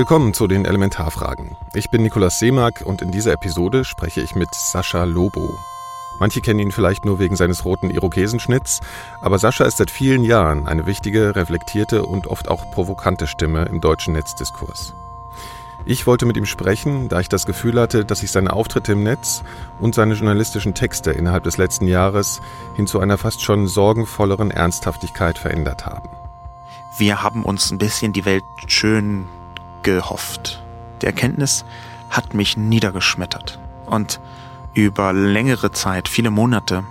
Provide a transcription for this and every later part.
Willkommen zu den Elementarfragen. Ich bin Nikolaus Seemark und in dieser Episode spreche ich mit Sascha Lobo. Manche kennen ihn vielleicht nur wegen seines roten Irokesenschnitts, aber Sascha ist seit vielen Jahren eine wichtige, reflektierte und oft auch provokante Stimme im deutschen Netzdiskurs. Ich wollte mit ihm sprechen, da ich das Gefühl hatte, dass sich seine Auftritte im Netz und seine journalistischen Texte innerhalb des letzten Jahres hin zu einer fast schon sorgenvolleren Ernsthaftigkeit verändert haben. Wir haben uns ein bisschen die Welt schön gehofft. Die Erkenntnis hat mich niedergeschmettert und über längere Zeit, viele Monate,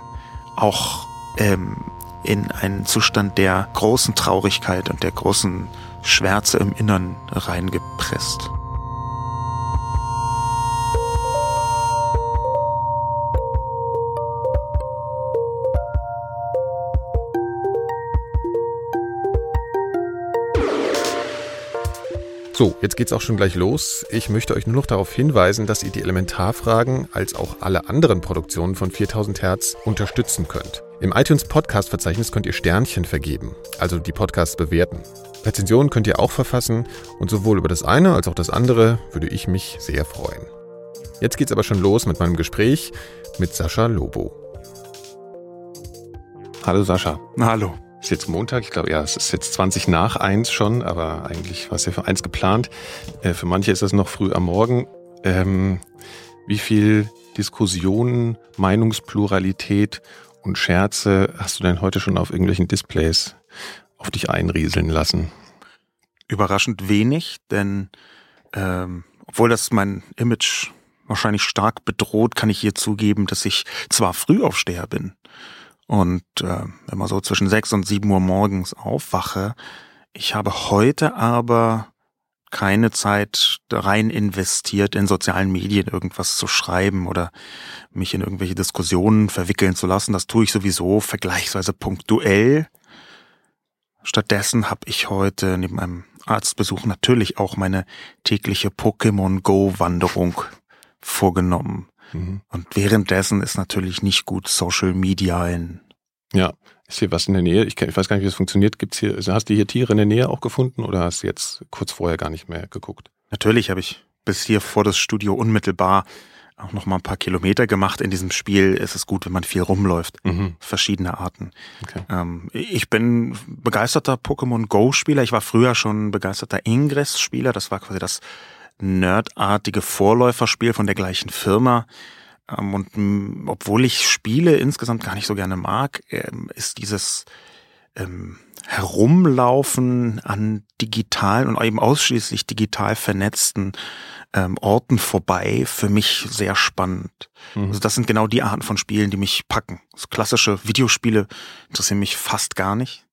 auch ähm, in einen Zustand der großen Traurigkeit und der großen Schwärze im Innern reingepresst. So, jetzt geht's auch schon gleich los. Ich möchte euch nur noch darauf hinweisen, dass ihr die Elementarfragen als auch alle anderen Produktionen von 4000 Hertz unterstützen könnt. Im iTunes Podcast Verzeichnis könnt ihr Sternchen vergeben, also die Podcasts bewerten. Rezensionen könnt ihr auch verfassen und sowohl über das eine als auch das andere würde ich mich sehr freuen. Jetzt geht's aber schon los mit meinem Gespräch mit Sascha Lobo. Hallo Sascha. Hallo. Ist jetzt Montag, ich glaube, ja, es ist jetzt 20 nach eins schon, aber eigentlich war es ja für eins geplant. Äh, für manche ist es noch früh am Morgen. Ähm, wie viel Diskussionen, Meinungspluralität und Scherze hast du denn heute schon auf irgendwelchen Displays auf dich einrieseln lassen? Überraschend wenig, denn ähm, obwohl das mein Image wahrscheinlich stark bedroht, kann ich hier zugeben, dass ich zwar Frühaufsteher bin und äh, immer so zwischen sechs und sieben Uhr morgens aufwache. Ich habe heute aber keine Zeit rein investiert, in sozialen Medien irgendwas zu schreiben oder mich in irgendwelche Diskussionen verwickeln zu lassen. Das tue ich sowieso vergleichsweise punktuell. Stattdessen habe ich heute neben einem Arztbesuch natürlich auch meine tägliche Pokémon Go Wanderung vorgenommen. Mhm. Und währenddessen ist natürlich nicht gut Social Media in. Ja, ist hier was in der Nähe? Ich, ich weiß gar nicht, wie das funktioniert. Gibt's hier, also hast du hier Tiere in der Nähe auch gefunden oder hast du jetzt kurz vorher gar nicht mehr geguckt? Natürlich habe ich bis hier vor das Studio unmittelbar auch noch mal ein paar Kilometer gemacht. In diesem Spiel ist es gut, wenn man viel rumläuft. Mhm. Verschiedene Arten. Okay. Ähm, ich bin begeisterter Pokémon Go-Spieler. Ich war früher schon begeisterter Ingress-Spieler. Das war quasi das nerdartige Vorläuferspiel von der gleichen Firma. Ähm, und obwohl ich Spiele insgesamt gar nicht so gerne mag, ähm, ist dieses ähm, Herumlaufen an digitalen und eben ausschließlich digital vernetzten ähm, Orten vorbei für mich sehr spannend. Mhm. Also das sind genau die Arten von Spielen, die mich packen. Also klassische Videospiele interessieren mich fast gar nicht.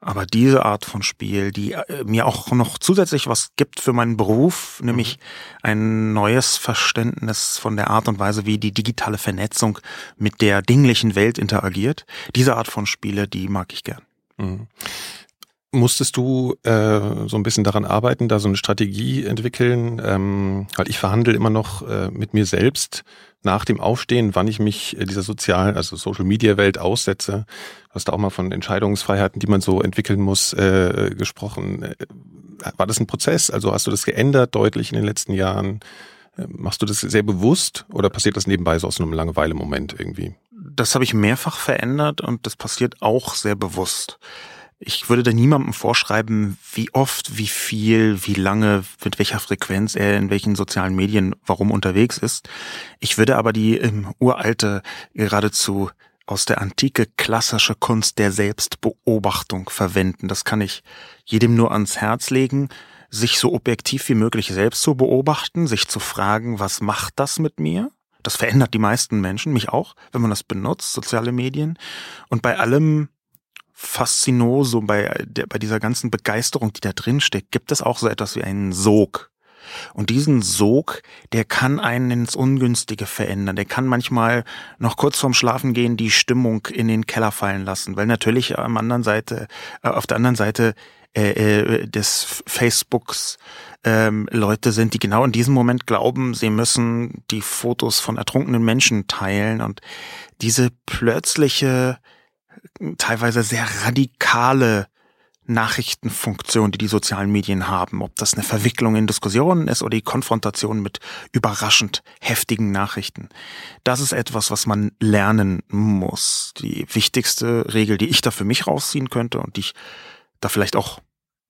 Aber diese Art von Spiel, die äh, mir auch noch zusätzlich was gibt für meinen Beruf, nämlich mhm. ein neues Verständnis von der Art und Weise, wie die digitale Vernetzung mit der dinglichen Welt interagiert. Diese Art von Spiele, die mag ich gern. Mhm. Musstest du äh, so ein bisschen daran arbeiten, da so eine Strategie entwickeln? Ähm, weil ich verhandle immer noch äh, mit mir selbst nach dem Aufstehen, wann ich mich dieser sozialen, also Social Media Welt aussetze. Du hast da auch mal von Entscheidungsfreiheiten, die man so entwickeln muss, äh, gesprochen. Äh, war das ein Prozess? Also hast du das geändert deutlich in den letzten Jahren? Äh, machst du das sehr bewusst oder passiert das nebenbei so aus einem Langeweile-Moment irgendwie? Das habe ich mehrfach verändert und das passiert auch sehr bewusst. Ich würde da niemandem vorschreiben, wie oft, wie viel, wie lange, mit welcher Frequenz er in welchen sozialen Medien warum unterwegs ist. Ich würde aber die ähm, uralte, geradezu aus der Antike klassische Kunst der Selbstbeobachtung verwenden. Das kann ich jedem nur ans Herz legen, sich so objektiv wie möglich selbst zu beobachten, sich zu fragen, was macht das mit mir? Das verändert die meisten Menschen, mich auch, wenn man das benutzt, soziale Medien. Und bei allem Faszinoso, bei, der, bei dieser ganzen Begeisterung, die da drin steckt, gibt es auch so etwas wie einen Sog. Und diesen Sog, der kann einen ins Ungünstige verändern. Der kann manchmal noch kurz vorm Schlafen gehen die Stimmung in den Keller fallen lassen, weil natürlich am anderen Seite, äh, auf der anderen Seite äh, äh, des Facebooks ähm, Leute sind, die genau in diesem Moment glauben, sie müssen die Fotos von ertrunkenen Menschen teilen und diese plötzliche teilweise sehr radikale Nachrichtenfunktion, die die sozialen Medien haben, ob das eine Verwicklung in Diskussionen ist oder die Konfrontation mit überraschend heftigen Nachrichten. Das ist etwas, was man lernen muss. Die wichtigste Regel, die ich da für mich rausziehen könnte und die ich da vielleicht auch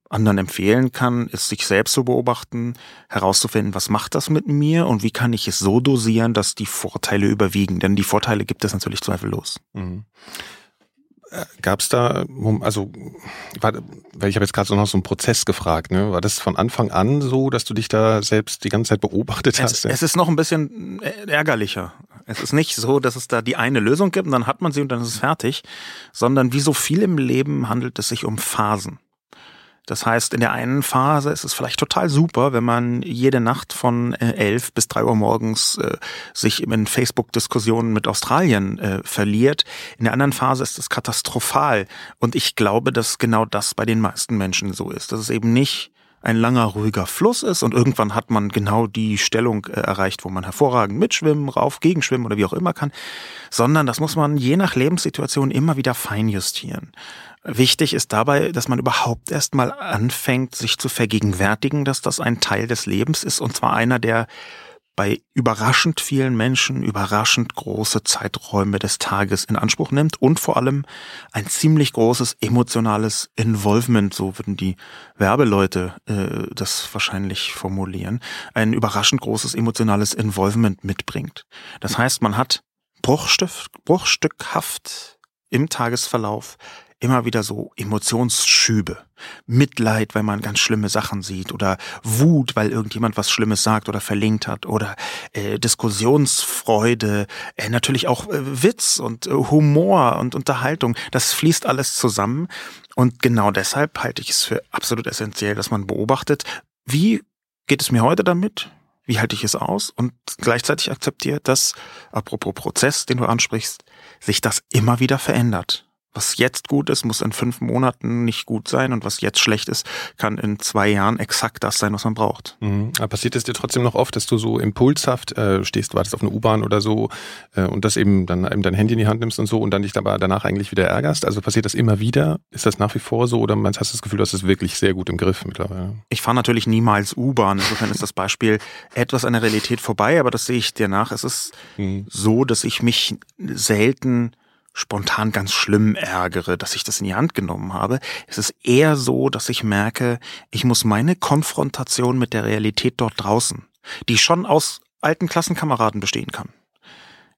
anderen empfehlen kann, ist sich selbst zu beobachten, herauszufinden, was macht das mit mir und wie kann ich es so dosieren, dass die Vorteile überwiegen. Denn die Vorteile gibt es natürlich zweifellos. Mhm. Gab es da, also, war, weil ich habe jetzt gerade so noch so einen Prozess gefragt, ne? war das von Anfang an so, dass du dich da selbst die ganze Zeit beobachtet hast? Es, es ist noch ein bisschen ärgerlicher. Es ist nicht so, dass es da die eine Lösung gibt und dann hat man sie und dann ist es fertig, sondern wie so viel im Leben handelt es sich um Phasen. Das heißt, in der einen Phase ist es vielleicht total super, wenn man jede Nacht von äh, elf bis drei Uhr morgens äh, sich in Facebook-Diskussionen mit Australien äh, verliert. In der anderen Phase ist es katastrophal. Und ich glaube, dass genau das bei den meisten Menschen so ist. Dass es eben nicht ein langer, ruhiger Fluss ist und irgendwann hat man genau die Stellung äh, erreicht, wo man hervorragend mitschwimmen, rauf, gegenschwimmen oder wie auch immer kann, sondern das muss man je nach Lebenssituation immer wieder feinjustieren. Wichtig ist dabei, dass man überhaupt erst mal anfängt, sich zu vergegenwärtigen, dass das ein Teil des Lebens ist und zwar einer, der bei überraschend vielen Menschen überraschend große Zeiträume des Tages in Anspruch nimmt und vor allem ein ziemlich großes emotionales Involvement, so würden die Werbeleute äh, das wahrscheinlich formulieren, ein überraschend großes emotionales Involvement mitbringt. Das heißt, man hat Bruchstück, bruchstückhaft im Tagesverlauf immer wieder so Emotionsschübe. Mitleid, weil man ganz schlimme Sachen sieht oder Wut, weil irgendjemand was Schlimmes sagt oder verlinkt hat oder äh, Diskussionsfreude, äh, natürlich auch äh, Witz und äh, Humor und Unterhaltung. Das fließt alles zusammen und genau deshalb halte ich es für absolut essentiell, dass man beobachtet, wie geht es mir heute damit? Wie halte ich es aus? Und gleichzeitig akzeptiert, dass, apropos Prozess, den du ansprichst, sich das immer wieder verändert was jetzt gut ist, muss in fünf Monaten nicht gut sein und was jetzt schlecht ist, kann in zwei Jahren exakt das sein, was man braucht. Mhm. Aber passiert es dir trotzdem noch oft, dass du so impulshaft äh, stehst, wartest auf eine U-Bahn oder so äh, und das eben dann eben dein Handy in die Hand nimmst und so und dann dich dabei danach eigentlich wieder ärgerst? Also passiert das immer wieder? Ist das nach wie vor so oder hast du das Gefühl, du hast es wirklich sehr gut im Griff mittlerweile? Ich fahre natürlich niemals U-Bahn. Insofern ist das Beispiel etwas an der Realität vorbei, aber das sehe ich dir nach. Es ist mhm. so, dass ich mich selten spontan ganz schlimm ärgere, dass ich das in die Hand genommen habe. Es ist eher so, dass ich merke, ich muss meine Konfrontation mit der Realität dort draußen, die schon aus alten Klassenkameraden bestehen kann.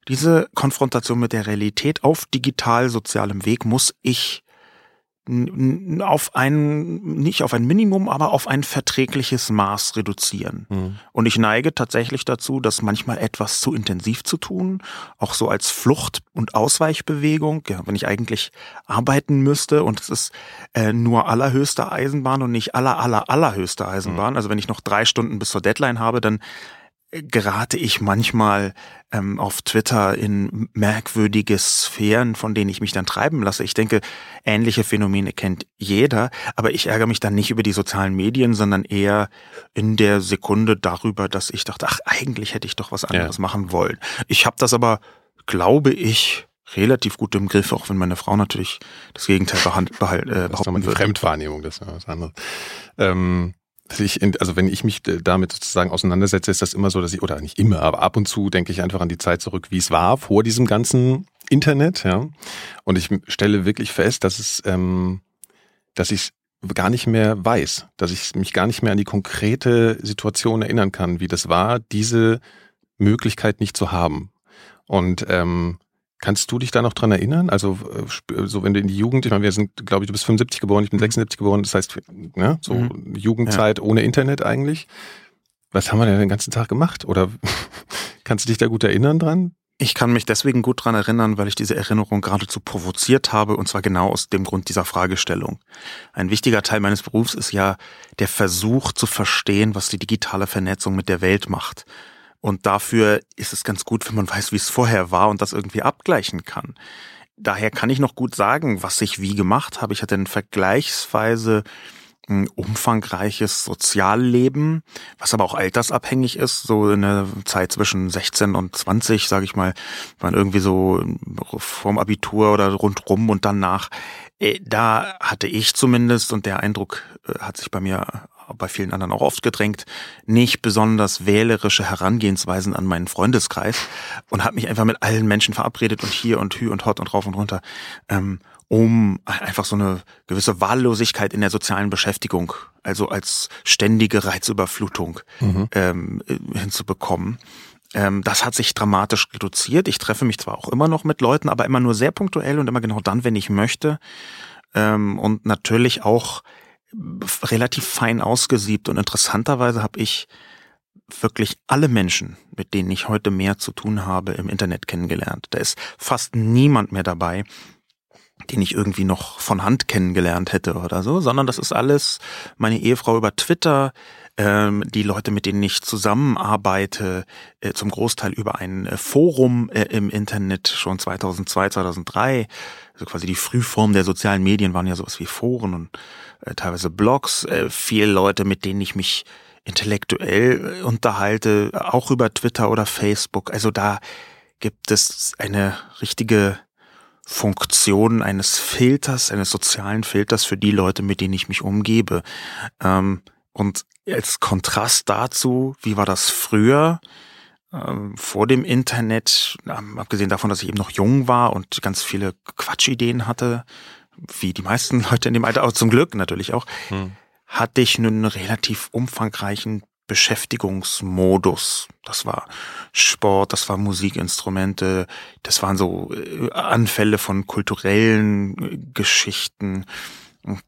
Diese Konfrontation mit der Realität auf digital sozialem Weg muss ich auf ein, nicht auf ein Minimum, aber auf ein verträgliches Maß reduzieren. Mhm. Und ich neige tatsächlich dazu, das manchmal etwas zu intensiv zu tun, auch so als Flucht- und Ausweichbewegung, ja, wenn ich eigentlich arbeiten müsste und es ist äh, nur allerhöchste Eisenbahn und nicht aller, aller, allerhöchste Eisenbahn. Mhm. Also wenn ich noch drei Stunden bis zur Deadline habe, dann gerate ich manchmal ähm, auf Twitter in merkwürdige Sphären, von denen ich mich dann treiben lasse. Ich denke, ähnliche Phänomene kennt jeder, aber ich ärgere mich dann nicht über die sozialen Medien, sondern eher in der Sekunde darüber, dass ich dachte, ach, eigentlich hätte ich doch was anderes ja. machen wollen. Ich habe das aber, glaube ich, relativ gut im Griff, auch wenn meine Frau natürlich das Gegenteil behalt, behalt, äh, behaupten das ist wird. Fremdwahrnehmung, das ist was anderes. Ähm ich, also wenn ich mich damit sozusagen auseinandersetze, ist das immer so, dass ich, oder nicht immer, aber ab und zu denke ich einfach an die Zeit zurück, wie es war vor diesem ganzen Internet, ja. Und ich stelle wirklich fest, dass es, ähm, dass ich gar nicht mehr weiß, dass ich mich gar nicht mehr an die konkrete Situation erinnern kann, wie das war, diese Möglichkeit nicht zu haben. Und ähm, Kannst du dich da noch dran erinnern? Also, äh, so wenn du in die Jugend, ich meine, wir sind, glaube ich, du bist 75 geboren, ich bin 76 mhm. geboren, das heißt, ne, so mhm. Jugendzeit ja. ohne Internet eigentlich. Was haben wir denn den ganzen Tag gemacht? Oder kannst du dich da gut erinnern dran? Ich kann mich deswegen gut dran erinnern, weil ich diese Erinnerung geradezu provoziert habe, und zwar genau aus dem Grund dieser Fragestellung. Ein wichtiger Teil meines Berufs ist ja der Versuch zu verstehen, was die digitale Vernetzung mit der Welt macht. Und dafür ist es ganz gut, wenn man weiß, wie es vorher war und das irgendwie abgleichen kann. Daher kann ich noch gut sagen, was ich wie gemacht habe. Ich hatte ein vergleichsweise ein umfangreiches Sozialleben, was aber auch altersabhängig ist, so in der Zeit zwischen 16 und 20, sage ich mal, waren irgendwie so vorm Abitur oder rundrum und danach Äh, da hatte ich zumindest, und der Eindruck äh, hat sich bei mir bei vielen anderen auch oft gedrängt, nicht besonders wählerische Herangehensweisen an meinen Freundeskreis und habe mich einfach mit allen Menschen verabredet und hier und hü und hot und rauf und runter, ähm, um einfach so eine gewisse Wahllosigkeit in der sozialen Beschäftigung, also als ständige Reizüberflutung mhm. ähm, hinzubekommen. Ähm, das hat sich dramatisch reduziert. Ich treffe mich zwar auch immer noch mit Leuten, aber immer nur sehr punktuell und immer genau dann, wenn ich möchte. Ähm, und natürlich auch relativ fein ausgesiebt. Und interessanterweise habe ich wirklich alle Menschen, mit denen ich heute mehr zu tun habe, im Internet kennengelernt. Da ist fast niemand mehr dabei, den ich irgendwie noch von Hand kennengelernt hätte oder so, sondern das ist alles meine Ehefrau über Twitter, ähm, die Leute, mit denen ich zusammenarbeite, äh, zum Großteil über ein äh, Forum äh, im Internet schon 2002, 2003. Also quasi die Frühform der sozialen Medien waren ja sowas wie Foren und teilweise Blogs. Äh, viele Leute, mit denen ich mich intellektuell äh, unterhalte, auch über Twitter oder Facebook. Also da gibt es eine richtige Funktion eines Filters, eines sozialen Filters für die Leute, mit denen ich mich umgebe. Ähm, und als Kontrast dazu, wie war das früher? Ähm, vor dem Internet, ähm, abgesehen davon, dass ich eben noch jung war und ganz viele Quatschideen hatte, wie die meisten Leute in dem Alter, aber zum Glück natürlich auch, hm. hatte ich einen relativ umfangreichen Beschäftigungsmodus. Das war Sport, das war Musikinstrumente, das waren so äh, Anfälle von kulturellen äh, Geschichten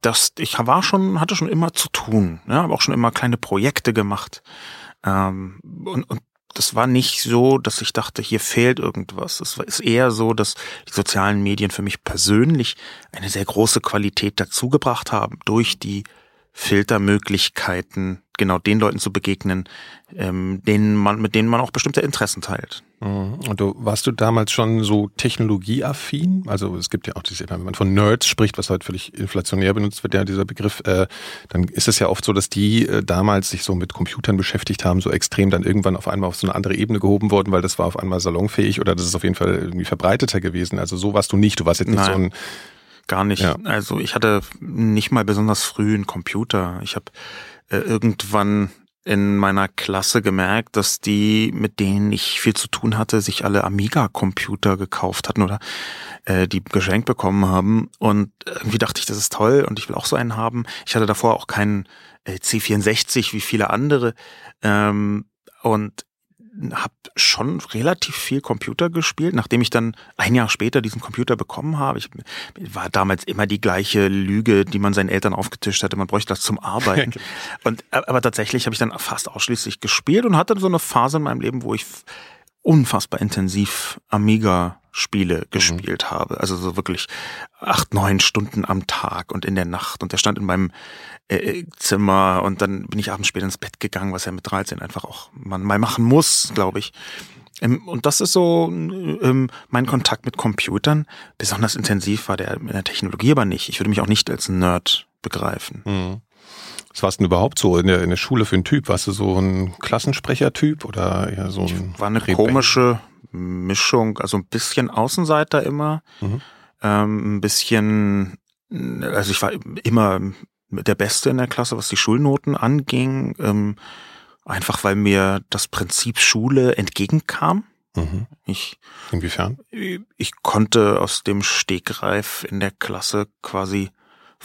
das, ich war schon, hatte schon immer zu tun, ja, habe auch schon immer kleine Projekte gemacht. Ähm, und, und das war nicht so, dass ich dachte, hier fehlt irgendwas. Es ist eher so, dass die sozialen Medien für mich persönlich eine sehr große Qualität dazugebracht haben durch die Filtermöglichkeiten, genau den Leuten zu begegnen, ähm, denen man, mit denen man auch bestimmte Interessen teilt. Mhm. Und du, warst du damals schon so technologieaffin? Also es gibt ja auch diese, wenn man von Nerds spricht, was heute völlig inflationär benutzt wird, ja dieser Begriff, äh, dann ist es ja oft so, dass die äh, damals sich so mit Computern beschäftigt haben, so extrem dann irgendwann auf einmal auf so eine andere Ebene gehoben worden, weil das war auf einmal salonfähig oder das ist auf jeden Fall irgendwie verbreiteter gewesen. Also so warst du nicht. Du warst jetzt nicht Nein. so ein Gar nicht. Ja. Also ich hatte nicht mal besonders früh einen Computer. Ich habe äh, irgendwann in meiner Klasse gemerkt, dass die, mit denen ich viel zu tun hatte, sich alle Amiga-Computer gekauft hatten oder äh, die geschenkt bekommen haben. Und irgendwie dachte ich, das ist toll und ich will auch so einen haben. Ich hatte davor auch keinen äh, C64 wie viele andere. Ähm, und habe schon relativ viel Computer gespielt, nachdem ich dann ein Jahr später diesen Computer bekommen habe. Ich war damals immer die gleiche Lüge, die man seinen Eltern aufgetischt hatte. Man bräuchte das zum Arbeiten. und aber tatsächlich habe ich dann fast ausschließlich gespielt und hatte so eine Phase in meinem Leben, wo ich unfassbar intensiv Amiga Spiele mhm. gespielt mhm. habe. Also so wirklich acht, neun Stunden am Tag und in der Nacht. Und der stand in meinem äh, Zimmer und dann bin ich abends später ins Bett gegangen, was ja mit 13 einfach auch man mal machen muss, glaube ich. Ähm, und das ist so ähm, mein Kontakt mit Computern. Besonders intensiv war der in der Technologie aber nicht. Ich würde mich auch nicht als Nerd begreifen. Mhm. Was warst du denn überhaupt so in der, in der Schule für ein Typ? Warst du so ein Klassensprechertyp oder eher so ein Ich war eine komische Mischung, also ein bisschen Außenseiter immer, mhm. ähm, ein bisschen, also ich war immer der Beste in der Klasse, was die Schulnoten anging, ähm, einfach weil mir das Prinzip Schule entgegenkam. Mhm. Ich, Inwiefern? Ich konnte aus dem Stegreif in der Klasse quasi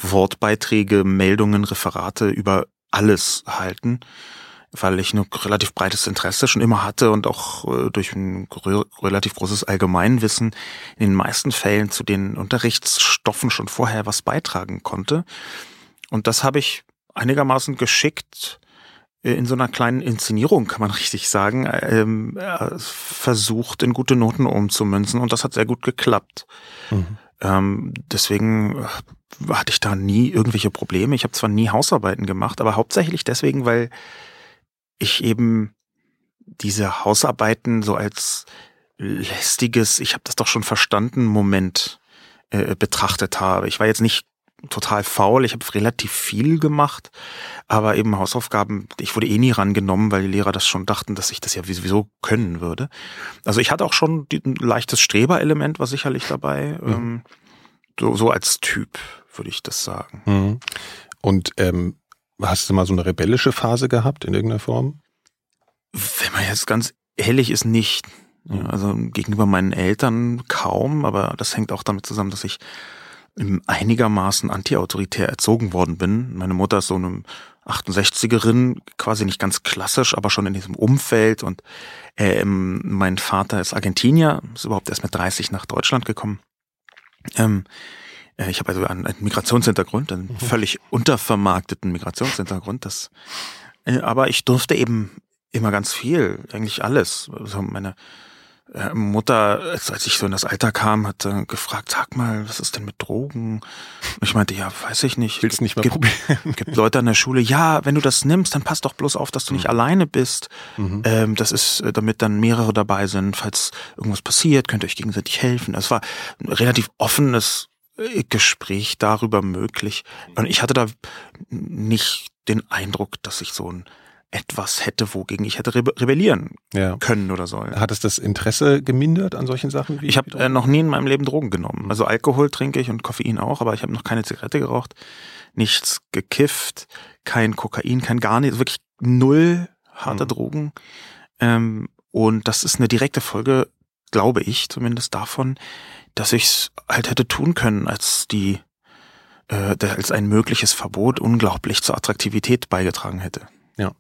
Wortbeiträge, Meldungen, Referate über alles halten weil ich ein relativ breites Interesse schon immer hatte und auch äh, durch ein relativ großes Allgemeinwissen in den meisten Fällen zu den Unterrichtsstoffen schon vorher was beitragen konnte. Und das habe ich einigermaßen geschickt äh, in so einer kleinen Inszenierung, kann man richtig sagen, ähm, äh, versucht, in gute Noten umzumünzen und das hat sehr gut geklappt. Mhm. Ähm, deswegen hatte ich da nie irgendwelche Probleme. Ich habe zwar nie Hausarbeiten gemacht, aber hauptsächlich deswegen, weil ich eben diese Hausarbeiten so als lästiges, ich habe das doch schon verstanden, Moment äh, betrachtet habe. Ich war jetzt nicht total faul, ich habe relativ viel gemacht, aber eben Hausaufgaben, ich wurde eh nie rangenommen, weil die Lehrer das schon dachten, dass ich das ja sowieso können würde. Also ich hatte auch schon ein leichtes Streberelement, war sicherlich dabei. Mhm. Ähm, so, so als Typ würde ich das sagen. Mhm. Und ähm, hast du mal so eine rebellische Phase gehabt in irgendeiner Form? Wenn man jetzt ganz ehrlich ist, nicht. Ja, also gegenüber meinen Eltern kaum, aber das hängt auch damit zusammen, dass ich einigermaßen antiautoritär erzogen worden bin. Meine Mutter ist so eine 68erin, quasi nicht ganz klassisch, aber schon in diesem Umfeld. Und ähm, mein Vater ist Argentinier, ist überhaupt erst mit 30 nach Deutschland gekommen. Ähm, äh, ich habe also einen, einen Migrationshintergrund, einen mhm. völlig untervermarkteten Migrationshintergrund. Das, äh, aber ich durfte eben immer ganz viel, eigentlich alles. Also meine äh, Mutter, als ich so in das Alter kam, hat äh, gefragt, sag mal, was ist denn mit Drogen? Und ich meinte, ja, weiß ich nicht. Willst nicht mal gibt, probieren? Gibt Leute an der Schule, ja, wenn du das nimmst, dann pass doch bloß auf, dass du nicht mhm. alleine bist. Mhm. Ähm, das ist, äh, damit dann mehrere dabei sind. Falls irgendwas passiert, könnt ihr euch gegenseitig helfen. Es war ein relativ offenes Gespräch darüber möglich. Und ich hatte da nicht den Eindruck, dass ich so ein etwas hätte, wogegen ich hätte rebellieren ja. können oder sollen. Hat es das Interesse gemindert an solchen Sachen? ich habe äh, noch nie in meinem Leben Drogen genommen. Also Alkohol trinke ich und Koffein auch, aber ich habe noch keine Zigarette geraucht, nichts gekifft, kein Kokain, kein gar nichts, wirklich null harte mhm. Drogen. Ähm, und das ist eine direkte Folge, glaube ich, zumindest davon, dass ich es halt hätte tun können, als die äh, als ein mögliches Verbot unglaublich zur Attraktivität beigetragen hätte. Ja.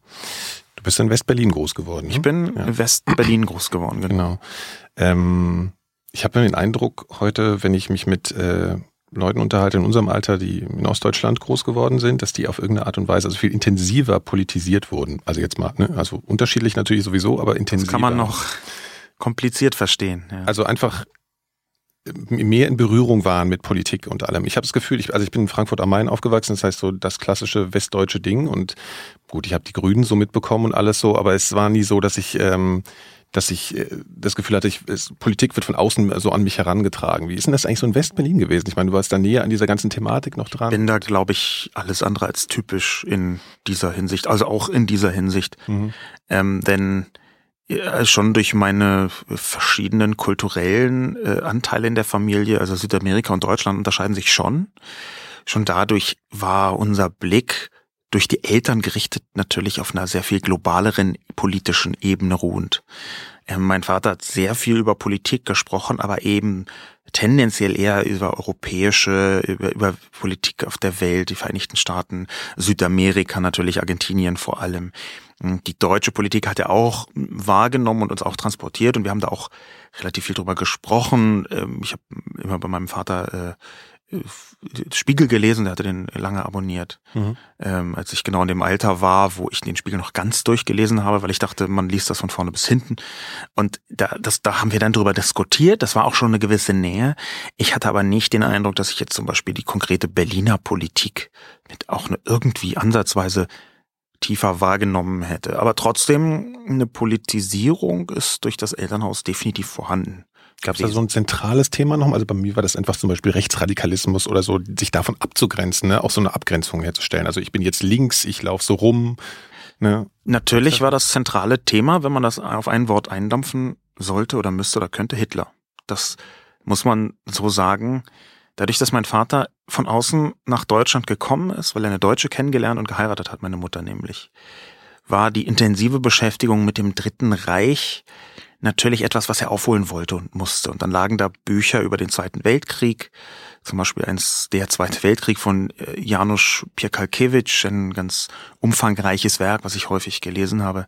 Du bist in West-Berlin groß geworden. Ne? Ich bin ja. in West-Berlin groß geworden, genau. genau. Ähm, ich habe den Eindruck heute, wenn ich mich mit äh, Leuten unterhalte in unserem Alter, die in Ostdeutschland groß geworden sind, dass die auf irgendeine Art und Weise also viel intensiver politisiert wurden. Also jetzt mal, ne? also unterschiedlich natürlich sowieso, aber intensiver. Das kann man noch kompliziert verstehen. Ja. Also einfach mehr in Berührung waren mit Politik und allem. Ich habe das Gefühl, ich, also ich bin in Frankfurt am Main aufgewachsen, das heißt so das klassische westdeutsche Ding und gut, ich habe die Grünen so mitbekommen und alles so, aber es war nie so, dass ich ähm, dass ich äh, das Gefühl hatte, ich, es, Politik wird von außen so an mich herangetragen. Wie ist denn das eigentlich so in West-Berlin gewesen? Ich meine, du warst da näher an dieser ganzen Thematik noch dran. Bin da, glaube ich, alles andere als typisch in dieser Hinsicht, also auch in dieser Hinsicht. Mhm. Ähm, denn ja, schon durch meine verschiedenen kulturellen äh, Anteile in der Familie, also Südamerika und Deutschland unterscheiden sich schon. Schon dadurch war unser Blick durch die Eltern gerichtet natürlich auf einer sehr viel globaleren politischen Ebene ruhend. Ähm, mein Vater hat sehr viel über Politik gesprochen, aber eben tendenziell eher über europäische, über, über Politik auf der Welt, die Vereinigten Staaten, Südamerika natürlich, Argentinien vor allem. Die deutsche Politik hat er auch wahrgenommen und uns auch transportiert und wir haben da auch relativ viel drüber gesprochen. Ähm, ich habe immer bei meinem Vater äh, Spiegel gelesen, der hatte den lange abonniert. Mhm. Ähm, als ich genau in dem Alter war, wo ich den Spiegel noch ganz durchgelesen habe, weil ich dachte, man liest das von vorne bis hinten. Und da, das, da haben wir dann drüber diskutiert. Das war auch schon eine gewisse Nähe. Ich hatte aber nicht den Eindruck, dass ich jetzt zum Beispiel die konkrete Berliner Politik mit auch eine irgendwie ansatzweise tiefer wahrgenommen hätte. Aber trotzdem, eine Politisierung ist durch das Elternhaus definitiv vorhanden. Gab es da so ein zentrales Thema noch? Also bei mir war das einfach zum Beispiel Rechtsradikalismus oder so, sich davon abzugrenzen, ne? auch so eine Abgrenzung herzustellen. Also ich bin jetzt links, ich laufe so rum. Ne? Natürlich war das zentrale Thema, wenn man das auf ein Wort eindampfen sollte oder müsste oder könnte, Hitler. Das muss man so sagen. Dadurch, dass mein Vater von außen nach Deutschland gekommen ist, weil er eine Deutsche kennengelernt und geheiratet hat, meine Mutter nämlich, war die intensive Beschäftigung mit dem Dritten Reich natürlich etwas, was er aufholen wollte und musste. Und dann lagen da Bücher über den Zweiten Weltkrieg, zum Beispiel eins der Zweite Weltkrieg von äh, Janusz Piekalkiewicz, ein ganz umfangreiches Werk, was ich häufig gelesen habe,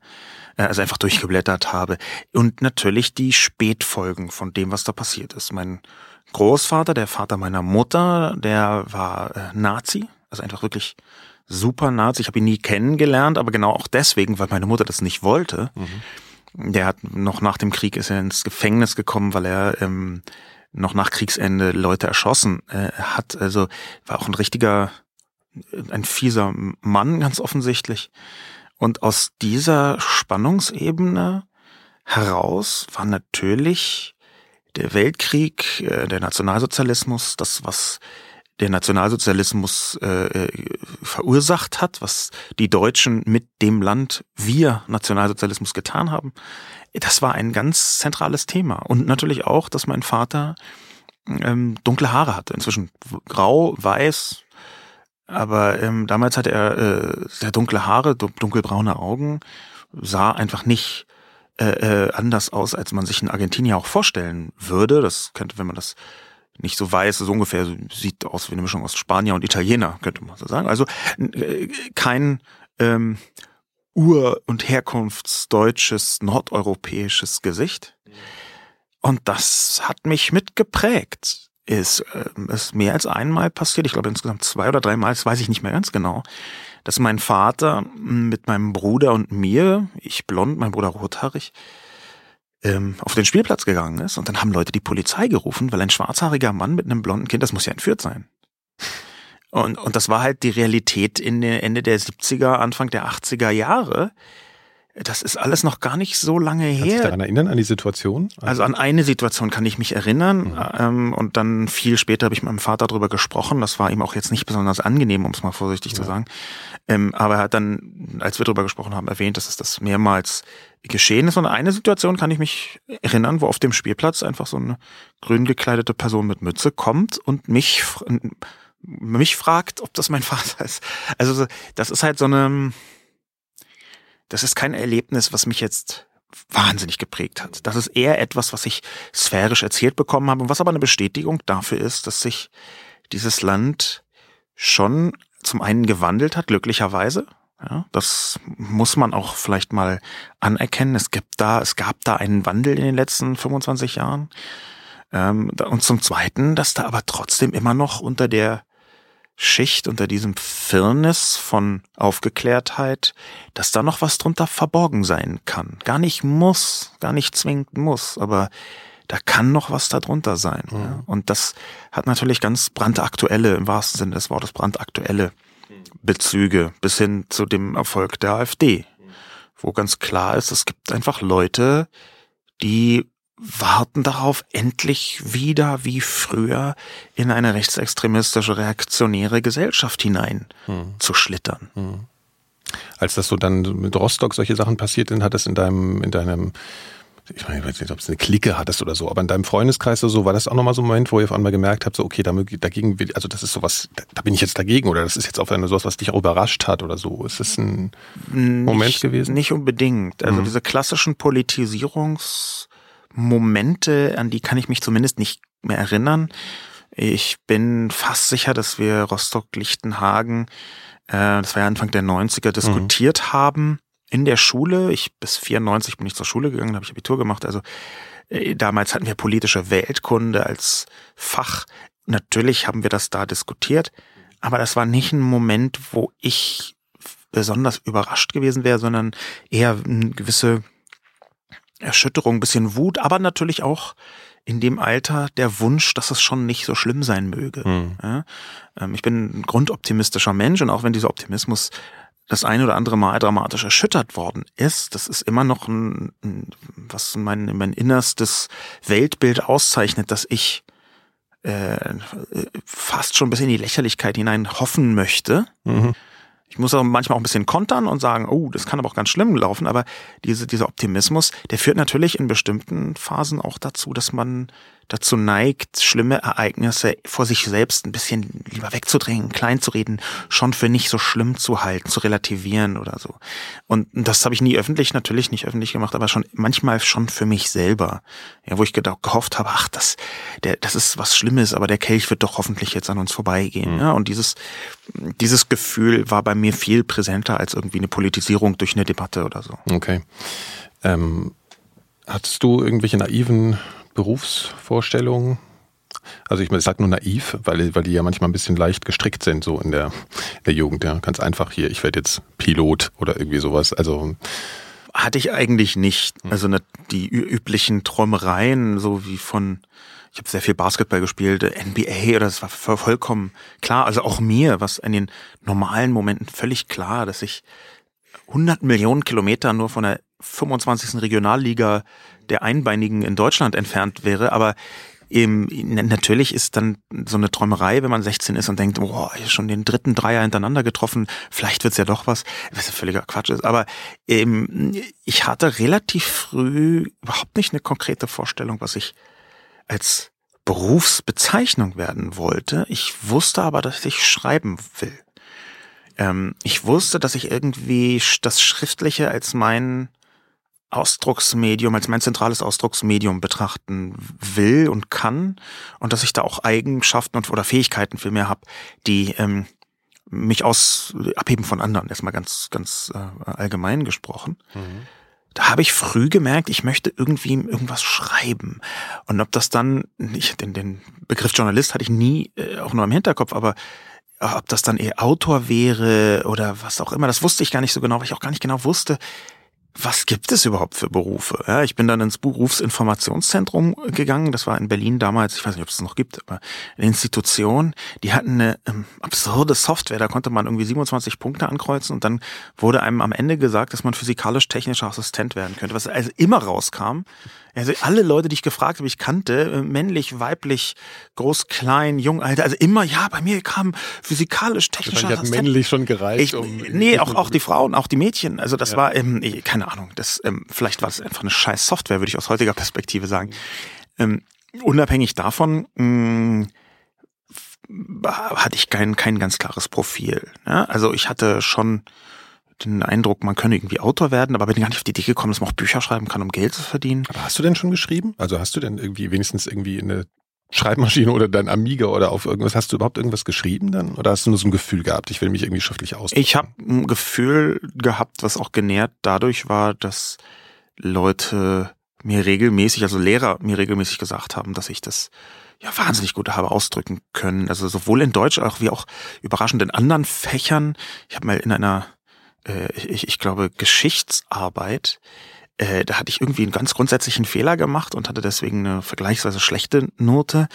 äh, also einfach durchgeblättert habe. Und natürlich die Spätfolgen von dem, was da passiert ist. Mein Großvater, der Vater meiner Mutter, der war äh, Nazi, also einfach wirklich super Nazi. Ich habe ihn nie kennengelernt, aber genau auch deswegen, weil meine Mutter das nicht wollte. Mhm. Der hat noch nach dem Krieg ist er ins Gefängnis gekommen, weil er ähm, noch nach Kriegsende Leute erschossen äh, hat. Also war auch ein richtiger, ein fieser Mann, ganz offensichtlich. Und aus dieser Spannungsebene heraus war natürlich der Weltkrieg, äh, der Nationalsozialismus, das, was der Nationalsozialismus äh, äh, verursacht hat, was die Deutschen mit dem Land wir Nationalsozialismus getan haben, das war ein ganz zentrales Thema. Und natürlich auch, dass mein Vater ähm, dunkle Haare hatte. Inzwischen grau, weiß, aber ähm, damals hatte er äh, sehr dunkle Haare, dunkelbraune Augen, sah einfach nicht äh, äh, anders aus, als man sich in Argentinien auch vorstellen würde. Das könnte, wenn man das nicht so weiß, so ungefähr sieht aus wie eine Mischung aus Spanier und Italiener, könnte man so sagen. Also äh, kein ähm, ur- und herkunftsdeutsches, nordeuropäisches Gesicht. Und das hat mich mitgeprägt. Ist, äh, ist mehr als einmal passiert, ich glaube insgesamt zwei oder dreimal, das weiß ich nicht mehr ganz genau, dass mein Vater mit meinem Bruder und mir, ich blond, mein Bruder rothaarig, ähm, auf den Spielplatz gegangen ist und dann haben Leute die Polizei gerufen, weil ein schwarzhaariger Mann mit einem blonden Kind, das muss ja entführt sein. Und, und das war halt die Realität in der Ende der 70er, Anfang der 80er Jahre. Das ist alles noch gar nicht so lange her. Kannst du dich daran erinnern, an die Situation? Also, also an eine Situation kann ich mich erinnern. Mhm. Ähm, und dann viel später habe ich mit meinem Vater darüber gesprochen. Das war ihm auch jetzt nicht besonders angenehm, um es mal vorsichtig ja. zu sagen. Ähm, aber er hat dann, als wir darüber gesprochen haben, erwähnt, dass es das mehrmals geschehen ist. Und eine Situation kann ich mich erinnern, wo auf dem Spielplatz einfach so eine grün gekleidete Person mit Mütze kommt und mich, mich fragt, ob das mein Vater ist. Also das ist halt so eine das ist kein Erlebnis, was mich jetzt wahnsinnig geprägt hat. Das ist eher etwas, was ich sphärisch erzählt bekommen habe und was aber eine Bestätigung dafür ist, dass sich dieses Land schon zum einen gewandelt hat, glücklicherweise. Ja, das muss man auch vielleicht mal anerkennen. Es gibt da, es gab da einen Wandel in den letzten 25 Jahren. Ähm, und zum Zweiten, dass da aber trotzdem immer noch unter der Schicht, unter diesem Firnis von Aufgeklärtheit, dass da noch was drunter verborgen sein kann. Gar nicht muss, gar nicht zwingend muss, aber da kann noch was darunter sein. Mhm. Ja. Und das hat natürlich ganz brandaktuelle, im wahrsten Sinne des Wortes brandaktuelle Bezüge bis hin zu dem Erfolg der AfD, wo ganz klar ist, es gibt einfach Leute, die warten darauf, endlich wieder wie früher in eine rechtsextremistische, reaktionäre Gesellschaft hinein hm. zu schlittern. Hm. Als das so dann mit Rostock solche Sachen passiert sind, hat es in deinem, in deinem, ich meine, ich weiß nicht, ob es eine Clique hattest oder so, aber in deinem Freundeskreis oder so, war das auch nochmal so ein Moment, wo ihr auf einmal gemerkt habt, so, okay, dagegen, also das ist sowas, da bin ich jetzt dagegen oder das ist jetzt auf einmal sowas, was dich auch überrascht hat oder so. Ist das ein nicht, Moment gewesen? Nicht unbedingt. Also mhm. diese klassischen Politisierungs- Momente, an die kann ich mich zumindest nicht mehr erinnern. Ich bin fast sicher, dass wir Rostock-Lichtenhagen, äh, das war ja Anfang der 90er, diskutiert mhm. haben in der Schule. Ich bis 94 bin ich zur Schule gegangen, habe ich Abitur gemacht. Also äh, damals hatten wir politische Weltkunde als Fach. Natürlich haben wir das da diskutiert, aber das war nicht ein Moment, wo ich besonders überrascht gewesen wäre, sondern eher eine gewisse Erschütterung, ein bisschen Wut, aber natürlich auch in dem Alter der Wunsch, dass es schon nicht so schlimm sein möge. Hm. Ja, ähm, ich bin ein grundoptimistischer Mensch und auch wenn dieser Optimismus das ein oder andere Mal dramatisch erschüttert worden ist, das ist immer noch ein, ein was mein, mein innerstes Weltbild auszeichnet, dass ich äh, fast schon bis in die Lächerlichkeit hinein hoffen möchte. Mhm ich muss auch manchmal auch ein bisschen kontern und sagen, oh, das kann aber auch ganz schlimm laufen, aber diese, dieser Optimismus, der führt natürlich in bestimmten Phasen auch dazu, dass man dazu neigt, schlimme Ereignisse vor sich selbst ein bisschen lieber wegzudrängen, klein zu reden, schon für nicht so schlimm zu halten, zu relativieren oder so. Und das habe ich nie öffentlich, natürlich nicht öffentlich gemacht, aber schon manchmal schon für mich selber. Ja, wo ich gehofft habe, ach, das, der, das ist was Schlimmes, aber der Kelch wird doch hoffentlich jetzt an uns vorbeigehen. Mhm. Ja, und dieses, dieses Gefühl war bei mir viel präsenter als irgendwie eine Politisierung durch eine Debatte oder so. Okay. Ähm, hattest du irgendwelche naiven Berufsvorstellungen? Also ich, ich sage nur naiv, weil, weil die ja manchmal ein bisschen leicht gestrickt sind, so in der, in der Jugend. Ja, ganz einfach hier, ich werde jetzt Pilot oder irgendwie sowas. Also hatte ich eigentlich nicht. Hm. Also die üblichen Träumereien, so wie von, ich habe sehr viel Basketball gespielt, NBA oder das war vollkommen klar. Also auch mir, was in den normalen Momenten völlig klar, dass ich 100 Millionen Kilometer nur von der 25. Regionalliga der Einbeinigen in Deutschland entfernt wäre, aber eben, natürlich ist dann so eine Träumerei, wenn man 16 ist und denkt, boah, ich schon den dritten Dreier hintereinander getroffen, vielleicht wird's ja doch was, was ja völliger Quatsch ist. Aber eben, ich hatte relativ früh überhaupt nicht eine konkrete Vorstellung, was ich als Berufsbezeichnung werden wollte. Ich wusste aber, dass ich schreiben will. Ähm, ich wusste, dass ich irgendwie das Schriftliche als mein Ausdrucksmedium, als mein zentrales Ausdrucksmedium betrachten will und kann und dass ich da auch Eigenschaften und, oder Fähigkeiten viel mehr habe, die ähm, mich aus abheben von anderen, erstmal ganz, ganz äh, allgemein gesprochen. Mhm. Da habe ich früh gemerkt, ich möchte irgendwie irgendwas schreiben. Und ob das dann, ich, den, den Begriff Journalist hatte ich nie äh, auch nur im Hinterkopf, aber ob das dann eher Autor wäre oder was auch immer, das wusste ich gar nicht so genau, weil ich auch gar nicht genau wusste, was gibt es überhaupt für Berufe? Ja, ich bin dann ins Berufsinformationszentrum gegangen. Das war in Berlin damals, ich weiß nicht, ob es noch gibt, aber eine Institution, die hatten eine ähm, absurde Software. Da konnte man irgendwie 27 Punkte ankreuzen und dann wurde einem am Ende gesagt, dass man physikalisch-technischer Assistent werden könnte. Was also immer rauskam, also alle Leute, die ich gefragt habe, ich kannte, äh, männlich, weiblich, groß, klein, jung, alter, also immer, ja, bei mir kam physikalisch, technischer Ich hat männlich schon gereicht. Ich, um nee, auch, auch die Frauen, auch die Mädchen. Also das ja. war, ähm, keine Ahnung, das, ähm, vielleicht war es einfach eine scheiß Software, würde ich aus heutiger Perspektive sagen. Ähm, unabhängig davon, mh, hatte ich kein, kein ganz klares Profil. Ne? Also ich hatte schon den Eindruck, man könne irgendwie Autor werden, aber bin gar nicht auf die Idee gekommen, dass man auch Bücher schreiben kann, um Geld zu verdienen. Aber hast du denn schon geschrieben? Also hast du denn irgendwie wenigstens irgendwie eine Schreibmaschine oder dein Amiga oder auf irgendwas, hast du überhaupt irgendwas geschrieben dann? Oder hast du nur so ein Gefühl gehabt, ich will mich irgendwie schriftlich ausdrücken? Ich habe ein Gefühl gehabt, was auch genährt dadurch war, dass Leute mir regelmäßig, also Lehrer mir regelmäßig gesagt haben, dass ich das ja wahnsinnig gut habe ausdrücken können. Also sowohl in Deutsch auch wie auch überraschend in anderen Fächern. Ich habe mal in einer äh, ich, ich glaube, Geschichtsarbeit, äh, da hatte ich irgendwie einen ganz grundsätzlichen Fehler gemacht und hatte deswegen eine vergleichsweise schlechte Note.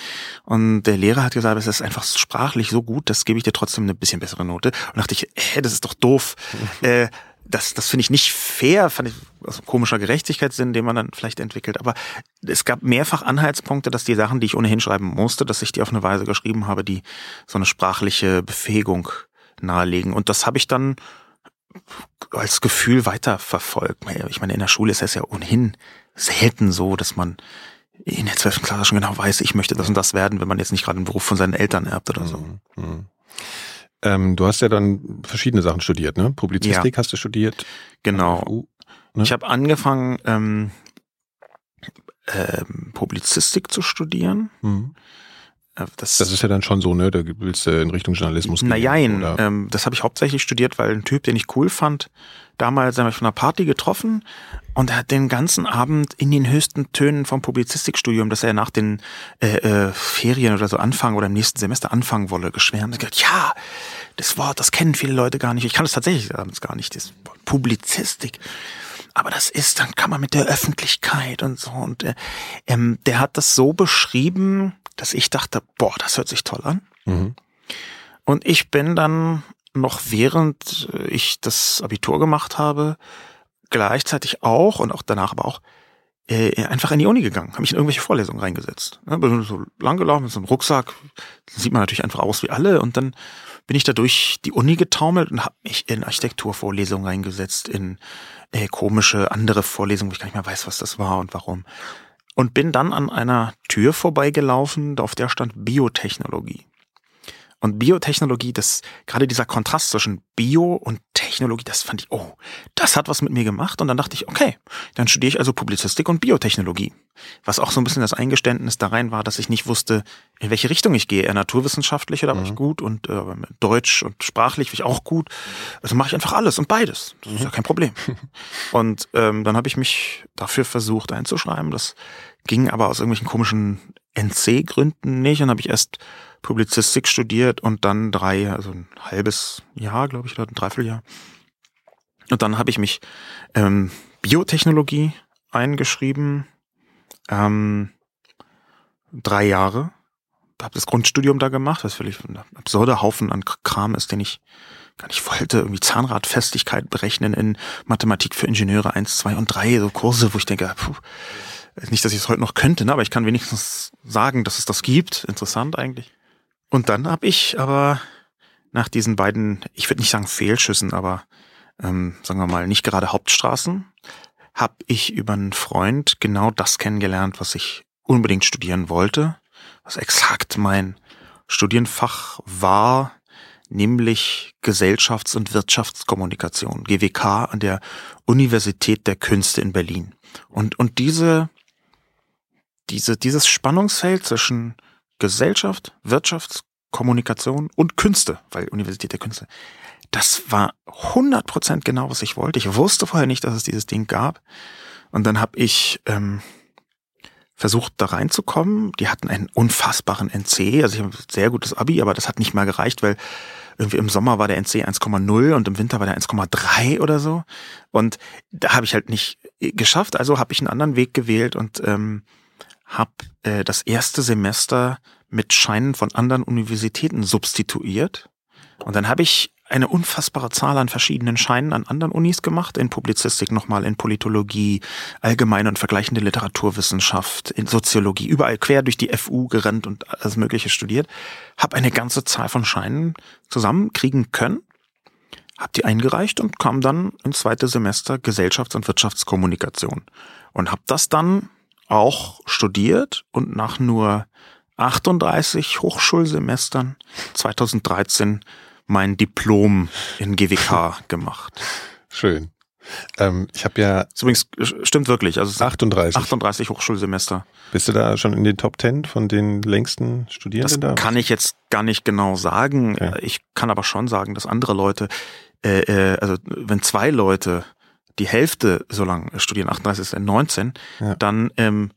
Und der Lehrer hat gesagt, es ist einfach sprachlich so gut, das gebe ich dir trotzdem eine bisschen bessere Note. Und dachte ich, hä, das ist doch doof. äh, das, das finde ich nicht fair, fand ich aus also komischer Gerechtigkeitssinn, den man dann vielleicht entwickelt. Aber es gab mehrfach Anhaltspunkte, dass die Sachen, die ich ohnehin schreiben musste, dass ich die auf eine Weise geschrieben habe, die so eine sprachliche Befähigung nahelegen. Und das habe ich dann als Gefühl weiterverfolgt. Ich meine, in der Schule ist es ja ohnehin selten so, dass man in der 12. Klasse schon genau weiß, ich möchte das und das werden, wenn man jetzt nicht gerade einen Beruf von seinen Eltern erbt oder so. Mhm. mhm. Ähm, du hast ja dann verschiedene Sachen studiert, ne? Publizistik ja. hast du studiert. Genau. FU, ne? Ich habe angefangen, ähm, ähm, Publizistik zu studieren. Mhm. Äh, das, das, ist ja dann schon so, ne? Da willst du in Richtung Journalismus gehen. Naja, ähm, das habe ich hauptsächlich studiert, weil ein Typ, den ich cool fand, damals habe ich von einer Party getroffen und er hat den ganzen Abend in den höchsten Tönen vom Publizistikstudium, dass er nach den äh, äh, Ferien oder so anfangen oder im nächsten Semester anfangen wolle, geschwärmt. gesagt, ja, das Wort, das kennen viele Leute gar nicht. Ich kann es tatsächlich gar nicht, das Wort Publizistik aber das ist, dann kann man mit der Öffentlichkeit und so. Und äh, ähm, der hat das so beschrieben, dass ich dachte, boah, das hört sich toll an. Mhm. Und ich bin dann noch während ich das Abitur gemacht habe, gleichzeitig auch und auch danach aber auch äh, einfach in die Uni gegangen, habe mich in irgendwelche Vorlesungen reingesetzt. Ja, bin so lang gelaufen mit so einem Rucksack, sieht man natürlich einfach aus wie alle und dann bin ich da durch die Uni getaumelt und habe mich in Architekturvorlesungen reingesetzt, in äh, komische andere Vorlesungen, wo ich gar nicht mehr weiß, was das war und warum und bin dann an einer Tür vorbeigelaufen, auf der stand Biotechnologie. Und Biotechnologie, das, gerade dieser Kontrast zwischen Bio und Technologie, das fand ich, oh, das hat was mit mir gemacht. Und dann dachte ich, okay, dann studiere ich also Publizistik und Biotechnologie. Was auch so ein bisschen das Eingeständnis da rein war, dass ich nicht wusste, in welche Richtung ich gehe. Eher naturwissenschaftlich, da war mhm. ich gut und äh, Deutsch und sprachlich war ich auch gut. Also mache ich einfach alles und beides. Das ist ja mhm. kein Problem. und ähm, dann habe ich mich dafür versucht einzuschreiben. Das ging aber aus irgendwelchen komischen NC-Gründen nicht. Und habe ich erst Publizistik studiert und dann drei, also ein halbes Jahr, glaube ich, oder ein Dreivierteljahr. Und dann habe ich mich ähm, Biotechnologie eingeschrieben, ähm, drei Jahre. Habe das Grundstudium da gemacht, was völlig ein absurder Haufen an Kram ist, den ich gar nicht wollte. Irgendwie Zahnradfestigkeit berechnen in Mathematik für Ingenieure eins, zwei und drei, so Kurse, wo ich denke, puh, nicht, dass ich es heute noch könnte, ne, aber ich kann wenigstens sagen, dass es das gibt. Interessant eigentlich. Und dann habe ich aber nach diesen beiden, ich würde nicht sagen Fehlschüssen, aber ähm, sagen wir mal nicht gerade Hauptstraßen, habe ich über einen Freund genau das kennengelernt, was ich unbedingt studieren wollte. was exakt mein Studienfach war, nämlich Gesellschafts- und Wirtschaftskommunikation, GWK an der Universität der Künste in Berlin. Und, und diese, diese, dieses Spannungsfeld zwischen Gesellschaft, Wirtschaftskommunikation und Künste, weil Universität der Künste, das war 100% genau, was ich wollte. Ich wusste vorher nicht, dass es dieses Ding gab. Und dann habe ich ähm, versucht, da reinzukommen. Die hatten einen unfassbaren NC. Also ich habe ein sehr gutes Abi, aber das hat nicht mal gereicht, weil irgendwie im Sommer war der NC 1,0 und im Winter war der 1,3 oder so. Und da habe ich halt nicht geschafft. Also habe ich einen anderen Weg gewählt und ähm, habe äh, das erste Semester mit Scheinen von anderen Universitäten substituiert. Und dann habe ich eine unfassbare Zahl an verschiedenen Scheinen an anderen Unis gemacht, in Publizistik nochmal, in Politologie, allgemeine und vergleichende Literaturwissenschaft, in Soziologie, überall quer durch die FU gerannt und alles Mögliche studiert, habe eine ganze Zahl von Scheinen zusammenkriegen können, habe die eingereicht und kam dann ins zweite Semester Gesellschafts- und Wirtschaftskommunikation und habe das dann auch studiert und nach nur 38 Hochschulsemestern 2013 mein Diplom in GWK gemacht. Schön. Ähm, ich habe ja. Übrigens stimmt wirklich. Also 38. 38 Hochschulsemester. Bist du da schon in den Top 10 von den längsten Studierenden das da? Kann ich jetzt gar nicht genau sagen. Okay. Ich kann aber schon sagen, dass andere Leute, äh, äh, also wenn zwei Leute die Hälfte so lang studieren, 38 ist 19, Ja. dann ähm,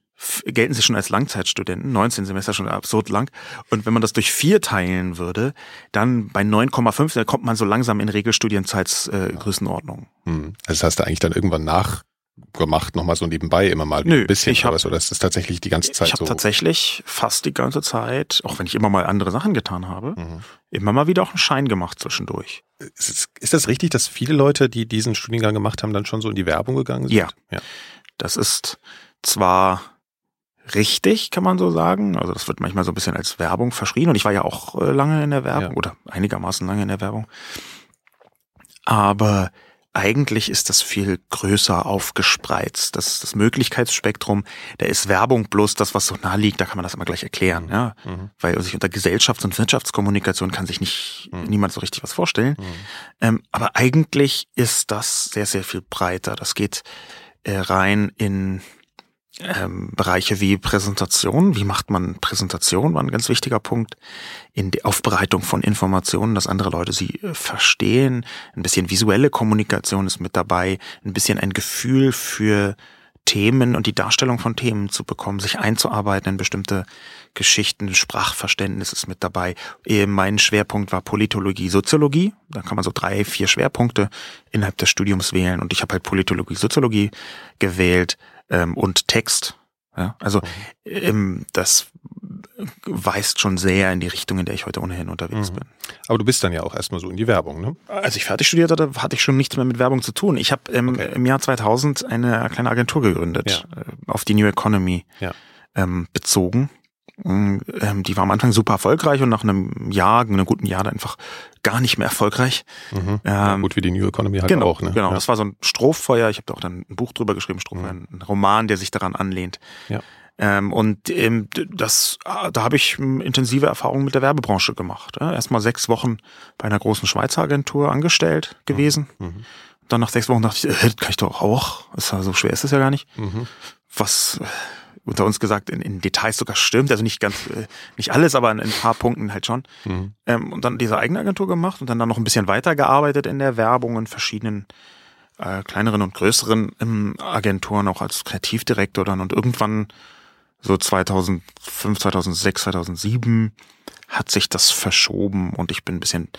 gelten sie schon als Langzeitstudenten, 19 Semester schon absurd lang. Und wenn man das durch vier teilen würde, dann bei 9,5, da kommt man so langsam in Regelstudienzeitsgrößenordnung. Äh, Größenordnung. Hm. Also das hast du eigentlich dann irgendwann nachgemacht, nochmal so nebenbei immer mal Nö, ein bisschen. ich hab- aber so, das ist tatsächlich die ganze Zeit ich habe so. tatsächlich fast die ganze Zeit, auch wenn ich immer mal andere Sachen getan habe, Mhm. immer mal wieder auch einen Schein gemacht zwischendurch. Ist, ist das richtig, dass viele Leute, die diesen Studiengang gemacht haben, dann schon so in die Werbung gegangen sind? Ja. ja. Das ist zwar richtig, kann man so sagen. Also das wird manchmal so ein bisschen als Werbung verschrien. Und ich war ja auch äh, lange in der Werbung Ja. oder einigermaßen lange in der Werbung. Aber eigentlich ist das viel größer aufgespreizt. Das, das Möglichkeitsspektrum, da ist Werbung bloß das, was so nah liegt, da kann man das immer gleich erklären, ja. Mhm. Weil sich unter Gesellschafts- und Wirtschaftskommunikation kann sich nicht Mhm. niemand so richtig was vorstellen. Mhm. Ähm, aber eigentlich ist das sehr, sehr viel breiter. Das geht äh, rein in ähm, Bereiche wie Präsentation. Wie macht man Präsentation? War ein ganz wichtiger Punkt. In die Aufbereitung von Informationen, dass andere Leute sie äh, verstehen. Ein bisschen visuelle Kommunikation ist mit dabei. Ein bisschen ein Gefühl für Themen und die Darstellung von Themen zu bekommen, sich einzuarbeiten in bestimmte Geschichten, Sprachverständnis ist mit dabei. Eh, Mein Schwerpunkt war Politologie, Soziologie. Da kann man so drei, vier Schwerpunkte innerhalb des Studiums wählen und ich habe halt Politologie, Soziologie gewählt ähm, und Text. Ja, also ähm, das weist schon sehr in die Richtung, in der ich heute ohnehin unterwegs Mhm. bin. Aber du bist dann ja auch erstmal so in die Werbung, ne? Als ich fertig studiert hatte, hatte ich schon nichts mehr mit Werbung zu tun. Ich habe ähm, Okay. im Jahr 2000 eine kleine Agentur gegründet, äh, auf die New Economy Ja. ähm, bezogen. Mm, Ähm, die war am Anfang super erfolgreich und nach einem Jahr, einem guten Jahr, dann einfach gar nicht mehr erfolgreich. Mhm. Ähm, gut wie die New Economy halt genau, auch, ne? genau. Ja. Das war so ein Strohfeuer. Ich habe da auch dann ein Buch drüber geschrieben, Strohfeuer, ein Roman, der sich daran anlehnt. Ja. Ähm, und ähm, das, ah, da habe ich ähm, intensive Erfahrungen mit der Werbebranche gemacht. Ja. Erstmal sechs Wochen bei einer großen Schweizer Agentur angestellt gewesen. Mhm. Dann nach sechs Wochen dachte ich, äh, das kann ich doch auch. Ist ja so schwer ist es ja gar nicht. Mhm. Was äh, unter uns gesagt in, in Details sogar stimmt. Also nicht ganz, äh, nicht alles, aber in, in ein paar Punkten halt schon. Mhm. Ähm, und dann diese eigene Agentur gemacht und dann, dann noch ein bisschen weitergearbeitet in der Werbung in verschiedenen äh, kleineren und größeren ähm, Agenturen, auch als Kreativdirektor dann. Und irgendwann so 2005, 2006, 2007 hat sich das verschoben und ich bin ein bisschen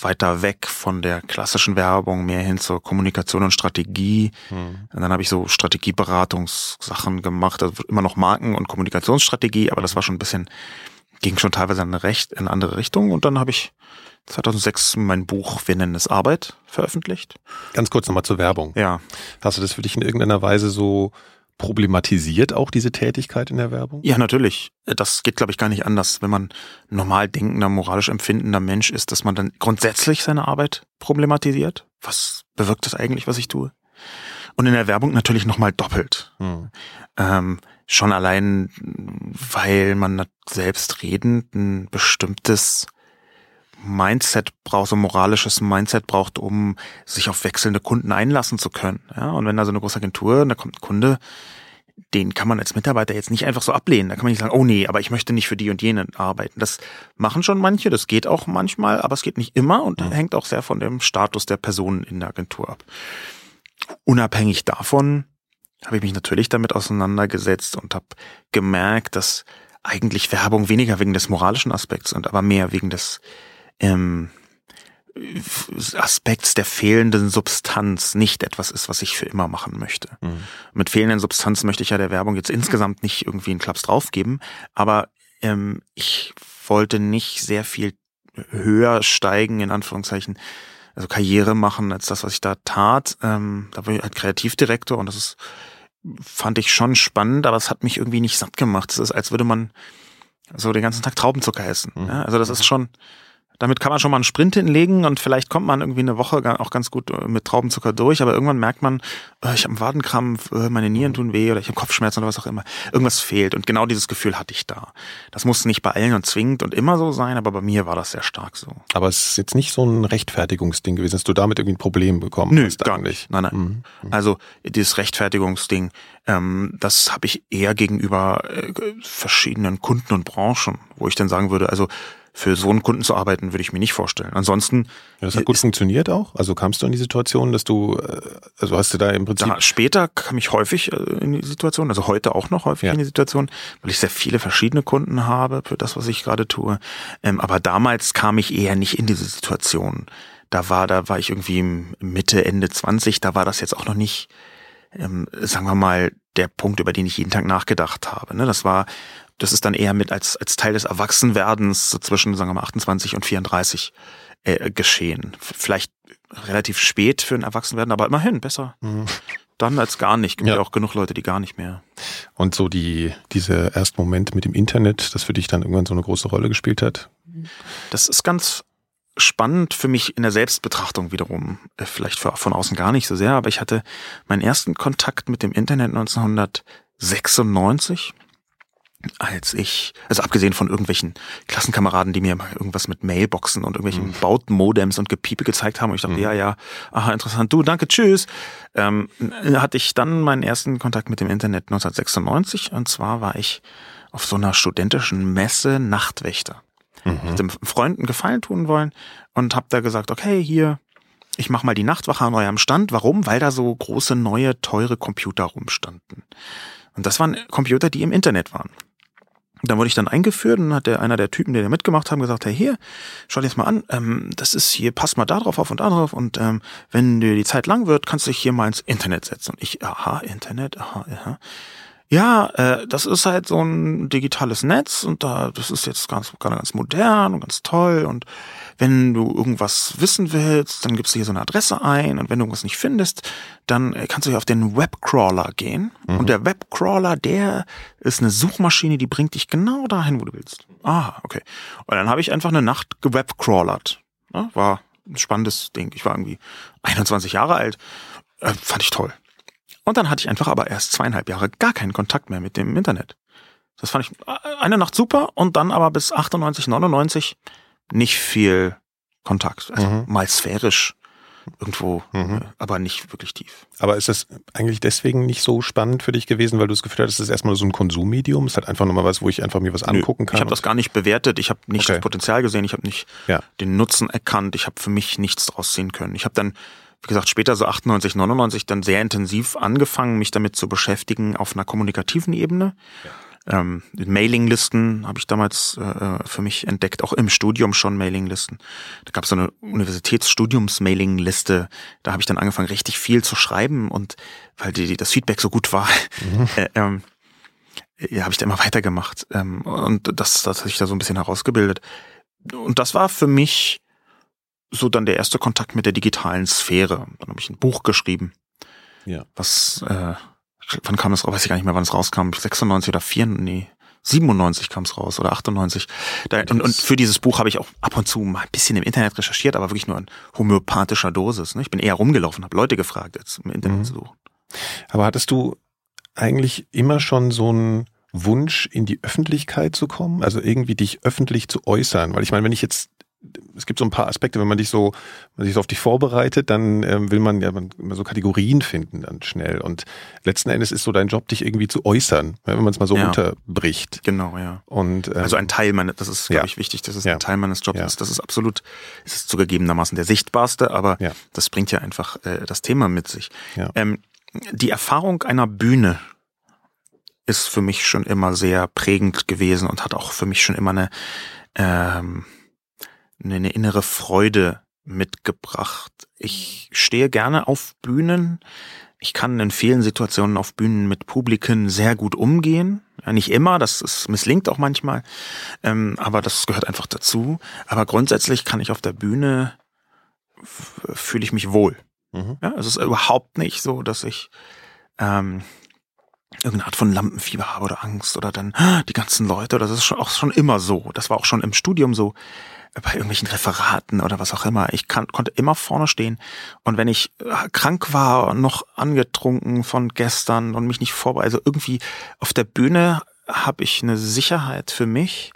weiter weg von der klassischen Werbung, mehr hin zur Kommunikation und Strategie. Mhm. Und dann habe ich so Strategieberatungssachen gemacht, also immer noch Marken- und Kommunikationsstrategie, aber das war schon ein bisschen, ging schon teilweise in eine, recht, in eine andere Richtung. Und dann habe ich 2006 mein Buch Wir nennen es Arbeit veröffentlicht. Ganz kurz nochmal zur Werbung. Ja, Hast du das für dich in irgendeiner Weise so problematisiert, auch diese Tätigkeit in der Werbung? ja natürlich. Das geht, glaube ich, gar nicht anders, wenn man normal denkender, moralisch empfindender Mensch ist, dass man dann grundsätzlich seine Arbeit problematisiert. Was bewirkt das eigentlich, was ich tue? Und in der Werbung natürlich nochmal doppelt. Mhm. Ähm, schon allein, weil man selbstredend ein bestimmtes Mindset braucht, so ein moralisches Mindset braucht, um sich auf wechselnde Kunden einlassen zu können. Ja, und wenn da so eine große Agentur, da kommt ein Kunde, den kann man als Mitarbeiter jetzt nicht einfach so ablehnen. Da kann man nicht sagen, oh nee, aber ich möchte nicht für die und jene arbeiten. Das machen schon manche, das geht auch manchmal, aber es geht nicht immer und mhm. hängt auch sehr von dem Status der Personen in der Agentur ab. Unabhängig davon habe ich mich natürlich damit auseinandergesetzt und habe gemerkt, dass eigentlich Werbung weniger wegen des moralischen Aspekts und aber mehr wegen des ähm, Aspekts der fehlenden Substanz nicht etwas ist, was ich für immer machen möchte. Mhm. Mit fehlenden Substanz möchte ich ja der Werbung jetzt insgesamt nicht irgendwie einen Klaps draufgeben, aber ähm, ich wollte nicht sehr viel höher steigen, in Anführungszeichen, also Karriere machen, als das, was ich da tat. Ähm, da war ich halt Kreativdirektor und das ist, fand ich schon spannend, aber es hat mich irgendwie nicht satt gemacht. Es ist, als würde man so den ganzen Tag Traubenzucker essen. Mhm. Ja, also das ist mhm. schon, damit kann man schon mal einen Sprint hinlegen und vielleicht kommt man irgendwie eine Woche auch ganz gut äh, mit Traubenzucker durch, aber irgendwann merkt man, äh, ich habe einen Wadenkrampf, äh, meine Nieren tun weh oder ich habe Kopfschmerzen oder was auch immer. Irgendwas fehlt und genau dieses Gefühl hatte ich da. Das muss nicht bei allen und zwingend und immer so sein, aber bei mir war das sehr stark so. Aber es ist jetzt nicht so ein Rechtfertigungsding gewesen, dass du damit irgendwie ein Problem bekommen Nö, hast gar nicht. Nein, nein. Mhm. mhm. Also dieses Rechtfertigungsding, ähm, das habe ich eher gegenüber äh, verschiedenen Kunden und Branchen, wo ich dann sagen würde, also für so einen Kunden zu arbeiten, würde ich mir nicht vorstellen. Ansonsten. Ja, das hat gut funktioniert auch. Also kamst du in die Situation, dass du, äh, also hast du da im Prinzip. Da, später kam ich häufig äh, in die Situation, also heute auch noch häufig ja. in die Situation, weil ich sehr viele verschiedene Kunden habe für das, was ich gerade tue. Ähm, aber damals kam ich eher nicht in diese Situation. Da war, da war ich irgendwie Mitte, Ende 20, da war das jetzt auch noch nicht, ähm, sagen wir mal, der Punkt, über den ich jeden Tag nachgedacht habe. Ne? Das war das ist dann eher mit als, als Teil des Erwachsenwerdens so zwischen, sagen wir mal, 28 und 34 äh, geschehen. Vielleicht relativ spät für ein Erwachsenwerden, aber immerhin besser. Mhm. Dann als gar nicht. Gibt ja. auch genug Leute, die gar nicht mehr. Und so die, diese ersten Momente mit dem Internet, das für dich dann irgendwann so eine große Rolle gespielt hat? Das ist ganz spannend für mich in der Selbstbetrachtung wiederum. Äh, vielleicht von außen gar nicht so sehr, aber ich hatte meinen ersten Kontakt mit dem Internet 1996 als ich, also abgesehen von irgendwelchen Klassenkameraden, die mir mal irgendwas mit Mailboxen und irgendwelchen mhm. Bauten-Modems und Gepiepe gezeigt haben und ich dachte, mhm. ja, ja, aha, interessant, du, danke, tschüss, ähm, hatte ich dann meinen ersten Kontakt mit dem Internet 1996 und zwar war ich auf so einer studentischen Messe Nachtwächter. Mhm. Ich hatte Freunden Gefallen tun wollen und habe da gesagt, okay, hier, ich mache mal die Nachtwache an eurem Stand. Warum? Weil da so große, neue, teure Computer rumstanden. Und das waren Computer, die im Internet waren dann wurde ich dann eingeführt und hat der, einer der Typen, die da mitgemacht haben, gesagt, hey, hier, schau dir das mal an, ähm, das ist hier, pass mal da drauf auf und da drauf und ähm, wenn dir die Zeit lang wird, kannst du dich hier mal ins Internet setzen. Und ich, aha, Internet, aha, aha. Ja, äh, das ist halt so ein digitales Netz und da, das ist jetzt ganz, ganz modern und ganz toll und wenn du irgendwas wissen willst, dann gibst du hier so eine Adresse ein und wenn du irgendwas nicht findest, dann äh, kannst du hier auf den Webcrawler gehen. Mhm. Und der Webcrawler, der ist eine Suchmaschine, die bringt dich genau dahin, wo du willst. Ah, okay. Und dann habe ich einfach eine Nacht gewebcrawlert. Ja, war ein spannendes Ding. Ich war irgendwie 21 Jahre alt. Äh, fand ich toll. Und dann hatte ich einfach aber erst zweieinhalb Jahre gar keinen Kontakt mehr mit dem Internet. Das fand ich äh, eine Nacht super und dann aber bis 98, 99 nicht viel Kontakt. Also mhm. mal sphärisch irgendwo, mhm. Äh, aber nicht wirklich tief. Aber ist das eigentlich deswegen nicht so spannend für dich gewesen, weil du das Gefühl hattest, es ist erstmal so ein Konsummedium, es hat einfach nochmal was, wo ich einfach mir was angucken kann? Ich habe das gar nicht bewertet, ich habe nicht okay. das Potenzial gesehen, ich habe nicht ja. den Nutzen erkannt, ich habe für mich nichts draus sehen können. Ich habe dann, wie gesagt, später so 98, 99 dann sehr intensiv angefangen, mich damit zu beschäftigen auf einer kommunikativen Ebene. Ja ähm, Mailinglisten habe ich damals äh, für mich entdeckt, auch im Studium schon Mailinglisten. Da gab es so eine Universitätsstudiums-Mailingliste, da habe ich dann angefangen, richtig viel zu schreiben und weil die, die das Feedback so gut war, mhm. äh, ähm, ja, habe ich da immer weitergemacht. Ähm, und das, das hat sich da so ein bisschen herausgebildet. Und das war für mich so dann der erste Kontakt mit der digitalen Sphäre. Dann habe ich ein Buch geschrieben, ja. was äh, wann kam das raus? Weiß ich gar nicht mehr, wann es rauskam. 96 oder 4, nee, 97 kam es raus oder 98. Da, und, und für dieses Buch habe ich auch ab und zu mal ein bisschen im Internet recherchiert, aber wirklich nur in homöopathischer Dosis. Ne? Ich bin eher rumgelaufen, habe Leute gefragt, jetzt im Internet mhm. zu suchen. Aber hattest du eigentlich immer schon so einen Wunsch, in die Öffentlichkeit zu kommen? Also irgendwie dich öffentlich zu äußern? Weil ich meine, wenn ich jetzt es gibt so ein paar Aspekte, wenn man dich so, wenn man sich so auf dich vorbereitet, dann ähm, will man ja immer so Kategorien finden dann schnell. Und letzten Endes ist so dein Job, dich irgendwie zu äußern, wenn man es mal so ja. unterbricht. Genau, ja. Und ähm, also ein Teil meines, das ist, glaube ja. ich, wichtig, dass es ja. ein Teil meines Jobs ist. Das ist absolut, es ist zugegebenermaßen der sichtbarste, aber das bringt ja einfach äh, das Thema mit sich. Ähm, die Erfahrung einer Bühne ist für mich schon immer sehr prägend gewesen und hat auch für mich schon immer eine ähm, eine innere Freude mitgebracht. Ich stehe gerne auf Bühnen. Ich kann in vielen Situationen auf Bühnen mit Publiken sehr gut umgehen. Ja, nicht immer, das ist, misslingt auch manchmal, ähm, aber das gehört einfach dazu. Aber grundsätzlich kann ich auf der Bühne, fühle ich mich wohl. Mhm. Ja, es ist überhaupt nicht so, dass ich ähm, irgendeine Art von Lampenfieber habe oder Angst oder dann die ganzen Leute. Das ist schon, auch schon immer so. Das war auch schon im Studium so bei irgendwelchen Referaten oder was auch immer. Ich kann, konnte immer vorne stehen. Und wenn ich äh, krank war und noch angetrunken von gestern und mich nicht vorbereitet, also irgendwie auf der Bühne habe ich eine Sicherheit für mich,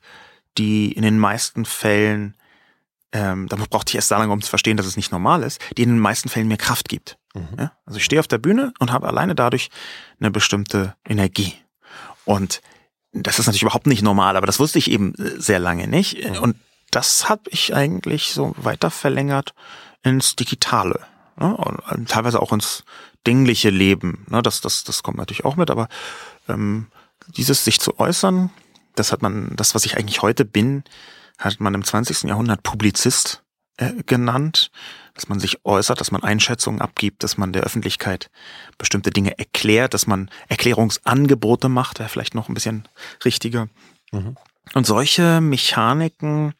die in den meisten Fällen, ähm, da brauchte ich erst sehr lange, um zu verstehen, dass es nicht normal ist, die in den meisten Fällen mir Kraft gibt. Mhm. Ja? Also ich stehe auf der Bühne und habe alleine dadurch eine bestimmte Energie. Und das ist natürlich überhaupt nicht normal, aber das wusste ich eben äh, sehr lange nicht. Mhm. Und das habe ich eigentlich so weiter verlängert ins Digitale. Ne? Und teilweise auch ins dingliche Leben. Ne? Das, das, das kommt natürlich auch mit, aber ähm, dieses sich zu äußern, das hat man, das, was ich eigentlich heute bin, hat man im 20. Jahrhundert Publizist äh, genannt, dass man sich äußert, dass man Einschätzungen abgibt, dass man der Öffentlichkeit bestimmte Dinge erklärt, dass man Erklärungsangebote macht, wäre vielleicht noch ein bisschen richtiger. Mhm. Und solche Mechaniken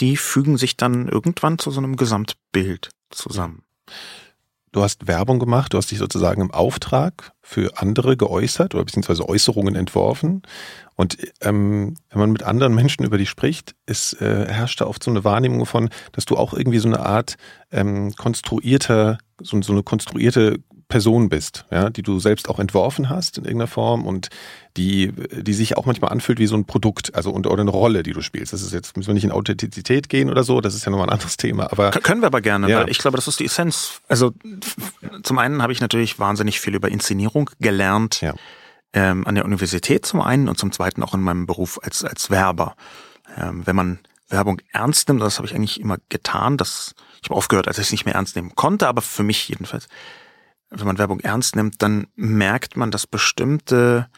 die fügen sich dann irgendwann zu so einem Gesamtbild zusammen. Du hast Werbung gemacht, du hast dich sozusagen im Auftrag für andere geäußert oder beziehungsweise Äußerungen entworfen. Und ähm, wenn man mit anderen Menschen über dich spricht, ist, äh, herrscht da oft so eine Wahrnehmung von, dass du auch irgendwie so eine Art ähm, konstruierter, so, so eine konstruierte Person bist, ja, die du selbst auch entworfen hast in irgendeiner Form und die, die sich auch manchmal anfühlt wie so ein Produkt, also und, oder eine Rolle, die du spielst. Das ist jetzt, müssen wir nicht in Authentizität gehen oder so, das ist ja nochmal ein anderes Thema. Aber können wir aber gerne, ja. weil ich glaube, das ist die Essenz. Also zum einen habe ich natürlich wahnsinnig viel über Inszenierung gelernt. Ja. Ähm, an der Universität zum einen und zum zweiten auch in meinem Beruf als, als Werber. Ähm, wenn man Werbung ernst nimmt, das habe ich eigentlich immer getan, das, ich habe aufgehört, als ich es nicht mehr ernst nehmen konnte, aber für mich jedenfalls wenn man Werbung ernst nimmt, dann merkt man, dass bestimmte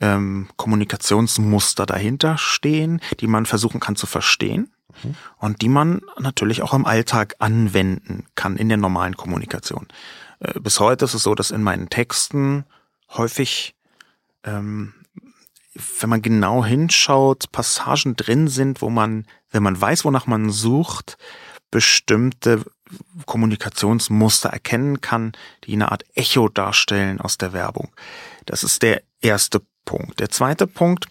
ähm, Kommunikationsmuster dahinter stehen, die man versuchen kann zu verstehen mhm. und die man natürlich auch im Alltag anwenden kann in der normalen Kommunikation. Äh, bis heute ist es so, dass in meinen Texten häufig, ähm, wenn man genau hinschaut, Passagen drin sind, wo man, wenn man weiß, wonach man sucht, bestimmte Kommunikationsmuster erkennen kann, die eine Art Echo darstellen aus der Werbung. Das ist der erste Punkt. Der zweite Punkt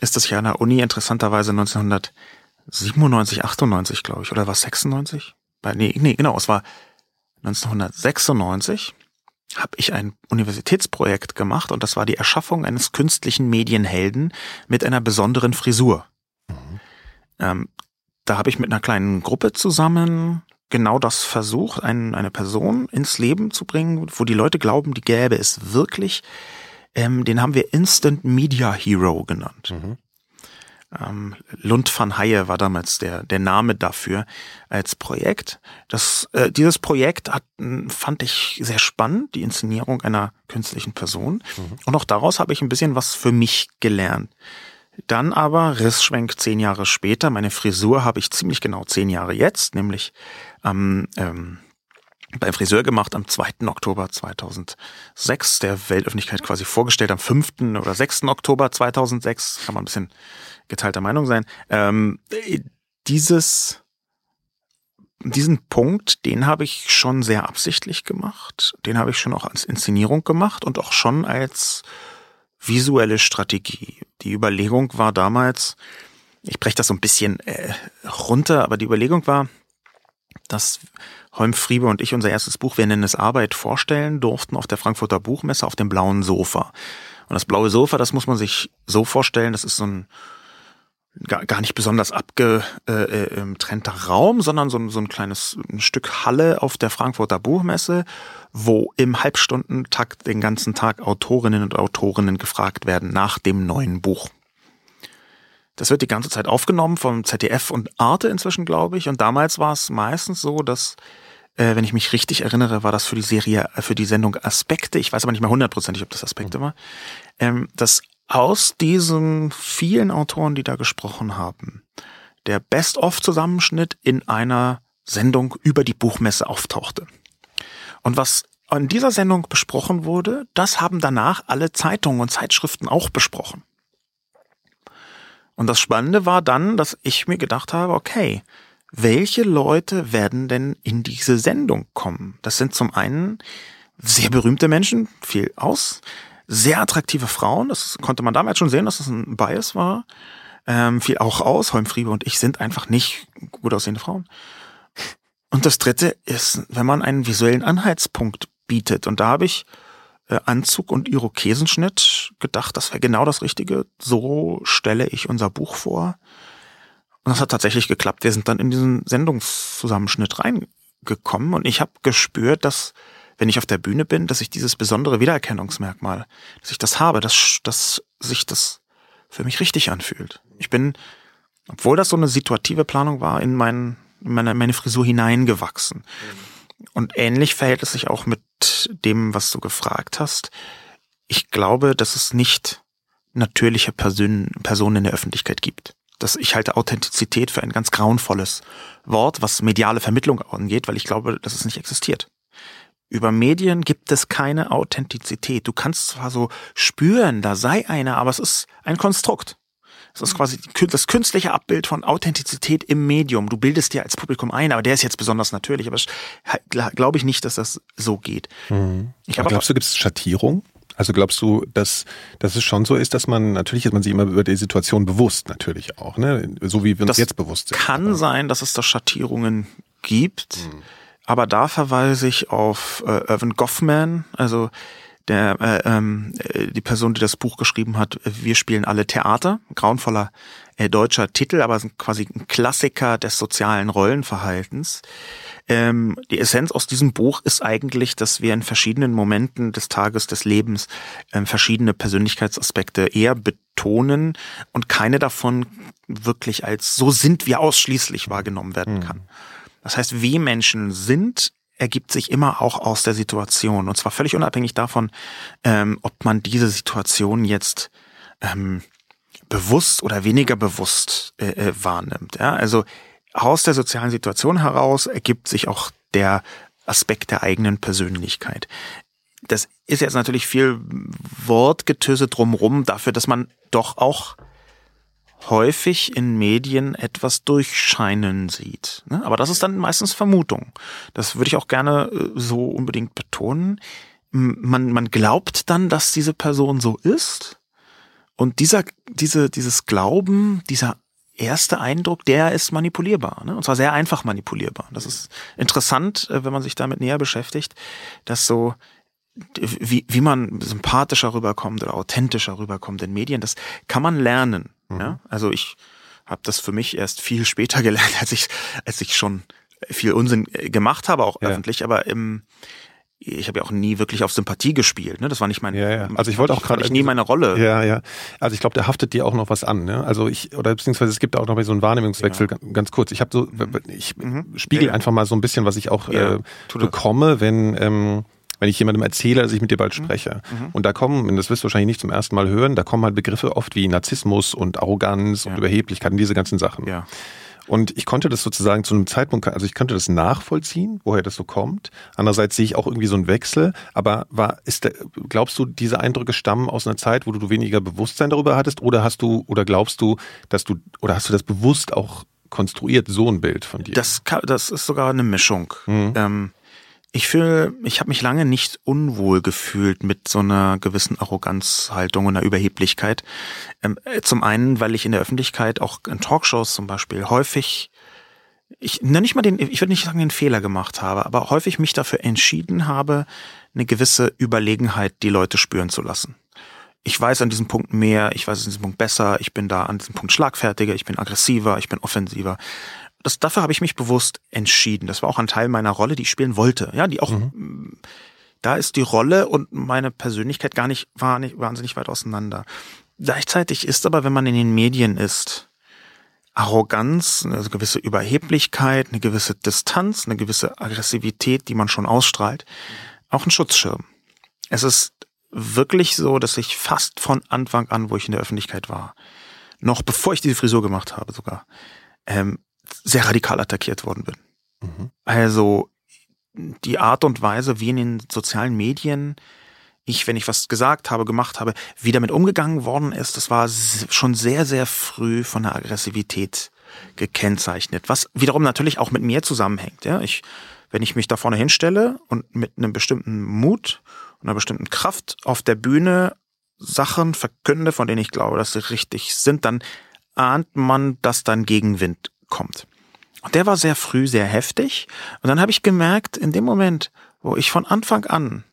ist, dass ich an der Uni interessanterweise 1997, 98, glaube ich, oder war 96? Nee, nee, genau, es war 1996 habe ich ein Universitätsprojekt gemacht und das war die Erschaffung eines künstlichen Medienhelden mit einer besonderen Frisur. Mhm. Ähm, da habe ich mit einer kleinen Gruppe zusammen genau das versucht, ein, eine Person ins Leben zu bringen, wo die Leute glauben, die gäbe es wirklich. Ähm, den haben wir Instant Media Hero genannt. Mhm. Ähm, Lund van Haie war damals der, der Name dafür als Projekt. Das, äh, dieses Projekt hat, fand ich sehr spannend, die Inszenierung einer künstlichen Person. Mhm. Und auch daraus habe ich ein bisschen was für mich gelernt. Dann aber Rissschwenk zehn Jahre später. Meine Frisur habe ich ziemlich genau zehn Jahre jetzt, nämlich am ähm, beim Friseur gemacht am 2. Oktober 2006, der Weltöffentlichkeit quasi vorgestellt am 5. oder 6. Oktober 2006, kann man ein bisschen geteilter Meinung sein. Ähm, dieses, diesen Punkt, den habe ich schon sehr absichtlich gemacht, den habe ich schon auch als Inszenierung gemacht und auch schon als visuelle Strategie. Die Überlegung war damals, ich breche das so ein bisschen äh, runter, aber die Überlegung war, dass Holm Friebe und ich unser erstes Buch, wir nennen es Arbeit, vorstellen durften auf der Frankfurter Buchmesse auf dem blauen Sofa. Und das blaue Sofa, das muss man sich so vorstellen, das ist so ein gar, nicht besonders abgetrennter äh, Raum, sondern so, so ein kleines ein Stück Halle auf der Frankfurter Buchmesse, wo im Halbstundentakt den ganzen Tag Autorinnen und Autorinnen gefragt werden nach dem neuen Buch. Das wird die ganze Zeit aufgenommen vom ZDF und Arte inzwischen, glaube ich. Und damals war es meistens so, dass, äh, wenn ich mich richtig erinnere, war das für die Serie, äh, für die Sendung Aspekte, ich weiß aber nicht mehr hundertprozentig, ob das Aspekte mhm. war, ähm, dass aus diesen vielen Autoren, die da gesprochen haben, der Best-of-Zusammenschnitt in einer Sendung über die Buchmesse auftauchte. Und was in dieser Sendung besprochen wurde, das haben danach alle Zeitungen und Zeitschriften auch besprochen. Und das Spannende war dann, dass ich mir gedacht habe, okay, welche Leute werden denn in diese Sendung kommen? Das sind zum einen sehr berühmte Menschen, viel aus, sehr attraktive Frauen, das konnte man damals schon sehen, dass das ein Bias war, ähm, viel auch aus, Holm Friebe und ich sind einfach nicht gut aussehende Frauen. Und das dritte ist, wenn man einen visuellen Anhaltspunkt bietet, und da habe ich Anzug und Irokesenschnitt gedacht, das wäre genau das Richtige. So stelle ich unser Buch vor. Und das hat tatsächlich geklappt. Wir sind dann in diesen Sendungszusammenschnitt reingekommen und ich habe gespürt, dass wenn ich auf der Bühne bin, dass ich dieses besondere Wiedererkennungsmerkmal, dass ich das habe, dass, dass sich das für mich richtig anfühlt. Ich bin, obwohl das so eine situative Planung war, in, mein, in meine, meine Frisur hineingewachsen. Mhm. Und ähnlich verhält es sich auch mit dem, was du gefragt hast. Ich glaube, dass es nicht natürliche Person, Personen in der Öffentlichkeit gibt. Dass ich halte Authentizität für ein ganz grauenvolles Wort, was mediale Vermittlung angeht, weil ich glaube, dass es nicht existiert. Über Medien gibt es keine Authentizität. Du kannst zwar so spüren, da sei einer, aber es ist ein Konstrukt. Das ist quasi das künstliche Abbild von Authentizität im Medium. Du bildest dir als Publikum ein, aber der ist jetzt besonders natürlich. Aber glaube ich nicht, dass das so geht. Mhm. Ich aber glaubst du, gibt es Schattierung? Also glaubst du, dass, dass es schon so ist, dass man, natürlich ist man sich immer über die Situation bewusst, natürlich auch, ne? So wie wir uns das jetzt bewusst sind. Kann aber. sein, dass es da Schattierungen gibt, mhm. aber da verweise ich auf äh, Irvin Goffman, also der äh, ähm, äh, die Person, die das Buch geschrieben hat, wir spielen alle Theater, grauenvoller äh, deutscher Titel, aber quasi ein Klassiker des sozialen Rollenverhaltens. Ähm, die Essenz aus diesem Buch ist eigentlich, dass wir in verschiedenen Momenten des Tages, des Lebens ähm, verschiedene Persönlichkeitsaspekte eher betonen und keine davon wirklich als so sind wir ausschließlich wahrgenommen werden kann. Das heißt, wie Menschen sind, ergibt sich immer auch aus der Situation. Und zwar völlig unabhängig davon, ähm, ob man diese Situation jetzt ähm, bewusst oder weniger bewusst äh, äh, wahrnimmt. Ja? Also aus der sozialen Situation heraus ergibt sich auch der Aspekt der eigenen Persönlichkeit. Das ist jetzt natürlich viel Wortgetöse drumrum dafür, dass man doch auch häufig in Medien etwas durchscheinen sieht. Ne? Aber das ist dann meistens Vermutung. Das würde ich auch gerne äh, so unbedingt betonen. Man, man glaubt dann, dass diese Person so ist. Und dieser, diese, dieses Glauben, dieser erste Eindruck, der ist manipulierbar. Ne? Und zwar sehr einfach manipulierbar. Das ist interessant, äh, wenn man sich damit näher beschäftigt, dass so wie, wie man sympathischer rüberkommt oder authentischer rüberkommt in Medien, das kann man lernen. Mhm. Ja? Also ich habe das für mich erst viel später gelernt, als ich, als ich schon viel Unsinn äh, gemacht habe, auch ja. öffentlich, aber im ich habe ja auch nie wirklich auf Sympathie gespielt, ne? Das war nicht mein. Ja, ja. Also ich wollte auch gerade nie meine Rolle. Ja, ja. Also ich glaube, der haftet dir auch noch was an. Ne? Also ich oder beziehungsweise es gibt auch noch so einen Wahrnehmungswechsel. Ja. Ganz kurz. Ich habe so, ich mhm. spiegel ja, einfach mal so ein bisschen, was ich auch äh, bekomme, wenn ähm, wenn ich jemandem erzähle, dass ich mit dir bald mhm. spreche. Mhm. Und da kommen, und das wirst du wahrscheinlich nicht zum ersten Mal hören, da kommen halt Begriffe oft wie Narzissmus und Arroganz ja. und Überheblichkeit und diese ganzen Sachen. Ja. Und ich konnte das sozusagen zu einem Zeitpunkt, also ich konnte das nachvollziehen, woher das so kommt. Andererseits sehe ich auch irgendwie so einen Wechsel. Aber war, ist der, glaubst du, diese Eindrücke stammen aus einer Zeit, wo du weniger Bewusstsein darüber hattest? Oder hast du, oder glaubst du, dass du, oder hast du das bewusst auch konstruiert, so ein Bild von dir? Das, das ist sogar eine Mischung. Mhm. Ähm, Ich fühle, ich habe mich lange nicht unwohl gefühlt mit so einer gewissen Arroganzhaltung und einer Überheblichkeit. Ähm, äh, zum einen, weil ich in der Öffentlichkeit auch in Talkshows zum Beispiel häufig, ich nenne nicht mal den, ich würde nicht sagen, den Fehler gemacht habe, aber häufig mich dafür entschieden habe, eine gewisse Überlegenheit die Leute spüren zu lassen. Ich weiß an diesem Punkt mehr, ich weiß an diesem Punkt besser, ich bin da an diesem Punkt schlagfertiger, ich bin aggressiver, ich bin offensiver das, dafür habe ich mich bewusst entschieden. Das war auch ein Teil meiner Rolle, die ich spielen wollte. Ja, die auch, mhm. da ist die Rolle und meine Persönlichkeit gar nicht, war nicht wahnsinnig weit auseinander. Gleichzeitig ist aber, wenn man in den Medien ist, Arroganz, eine gewisse Überheblichkeit, eine gewisse Distanz, eine gewisse Aggressivität, die man schon ausstrahlt, auch ein Schutzschirm. Es ist wirklich so, dass ich fast von Anfang an, wo ich in der Öffentlichkeit war, noch bevor ich diese Frisur gemacht habe sogar, ähm, sehr radikal attackiert worden bin. Mhm. Also die Art und Weise, wie in den sozialen Medien ich, wenn ich was gesagt habe, gemacht habe, wie damit umgegangen worden ist, das war schon sehr, sehr früh von der Aggressivität gekennzeichnet, was wiederum natürlich auch mit mir zusammenhängt. Ja, ich, wenn ich mich da vorne hinstelle und mit einem bestimmten Mut und einer bestimmten Kraft auf der Bühne Sachen verkünde, von denen ich glaube, dass sie richtig sind, dann ahnt man, dass dann Gegenwind kommt. Und der war sehr früh sehr heftig. Und dann habe ich gemerkt, in dem Moment, wo ich von Anfang an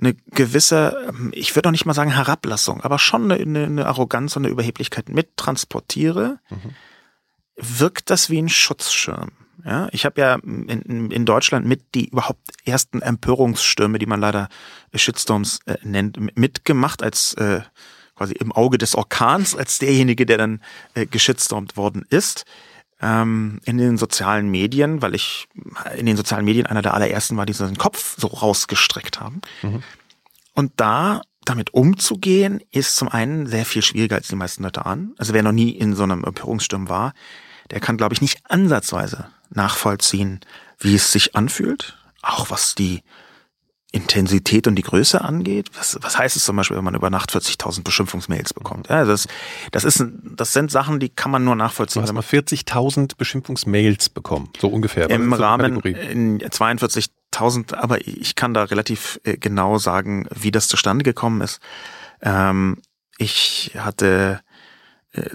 eine gewisse, ich würde auch nicht mal sagen Herablassung, aber schon eine, eine Arroganz und eine Überheblichkeit mittransportiere, mhm. wirkt das wie ein Schutzschirm. Ja, ich habe ja in, in Deutschland mit die überhaupt ersten Empörungsstürme, die man leider Shitstorms äh, nennt, mitgemacht als äh, quasi im Auge des Orkans, als derjenige, der dann äh, geschitstormt worden ist ähm, in den sozialen Medien, weil ich in den sozialen Medien einer der allerersten war, die so den Kopf so rausgestreckt haben. Mhm. Und da damit umzugehen, ist zum einen sehr viel schwieriger als die meisten Leute an. Also wer noch nie in so einem Empörungssturm war, der kann, glaube ich, nicht ansatzweise nachvollziehen, wie es sich anfühlt. Auch was die Intensität und die Größe angeht. Was, was heißt es zum Beispiel, wenn man über Nacht 40.000 Beschimpfungsmails bekommt? Ja, das, das, ist, das sind Sachen, die kann man nur nachvollziehen. Du hast mal 40.000 Beschimpfungsmails bekommen, so ungefähr. Im Rahmen in 42.000, aber ich kann da relativ äh, genau sagen, wie das zustande gekommen ist. Ähm, ich hatte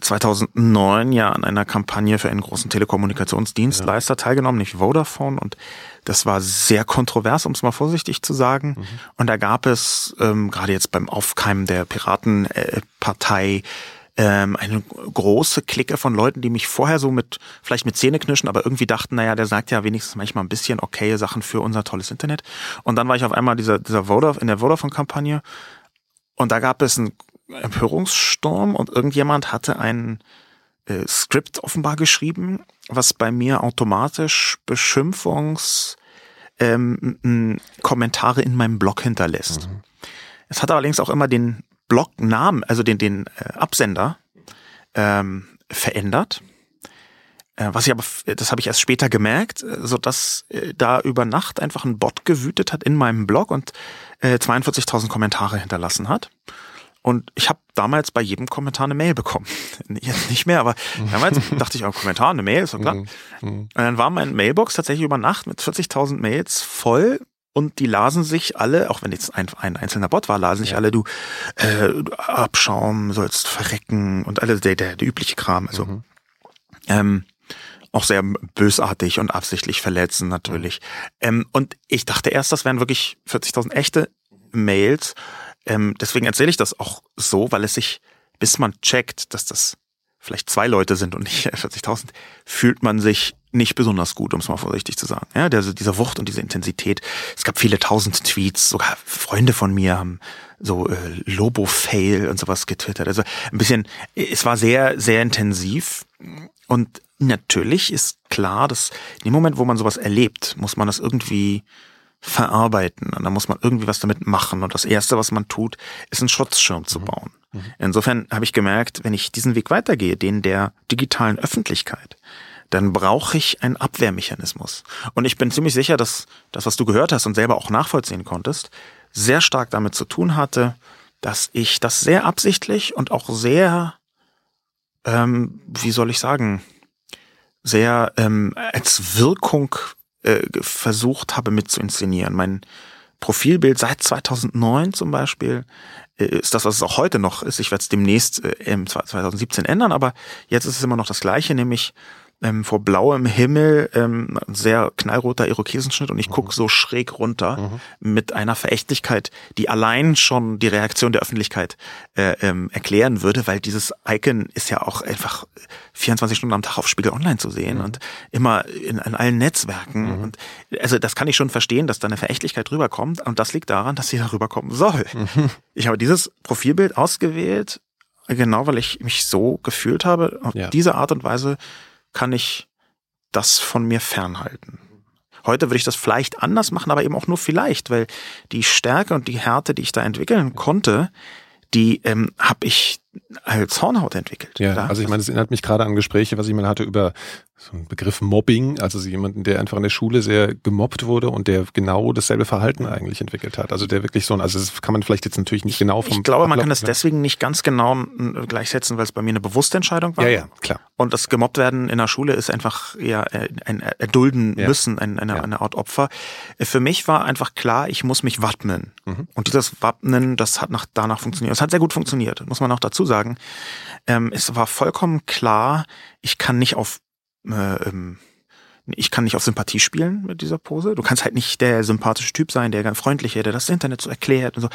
2009 ja an einer Kampagne für einen großen Telekommunikationsdienstleister ja. teilgenommen, nicht Vodafone. Und das war sehr kontrovers, um es mal vorsichtig zu sagen. Mhm. Und da gab es ähm, gerade jetzt beim Aufkeimen der Piratenpartei ähm, eine große Clique von Leuten, die mich vorher so mit, vielleicht mit Zähneknirschen, aber irgendwie dachten, naja, der sagt ja wenigstens manchmal ein bisschen okay Sachen für unser tolles Internet. Und dann war ich auf einmal dieser, dieser Vodafone, in der Vodafone-Kampagne und da gab es ein Empörungssturm und irgendjemand hatte ein äh, Skript offenbar geschrieben, was bei mir automatisch Beschimpfungs ähm, Kommentare in meinem Blog hinterlässt. Mhm. Es hat allerdings auch immer den Blognamen, also den, den äh, Absender ähm, verändert. Äh, was ich aber, das habe ich erst später gemerkt, äh, so dass äh, da über Nacht einfach ein Bot gewütet hat in meinem Blog und äh, 42.000 Kommentare hinterlassen hat. Und ich habe damals bei jedem Kommentar eine Mail bekommen. Jetzt nicht mehr, aber damals dachte ich, auch Kommentar, eine Mail, ist doch klar. Mhm. Mhm. Und dann war mein Mailbox tatsächlich über Nacht mit 40.000 Mails voll und die lasen sich alle, auch wenn jetzt ein, ein einzelner Bot war, lasen sich ja. alle, du äh, Abschaum, sollst verrecken und alle der, der, der übliche Kram. Also mhm. ähm, auch sehr bösartig und absichtlich verletzen natürlich. Ähm, und ich dachte erst, das wären wirklich 40.000 echte Mails. Ähm, deswegen erzähle ich das auch so, weil es sich, bis man checkt, dass das vielleicht zwei Leute sind und nicht 40.000, fühlt man sich nicht besonders gut, um es mal vorsichtig zu sagen. Ja, der, dieser Wucht und diese Intensität. Es gab viele tausend Tweets, sogar Freunde von mir haben so äh, Lobo-Fail und sowas getwittert. Also ein bisschen, es war sehr, sehr intensiv. Und natürlich ist klar, dass in dem Moment, wo man sowas erlebt, muss man das irgendwie verarbeiten und da muss man irgendwie was damit machen und das erste, was man tut, ist einen Schutzschirm zu mhm. bauen. Mhm. Insofern habe ich gemerkt, wenn ich diesen Weg weitergehe, den der digitalen Öffentlichkeit, dann brauche ich einen Abwehrmechanismus. Und ich bin ziemlich sicher, dass das, was du gehört hast und selber auch nachvollziehen konntest, sehr stark damit zu tun hatte, dass ich das sehr absichtlich und auch sehr, ähm, wie soll ich sagen, sehr ähm, als Wirkung äh, versucht habe mit zu inszenieren. Mein Profilbild seit 2009 zum Beispiel äh, ist das, was es auch heute noch ist. Ich werde es demnächst äh, im 2017 ändern, aber jetzt ist es immer noch das Gleiche, nämlich ähm, vor blauem Himmel, ähm, sehr knallroter Irokesenschnitt und ich gucke mhm. so schräg runter mhm. mit einer Verächtlichkeit, die allein schon die Reaktion der Öffentlichkeit äh, ähm, erklären würde, weil dieses Icon ist ja auch einfach 24 Stunden am Tag auf Spiegel Online zu sehen mhm. und immer in, in allen Netzwerken. Mhm. Und also das kann ich schon verstehen, dass da eine Verächtlichkeit rüberkommt und das liegt daran, dass sie darüber kommen soll. Mhm. Ich habe dieses Profilbild ausgewählt, genau weil ich mich so gefühlt habe, auf ja. diese Art und Weise kann ich das von mir fernhalten. Heute würde ich das vielleicht anders machen, aber eben auch nur vielleicht, weil die Stärke und die Härte, die ich da entwickeln konnte, die ähm, habe ich als Hornhaut entwickelt. Ja, also ich meine, es erinnert mich gerade an Gespräche, was ich mal hatte über so einen Begriff Mobbing, also jemanden, der einfach in der Schule sehr gemobbt wurde und der genau dasselbe Verhalten eigentlich entwickelt hat. Also der wirklich so, also das kann man vielleicht jetzt natürlich nicht genau vom Ich glaube, man kann das deswegen nicht ganz genau gleichsetzen, weil es bei mir eine bewusste Entscheidung war. Ja, ja, klar. Und das gemobbt werden in der Schule ist einfach ja ein Erdulden ja. müssen, eine, eine, ja. eine Art Opfer. Für mich war einfach klar, ich muss mich wappnen. Mhm. Und dieses Wappnen, das hat nach, danach funktioniert. Es hat sehr gut funktioniert, muss man auch dazu sagen. Ähm, es war vollkommen klar, ich kann nicht auf äh, ähm, ich kann nicht auf Sympathie spielen mit dieser Pose. Du kannst halt nicht der sympathische Typ sein, der ganz freundliche, der das Internet so erklärt und so.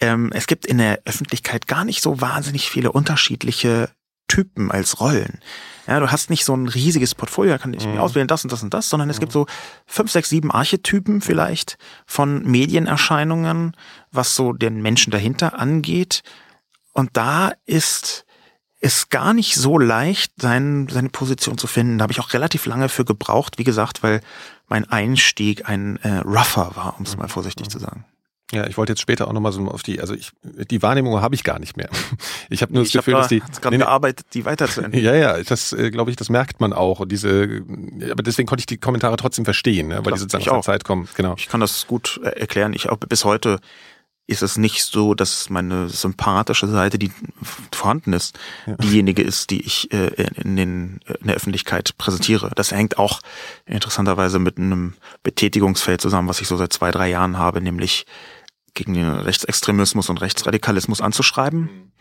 Ähm, es gibt in der Öffentlichkeit gar nicht so wahnsinnig viele unterschiedliche Typen als Rollen. Ja, du hast nicht so ein riesiges Portfolio, da kann ich mhm. mir auswählen, das und das und das, sondern es mhm. gibt so fünf, sechs, sieben Archetypen vielleicht von Medienerscheinungen, was so den Menschen dahinter angeht. Und da ist ist gar nicht so leicht, sein, seine Position zu finden. Da habe ich auch relativ lange für gebraucht, wie gesagt, weil mein Einstieg ein äh, rougher war, um es mal vorsichtig zu sagen. Ja, ich wollte jetzt später auch nochmal so auf die, also ich, die Wahrnehmung habe ich gar nicht mehr. Ich habe nur das Gefühl, da, dass die gerade nee, gearbeitet, die weiterzuentwickeln. Ja, ja, das äh, glaube ich, das merkt man auch. Und diese, aber deswegen konnte ich die Kommentare trotzdem verstehen, ne, weil Klar, die sozusagen aus der Zeit kommen. Genau. Ich kann das gut äh, erklären. Ich auch bis heute ist es nicht so, dass meine sympathische Seite, die vorhanden ist, ja. diejenige ist, die ich äh, in, den, in der Öffentlichkeit präsentiere. Das hängt auch interessanterweise mit einem Betätigungsfeld zusammen, was ich so seit zwei, drei Jahren habe, nämlich gegen den Rechtsextremismus und Rechtsradikalismus anzuschreiben.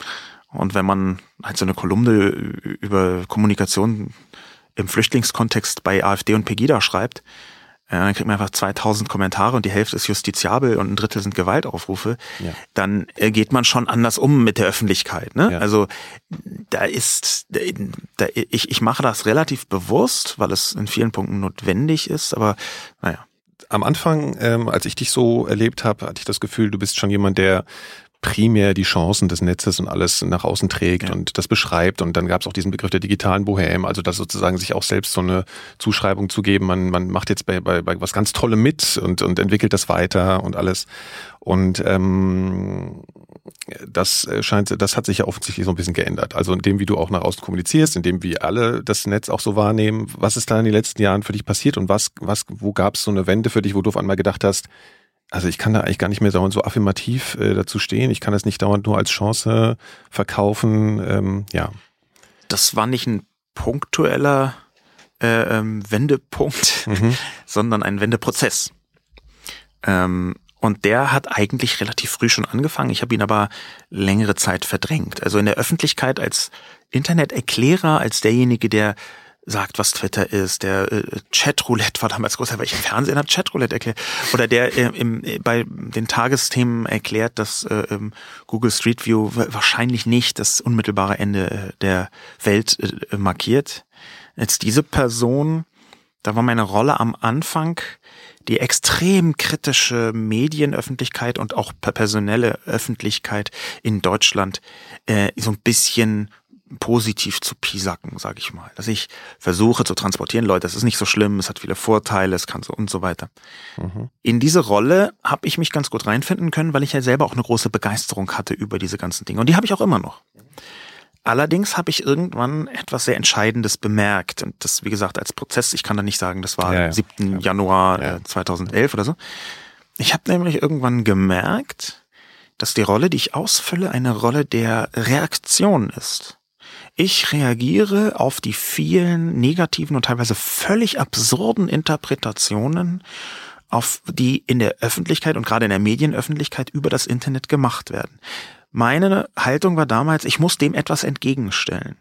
Und wenn man halt so eine Kolumne über Kommunikation im Flüchtlingskontext bei AfD und Pegida schreibt, ja, dann kriegt man einfach 2000 Kommentare und die Hälfte ist justiziabel und ein Drittel sind Gewaltaufrufe, ja. dann äh, geht man schon anders um mit der Öffentlichkeit. Ne? Ja. Also da ist, da, ich, ich mache das relativ bewusst, weil es in vielen Punkten notwendig ist, aber naja. Am Anfang, ähm, als ich dich so erlebt habe, hatte ich das Gefühl, du bist schon jemand, der primär die Chancen des Netzes und alles nach außen trägt ja. und das beschreibt. Und dann gab es auch diesen Begriff der digitalen Bohem, also das sozusagen sich auch selbst so eine Zuschreibung zu geben, man, man macht jetzt bei, bei, bei was ganz Tollem mit und, und entwickelt das weiter und alles. Und ähm, das scheint, das hat sich ja offensichtlich so ein bisschen geändert. Also in dem, wie du auch nach außen kommunizierst, in dem, wie alle das Netz auch so wahrnehmen. Was ist da in den letzten Jahren für dich passiert und was, was, wo gab es so eine Wende für dich, wo du auf einmal gedacht hast, also ich kann da eigentlich gar nicht mehr dauernd so affirmativ äh, dazu stehen. Ich kann das nicht dauernd nur als Chance verkaufen. Ähm, ja. Das war nicht ein punktueller äh, ähm, Wendepunkt, mhm. sondern ein Wendeprozess. Ähm, und der hat eigentlich relativ früh schon angefangen. Ich habe ihn aber längere Zeit verdrängt. Also in der Öffentlichkeit als Interneterklärer, als derjenige, der sagt, was Twitter ist. Der äh, Chatroulette war damals groß, weil ich im Fernsehen habe Chatroulette erklärt. Oder der äh, im, äh, bei den Tagesthemen erklärt, dass äh, ähm, Google Street View wahrscheinlich nicht das unmittelbare Ende äh, der Welt äh, markiert. Jetzt diese Person, da war meine Rolle am Anfang die extrem kritische Medienöffentlichkeit und auch personelle Öffentlichkeit in Deutschland äh, so ein bisschen positiv zu pisacken, sage ich mal. Dass ich versuche zu transportieren, Leute, es ist nicht so schlimm, es hat viele Vorteile, es kann so und so weiter. Mhm. In diese Rolle habe ich mich ganz gut reinfinden können, weil ich ja selber auch eine große Begeisterung hatte über diese ganzen Dinge. Und die habe ich auch immer noch. Allerdings habe ich irgendwann etwas sehr Entscheidendes bemerkt. Und das, wie gesagt, als Prozess, ich kann da nicht sagen, das war ja, ja. 7. Ja. Januar ja. 2011 oder so. Ich habe nämlich irgendwann gemerkt, dass die Rolle, die ich ausfülle, eine Rolle der Reaktion ist. Ich reagiere auf die vielen negativen und teilweise völlig absurden Interpretationen, auf die in der Öffentlichkeit und gerade in der Medienöffentlichkeit über das Internet gemacht werden. Meine Haltung war damals, ich muss dem etwas entgegenstellen.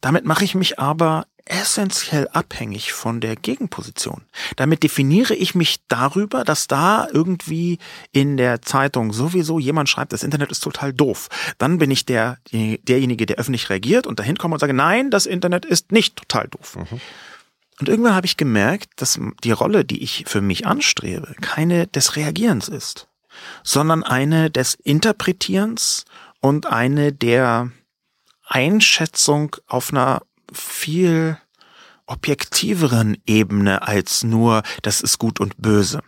Damit mache ich mich aber essentiell abhängig von der Gegenposition. Damit definiere ich mich darüber, dass da irgendwie in der Zeitung sowieso jemand schreibt, das Internet ist total doof. Dann bin ich der, derjenige, der öffentlich reagiert und dahin komme und sage, nein, das Internet ist nicht total doof. Mhm. Und irgendwann habe ich gemerkt, dass die Rolle, die ich für mich anstrebe, keine des Reagierens ist, sondern eine des Interpretierens und eine der Einschätzung auf einer viel objektiveren Ebene als nur, das ist gut und böse.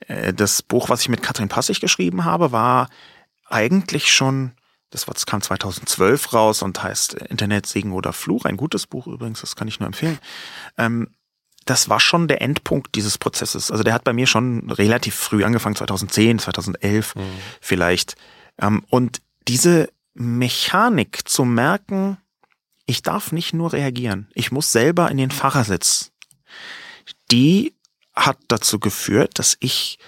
Äh, das Buch, was ich mit Katrin Passig geschrieben habe, war eigentlich schon, das kam 2012 raus und heißt Internet Segen oder Fluch, ein gutes Buch übrigens, das kann ich nur empfehlen. Ähm, das war schon der Endpunkt dieses Prozesses. Also der hat bei mir schon relativ früh angefangen, 2010, 2011 mhm. vielleicht. Ähm, und diese Mechanik zu merken, ich darf nicht nur reagieren, ich muss selber in den Fahrersitz. Die hat dazu geführt, dass ich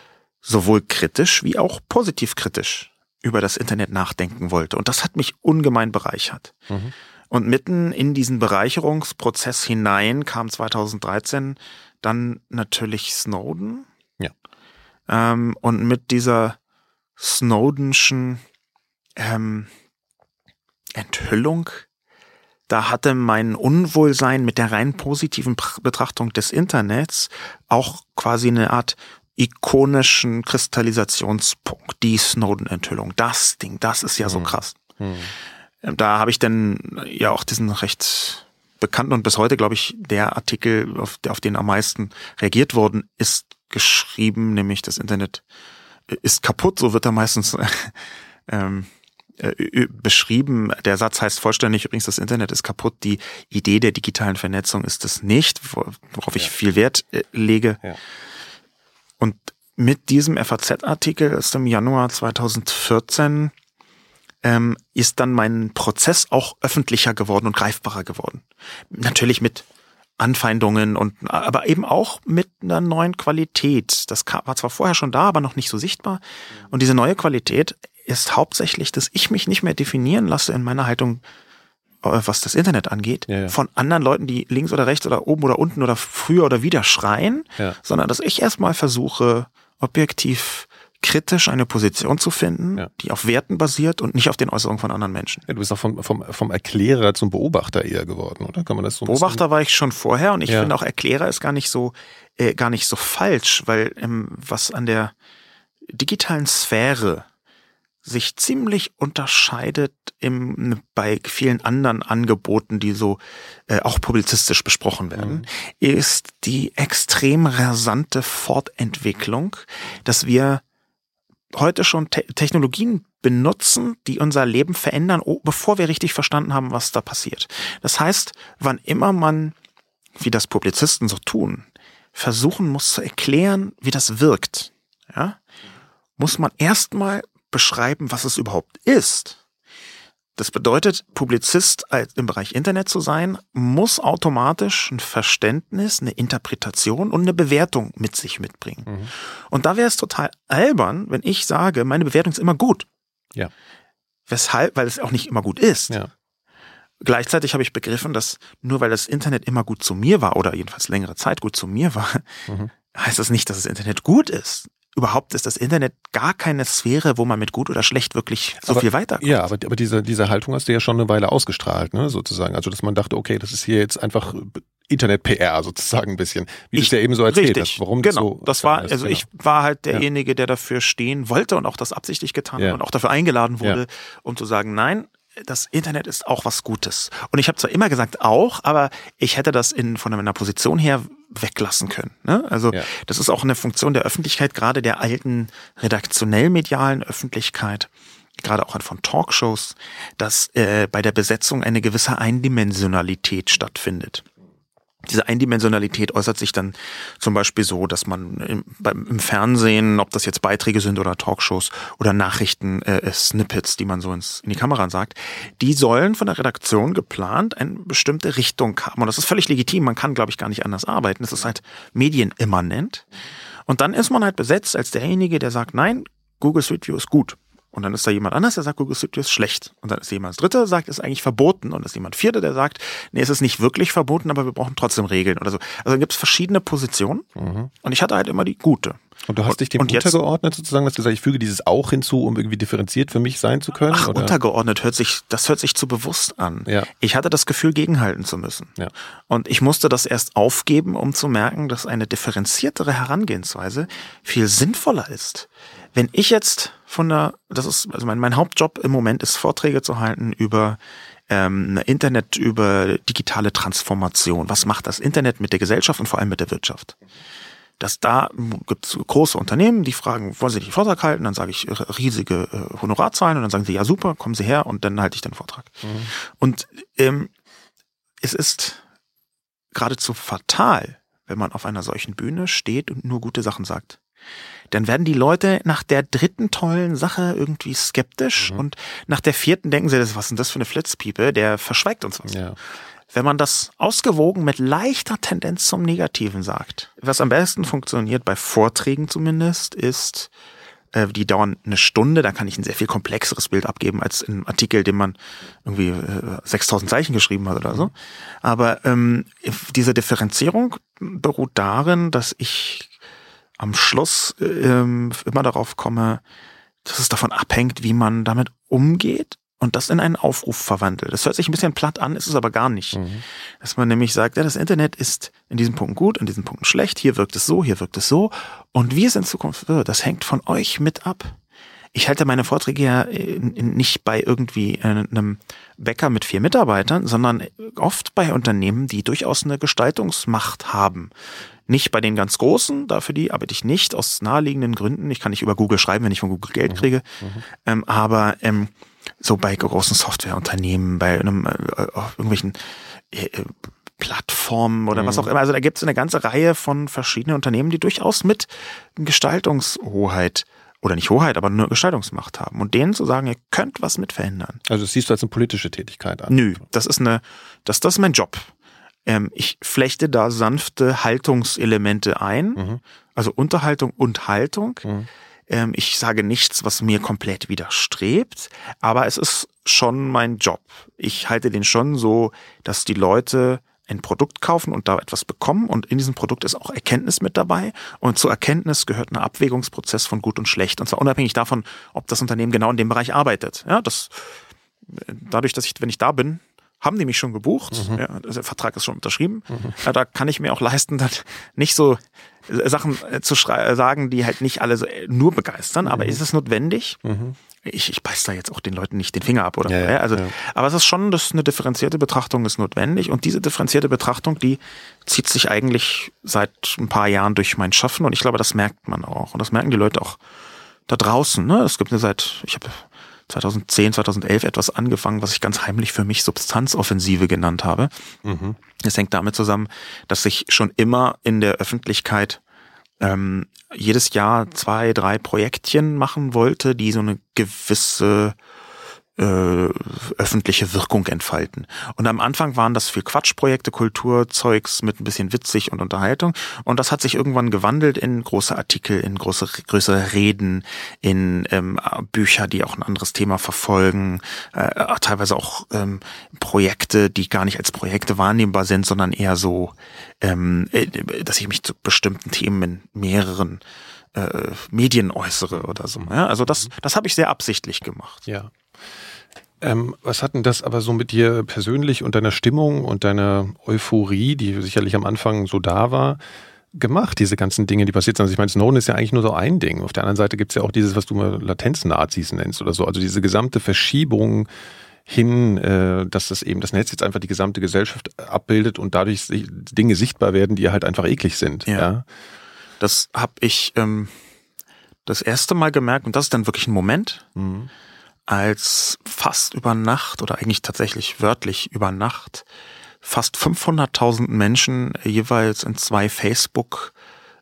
sowohl kritisch wie auch positiv kritisch über das Internet nachdenken wollte. Und das hat mich ungemein bereichert. Mhm. Und mitten in diesen Bereicherungsprozess hinein kam 2013 dann natürlich Snowden. Ja. Ähm, und mit dieser Snowdenschen ähm, Enthüllung da hatte mein Unwohlsein mit der rein positiven Betrachtung des Internets auch quasi eine Art ikonischen Kristallisationspunkt, die Snowden-Enthüllung. Das Ding, das ist ja so hm. krass. Hm. Da habe ich dann ja auch diesen recht bekannten und bis heute, glaube ich, der Artikel, auf, auf den am meisten reagiert worden ist, geschrieben, nämlich das Internet ist kaputt, so wird er meistens ähm, äh, beschrieben. Der Satz heißt vollständig übrigens, das Internet ist kaputt. Die Idee der digitalen Vernetzung ist es nicht, worauf ja. ich viel Wert äh, lege. Ja. Und mit diesem FAZ-Artikel aus dem Januar 2014 ähm, ist dann mein Prozess auch öffentlicher geworden und greifbarer geworden. Natürlich mit Anfeindungen und aber eben auch mit einer neuen Qualität. Das war zwar vorher schon da, aber noch nicht so sichtbar. Und diese neue Qualität ist hauptsächlich, dass ich mich nicht mehr definieren lasse in meiner Haltung, äh, was das Internet angeht, ja, ja. von anderen Leuten, die links oder rechts oder oben oder unten oder früher oder wieder schreien, ja. sondern dass ich erstmal versuche, objektiv kritisch eine Position zu finden, ja. die auf Werten basiert und nicht auf den Äußerungen von anderen Menschen. Ja, du bist auch vom, vom, vom Erklärer zum Beobachter eher geworden, oder? Kann man das so Beobachter war ich schon vorher und ich ja. finde auch Erklärer ist gar nicht so äh, gar nicht so falsch, weil ähm, was an der digitalen Sphäre sich ziemlich unterscheidet im, bei vielen anderen Angeboten, die so äh, auch publizistisch besprochen werden, mhm. ist die extrem rasante Fortentwicklung, dass wir heute schon Te Technologien benutzen, die unser Leben verändern, oh, bevor wir richtig verstanden haben, was da passiert. Das heißt, wann immer man, wie das Publizisten so tun, versuchen muss zu erklären, wie das wirkt, ja, muss man erstmal beschreiben, was es überhaupt ist. Das bedeutet, Publizist im Bereich Internet zu sein, muss automatisch ein Verständnis, eine Interpretation und eine Bewertung mit sich mitbringen. Mhm. Und da wäre es total albern, wenn ich sage, meine Bewertung ist immer gut. Ja. Weshalb? Weil es auch nicht immer gut ist. Ja. Gleichzeitig habe ich begriffen, dass nur weil das Internet immer gut zu mir war oder jedenfalls längere Zeit gut zu mir war, mhm. heißt das nicht, dass das Internet gut ist überhaupt ist das Internet gar keine Sphäre, wo man mit gut oder schlecht wirklich so aber, viel weiterkommt. Ja, aber, aber diese, diese Haltung hast du ja schon eine Weile ausgestrahlt, ne, sozusagen. Also, dass man dachte, okay, das ist hier jetzt einfach Internet-PR sozusagen ein bisschen. Wie du es ja eben so erzählt richtig, hast, warum genau, das so. Das war, ist, also genau. ich war halt derjenige, der dafür stehen wollte und auch das absichtlich getan ja. und auch dafür eingeladen wurde, ja. um zu sagen, nein, das Internet ist auch was Gutes. Und ich habe zwar immer gesagt auch, aber ich hätte das in von meiner Position her weglassen können. Ne? Also ja. das ist auch eine Funktion der Öffentlichkeit, gerade der alten redaktionell-medialen Öffentlichkeit, gerade auch von Talkshows, dass äh, bei der Besetzung eine gewisse Eindimensionalität stattfindet. Diese Eindimensionalität äußert sich dann zum Beispiel so, dass man im, Fernsehen, ob das jetzt Beiträge sind oder Talkshows oder Nachrichten, äh, Snippets, die man so ins, in die Kamera sagt, die sollen von der Redaktion geplant eine bestimmte Richtung haben. Und das ist völlig legitim. Man kann, glaube ich, gar nicht anders arbeiten. Es ist halt medienimmanent. Und dann ist man halt besetzt als derjenige, der sagt, nein, Google Street View ist gut. Und dann ist da jemand anders, der sagt, Google Street View ist schlecht. Und dann ist jemand Dritter, der sagt, es ist eigentlich verboten. Und dann ist jemand Vierter, der sagt, nee, es ist nicht wirklich verboten, aber wir brauchen trotzdem Regeln oder so. Also dann gibt es verschiedene Positionen. Mhm. Und ich hatte halt immer die gute. Und du hast dich dem und untergeordnet sozusagen, dass du sagst, ich füge dieses auch hinzu, um irgendwie differenziert für mich sein zu können? Ach, oder? untergeordnet hört sich, das hört sich zu bewusst an. Ja. Ich hatte das Gefühl, gegenhalten zu müssen. Ja. Und ich musste das erst aufgeben, um zu merken, dass eine differenziertere Herangehensweise viel sinnvoller ist. Wenn ich jetzt von der, das ist, also mein, mein Hauptjob im Moment ist, Vorträge zu halten über ähm, Internet, über digitale Transformation. Was macht das Internet mit der Gesellschaft und vor allem mit der Wirtschaft? dass da gibt es große Unternehmen, die fragen, wollen Sie einen Vortrag halten? Dann sage ich riesige äh, Honorarzahlen und dann sagen sie, ja super, kommen Sie her und dann halte ich den Vortrag. Mhm. Und ähm, es ist geradezu fatal, wenn man auf einer solchen Bühne steht und nur gute Sachen sagt dann werden die Leute nach der dritten tollen Sache irgendwie skeptisch mhm. und nach der vierten denken sie, was ist denn das für eine Flitzpiepe, der verschweigt uns was. Ja. Wenn man das ausgewogen mit leichter Tendenz zum Negativen sagt, was am besten funktioniert, bei Vorträgen zumindest, ist, äh, die dauern eine Stunde, da kann ich ein sehr viel komplexeres Bild abgeben als in einem Artikel, den man irgendwie äh, 6000 Zeichen geschrieben hat oder so. Aber ähm, diese Differenzierung beruht darin, dass ich am Schluss ähm, immer darauf komme, dass es davon abhängt, wie man damit umgeht und das in einen Aufruf verwandelt. Das hört sich ein bisschen platt an, ist es aber gar nicht. Mhm. Dass man nämlich sagt, ja, das Internet ist in diesem Punkt gut, in diesem Punkt schlecht, hier wirkt es so, hier wirkt es so. Und wie es in Zukunft wird, das hängt von euch mit ab. Ich halte meine Vorträge ja nicht bei irgendwie einem Bäcker mit vier Mitarbeitern, sondern oft bei Unternehmen, die durchaus eine Gestaltungsmacht haben. Nicht bei den ganz Großen, dafür die arbeite ich nicht aus naheliegenden Gründen. Ich kann nicht über Google schreiben, wenn ich von Google Geld mhm. kriege. Mhm. Ähm, aber ähm, so bei großen Softwareunternehmen, bei einem, äh, äh irgendwelchen äh, äh, Plattformen oder mhm. was auch immer. Also da gibt es eine ganze Reihe von verschiedenen Unternehmen, die durchaus mit Gestaltungshoheit oder nicht Hoheit, aber nur Gestaltungsmacht haben. Und denen zu sagen, ihr könnt was mit verändern. Also das siehst du als eine politische Tätigkeit an. Nö, das ist eine, das, das ist mein Job. Ähm, ich flechte da sanfte Haltungselemente ein, mhm. also Unterhaltung und Haltung. Mhm. Ähm, ich sage nichts, was mir komplett widerstrebt, aber es ist schon mein Job. Ich halte den schon so, dass die Leute ein Produkt kaufen und da etwas bekommen und in diesem Produkt ist auch Erkenntnis mit dabei und zur Erkenntnis gehört ein Abwägungsprozess von gut und schlecht und zwar unabhängig davon, ob das Unternehmen genau in dem Bereich arbeitet. Ja, das dadurch, dass ich, wenn ich da bin, haben die mich schon gebucht. Mhm. Ja, also der Vertrag ist schon unterschrieben. Mhm. Ja, da kann ich mir auch leisten, dann nicht so äh, Sachen äh, zu äh, sagen, die halt nicht alle so nur begeistern. Mhm. Aber ist es notwendig? Mhm. Ich, ich beiß da jetzt auch den Leuten nicht den Finger ab oder ja, ja, also, aber es ist schon, dass eine differenzierte Betrachtung ist notwendig und diese differenzierte Betrachtung, die zieht sich eigentlich seit ein paar Jahren durch mein Schaffen und ich glaube, das merkt man auch und das merken die Leute auch da draußen. Ne? Es gibt eine seit, ich habe 2010, 2011 etwas angefangen, was ich ganz heimlich für mich Substanzoffensive genannt habe. Mhm. Es hängt damit zusammen, dass ich schon immer in der Öffentlichkeit ähm, jedes Jahr zwei, drei Projektchen machen wollte, die so eine gewisse äh, öffentliche Wirkung entfalten. Und am Anfang waren das viel Quatschprojekte, Kulturzeugs mit ein bisschen witzig und Unterhaltung. Und das hat sich irgendwann gewandelt in große Artikel, in große, größere Reden, in ähm, Bücher, die auch ein anderes Thema verfolgen, äh, teilweise auch ähm, Projekte, die gar nicht als Projekte wahrnehmbar sind, sondern eher so, ähm, äh, dass ich mich zu bestimmten Themen in mehreren äh, Medien äußere oder so. Ja? Also das, das habe ich sehr absichtlich gemacht. Ja. Ähm, was hat denn das aber so mit dir persönlich und deiner Stimmung und deiner Euphorie, die sicherlich am Anfang so da war, gemacht, diese ganzen Dinge, die passiert sind? Also ich meine, Snowden ist ja eigentlich nur so ein Ding. Auf der anderen Seite gibt es ja auch dieses, was du mal Latenznazis nennst oder so. Also diese gesamte Verschiebung hin, äh, dass das eben das Netz jetzt einfach die gesamte Gesellschaft abbildet und dadurch Dinge sichtbar werden, die halt einfach eklig sind. Ja. ja? Das habe ich ähm, das erste Mal gemerkt und das ist dann wirklich ein Moment. Mhm als fast über Nacht oder eigentlich tatsächlich wörtlich über Nacht fast 500.000 Menschen jeweils in zwei Facebook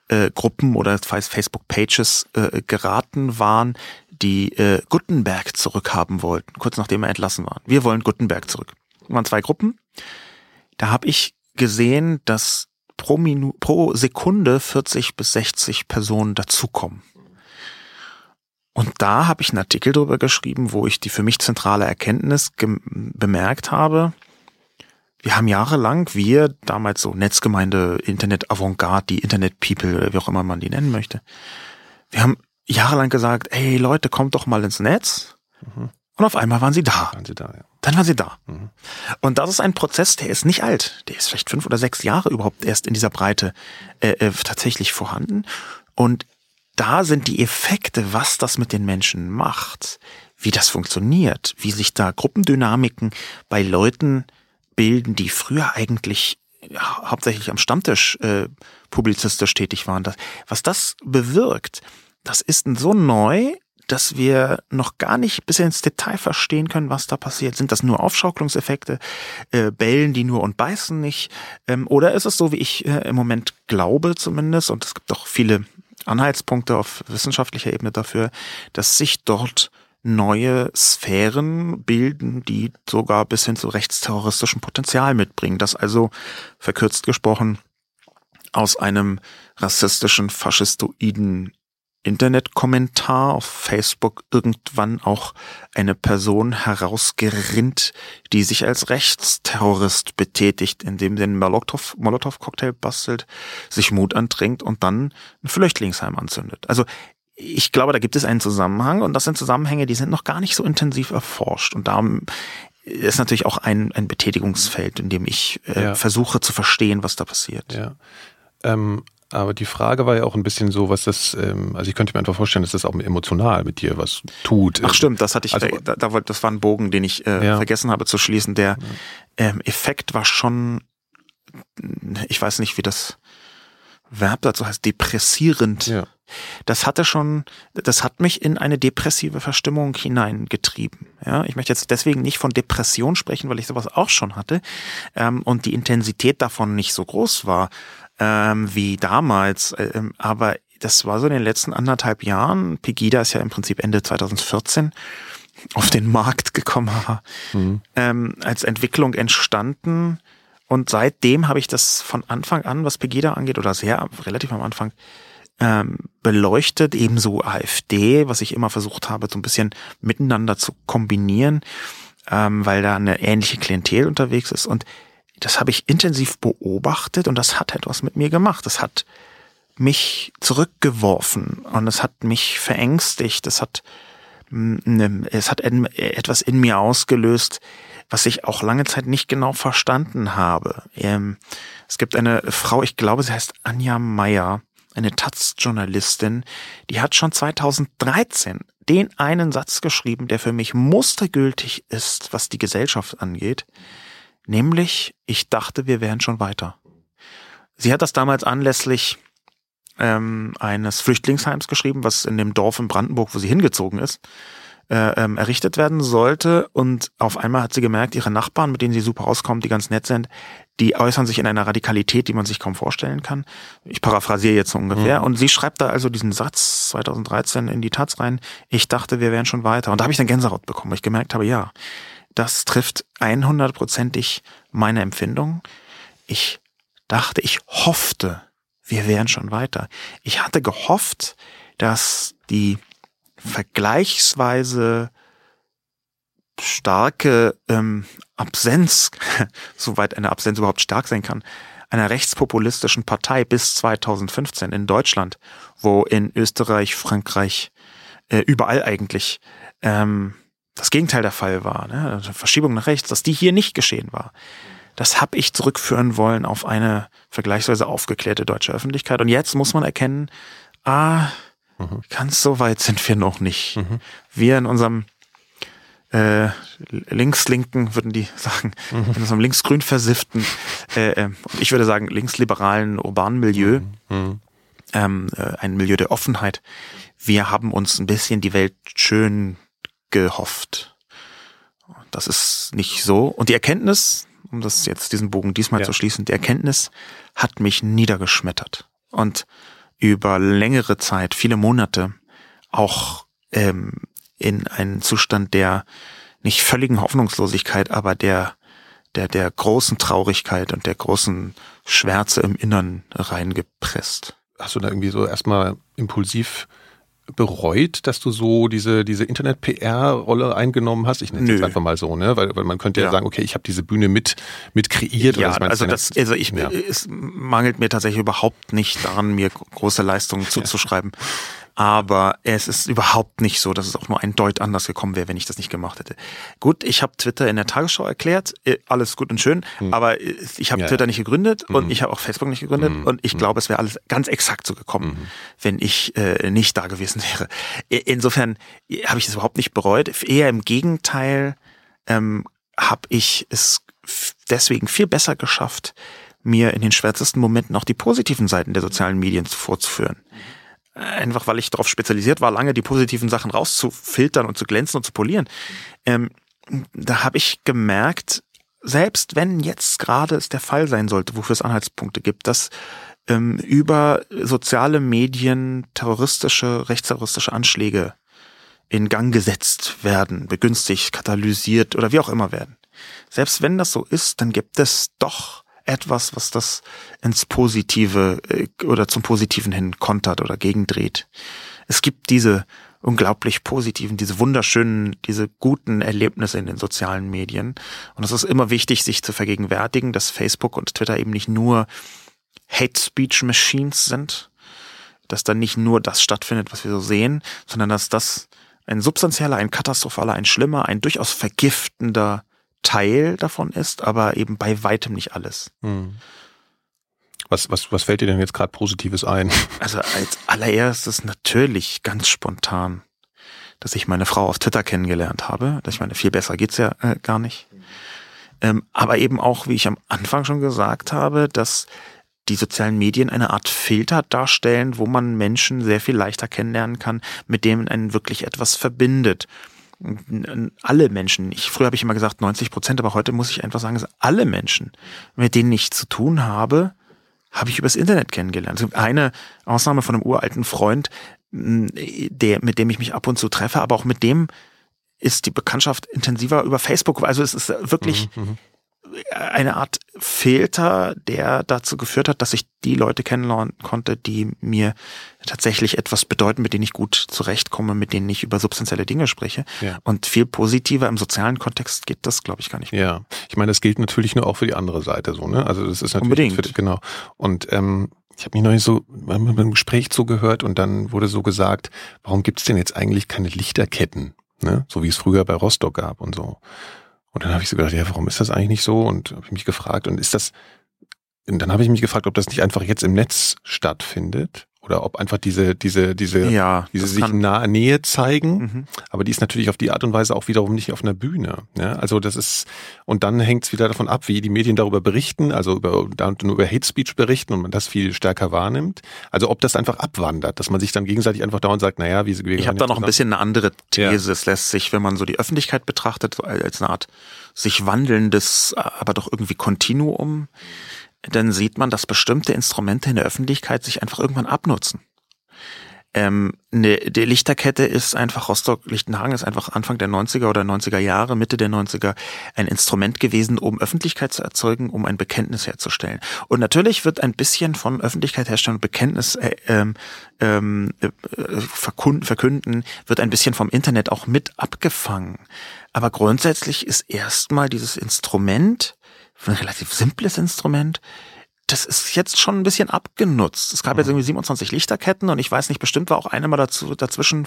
äh, Gruppen oder Facebook Pages äh, geraten waren, die äh, Gutenberg zurückhaben wollten, kurz nachdem er entlassen war. Wir wollen Gutenberg zurück. Das waren zwei Gruppen. Da habe ich gesehen, dass pro, Minu pro Sekunde 40 bis 60 Personen dazukommen. Und da habe ich einen Artikel drüber geschrieben, wo ich die für mich zentrale Erkenntnis bemerkt habe. Wir haben jahrelang, wir, damals so Netzgemeinde, Internet Avantgarde, die Internet People oder wie auch immer man die nennen möchte, wir haben jahrelang gesagt, ey Leute, kommt doch mal ins Netz. Mhm. Und auf einmal waren sie da. Waren sie da ja. Dann waren sie da. Mhm. Und das ist ein Prozess, der ist nicht alt. Der ist vielleicht fünf oder sechs Jahre überhaupt erst in dieser Breite äh, äh, tatsächlich vorhanden. Und da sind die Effekte, was das mit den Menschen macht, wie das funktioniert, wie sich da Gruppendynamiken bei Leuten bilden, die früher eigentlich hauptsächlich am Stammtisch äh, publizistisch tätig waren. Das, was das bewirkt, das ist so neu, dass wir noch gar nicht bis ins Detail verstehen können, was da passiert. Sind das nur Aufschaukelungseffekte, äh, bellen die nur und beißen nicht? Ähm, oder ist es so, wie ich äh, im Moment glaube zumindest, und es gibt auch viele Anhaltspunkte auf wissenschaftlicher Ebene dafür, dass sich dort neue Sphären bilden, die sogar bis hin zu rechtsterroristischem Potenzial mitbringen. Das also, verkürzt gesprochen, aus einem rassistischen, faschistoiden Internetkommentar auf Facebook irgendwann auch eine Person herausgerinnt, die sich als Rechtsterrorist betätigt, indem sie einen Molotow-Cocktail bastelt, sich Mut antrinkt und dann ein Flüchtlingsheim anzündet. Also ich glaube, da gibt es einen Zusammenhang und das sind Zusammenhänge, die sind noch gar nicht so intensiv erforscht und darum ist natürlich auch ein, ein Betätigungsfeld, in dem ich äh, ja. versuche zu verstehen, was da passiert. Ja. Ähm, aber die Frage war ja auch ein bisschen so, was das, ähm, also ich könnte mir einfach vorstellen, dass das auch emotional mit dir was tut. Ach stimmt, das hatte ich, also, da, da, das war ein Bogen, den ich äh, ja. vergessen habe zu schließen. Der ähm, Effekt war schon, ich weiß nicht, wie das Verb dazu heißt, depressierend. Ja. Das hatte schon, das hat mich in eine depressive Verstimmung hineingetrieben. Ja, ich möchte jetzt deswegen nicht von Depression sprechen, weil ich sowas auch schon hatte ähm, und die Intensität davon nicht so groß war ähm, wie damals. Ähm, aber das war so in den letzten anderthalb Jahren. Pegida ist ja im Prinzip Ende 2014 auf den Markt gekommen, mhm. ähm, als Entwicklung entstanden. Und seitdem habe ich das von Anfang an, was Pegida angeht, oder sehr relativ am Anfang, ähm, beleuchtet, ebenso AfD, was ich immer versucht habe, so ein bisschen miteinander zu kombinieren, ähm, weil da eine ähnliche Klientel unterwegs ist. Und das habe ich intensiv beobachtet und das hat etwas mit mir gemacht. Das hat mich zurückgeworfen und es hat mich verängstigt. Es hat, mm, es hat etwas in mir ausgelöst, was ich auch lange Zeit nicht genau verstanden habe. Ähm, es gibt eine Frau, ich glaube, sie heißt Anja Meyer, eine Taz-Journalistin, die hat schon 2013 den einen Satz geschrieben, der für mich mustergültig ist, was die Gesellschaft angeht. Nämlich, ich dachte, wir wären schon weiter. Sie hat das damals anlässlich ähm, eines Flüchtlingsheims geschrieben, was in dem Dorf in Brandenburg, wo sie hingezogen ist, äh, ähm, errichtet werden sollte. Und auf einmal hat sie gemerkt, ihre Nachbarn, mit denen sie super auskommt, die ganz nett sind, die äußern sich in einer Radikalität, die man sich kaum vorstellen kann. Ich paraphrasiere jetzt so ungefähr. Mhm. Und sie schreibt da also diesen Satz 2013 in die Taz rein, ich dachte, wir wären schon weiter. Und da habe ich dann Gänsehaut bekommen, weil ich gemerkt habe, ja, das trifft 100%ig meine Empfindung. Ich dachte, ich hoffte, wir wären schon weiter. Ich hatte gehofft, dass die vergleichsweise starke ähm, Absenz, soweit eine Absenz überhaupt stark sein kann, einer rechtspopulistischen Partei bis 2015 in Deutschland, wo in Österreich, Frankreich, äh, überall eigentlich ähm, das Gegenteil der Fall war, ne? Also Verschiebung nach rechts, dass die hier nicht geschehen war. Das habe ich zurückführen wollen auf eine vergleichsweise aufgeklärte deutsche Öffentlichkeit. Und jetzt muss man erkennen, ah, mhm. ganz so weit sind wir noch nicht. Mhm. Wir in unserem äh, linkslinken, würden die sagen, mhm. in unserem linksgrün versifften, äh, äh, ich würde sagen linksliberalen urbanen Milieu, mhm. mhm. ähm, äh, ein Milieu der Offenheit. Wir haben uns ein bisschen die Welt schön gehofft. Das ist nicht so. Und die Erkenntnis, um das jetzt diesen Bogen diesmal Ja. zu schließen, die Erkenntnis hat mich niedergeschmettert und über längere Zeit, viele Monate, auch ähm, in einen Zustand der nicht völligen Hoffnungslosigkeit, aber der der der großen Traurigkeit und der großen Schwärze im Innern reingepresst. Hast du da irgendwie so erstmal impulsiv bereut, dass du so diese, diese Internet-PR-Rolle eingenommen hast? Ich nenne es jetzt einfach mal so, ne? Weil, weil man könnte ja, Ja. sagen, okay, ich habe diese Bühne mit, mit kreiert. Ja, oder also das, also ich, Ja. es mangelt mir tatsächlich überhaupt nicht daran, mir große Leistungen zuzuschreiben. Aber es ist überhaupt nicht so, dass es auch nur ein Deut anders gekommen wäre, wenn ich das nicht gemacht hätte. Gut, ich habe Twitter in der Tagesschau erklärt, äh, alles gut und schön, aber äh, ich habe Hm. Ja, Twitter nicht gegründet und Mhm. ich habe auch Facebook nicht gegründet Mhm. und ich glaube, es wäre alles ganz exakt so gekommen, Mhm. wenn ich äh, nicht da gewesen wäre. Insofern äh, habe ich es überhaupt nicht bereut. Eher im Gegenteil ähm, habe ich es deswegen viel besser geschafft, mir in den schwärzesten Momenten auch die positiven Seiten der sozialen Medien vorzuführen. Einfach weil ich darauf spezialisiert war, lange die positiven Sachen rauszufiltern und zu glänzen und zu polieren. Ähm, da habe ich gemerkt, selbst wenn jetzt gerade es der Fall sein sollte, wofür es Anhaltspunkte gibt, dass ähm, über soziale Medien terroristische, rechtsterroristische Anschläge in Gang gesetzt werden, begünstigt, katalysiert oder wie auch immer werden. Selbst wenn das so ist, dann gibt es doch etwas, was das ins Positive äh, oder zum Positiven hin kontert oder gegendreht. Es gibt diese unglaublich positiven, diese wunderschönen, diese guten Erlebnisse in den sozialen Medien. Und es ist immer wichtig, sich zu vergegenwärtigen, dass Facebook und Twitter eben nicht nur Hate Speech Machines sind, dass da nicht nur das stattfindet, was wir so sehen, sondern dass das ein substanzieller, ein katastrophaler, ein schlimmer, ein durchaus vergiftender Teil davon ist, aber eben bei weitem nicht alles. Hm. Was, was, was fällt dir denn jetzt gerade Positives ein? Also als allererstes natürlich ganz spontan, dass ich meine Frau auf Twitter kennengelernt habe. Ich meine, viel besser geht's ja äh, gar nicht. Ähm, aber eben auch, wie ich am Anfang schon gesagt habe, dass die sozialen Medien eine Art Filter darstellen, wo man Menschen sehr viel leichter kennenlernen kann, mit denen einen wirklich etwas verbindet. Alle Menschen, ich, früher habe ich immer gesagt 90 Prozent, aber heute muss ich einfach sagen, dass alle Menschen, mit denen ich zu tun habe, habe ich übers Internet kennengelernt. Es gibt eine Ausnahme von einem uralten Freund, der, mit dem ich mich ab und zu treffe, aber auch mit dem ist die Bekanntschaft intensiver über Facebook. Also es ist wirklich Mhm. Eine Art Filter, der dazu geführt hat, dass ich die Leute kennenlernen konnte, die mir tatsächlich etwas bedeuten, mit denen ich gut zurechtkomme, mit denen ich über substanzielle Dinge spreche. Ja. Und viel positiver im sozialen Kontext geht das, glaube ich, gar nicht. mehr. Ja, ich meine, das gilt natürlich nur auch für die andere Seite so, ne? Also das ist natürlich Unbedingt. Für, genau. Und ähm, ich habe mich neulich so beim Gespräch zugehört und dann wurde so gesagt, warum gibt's denn jetzt eigentlich keine Lichterketten, ne? So wie es früher bei Rostock gab und so. Und dann habe ich so gedacht, ja, warum ist das eigentlich nicht so? Und habe mich gefragt, und ist das, und dann habe ich mich gefragt, ob das nicht einfach jetzt im Netz stattfindet oder ob einfach diese, diese, diese, Ja, diese sich nahe Nähe zeigen. Mhm. Aber die ist natürlich auf die Art und Weise auch wiederum nicht auf einer Bühne. Ja, also das ist, und dann hängt es wieder davon ab, wie die Medien darüber berichten, also über, nur über Hate Speech berichten und man das viel stärker wahrnimmt. Also ob das einfach abwandert, dass man sich dann gegenseitig einfach dauernd sagt, naja, wie wir Ich habe da noch ein bisschen eine andere Ja. These. Es lässt sich, wenn man so die Öffentlichkeit betrachtet, als eine Art sich wandelndes, aber doch irgendwie Kontinuum, dann sieht man, dass bestimmte Instrumente in der Öffentlichkeit sich einfach irgendwann abnutzen. Ähm, ne, die Lichterkette ist einfach, Rostock-Lichtenhagen ist einfach Anfang der 90er oder 90er Jahre, Mitte der 90er ein Instrument gewesen, um Öffentlichkeit zu erzeugen, um ein Bekenntnis herzustellen. Und natürlich wird ein bisschen von Öffentlichkeit herstellen und Bekenntnis äh, ähm, ähm, äh, verkünden, verkünden, wird ein bisschen vom Internet auch mit abgefangen. Aber grundsätzlich ist erstmal dieses Instrument, ein relativ simples Instrument, das ist jetzt schon ein bisschen abgenutzt. Es gab jetzt irgendwie 27 Lichterketten und ich weiß nicht, bestimmt war auch eine mal dazu, dazwischen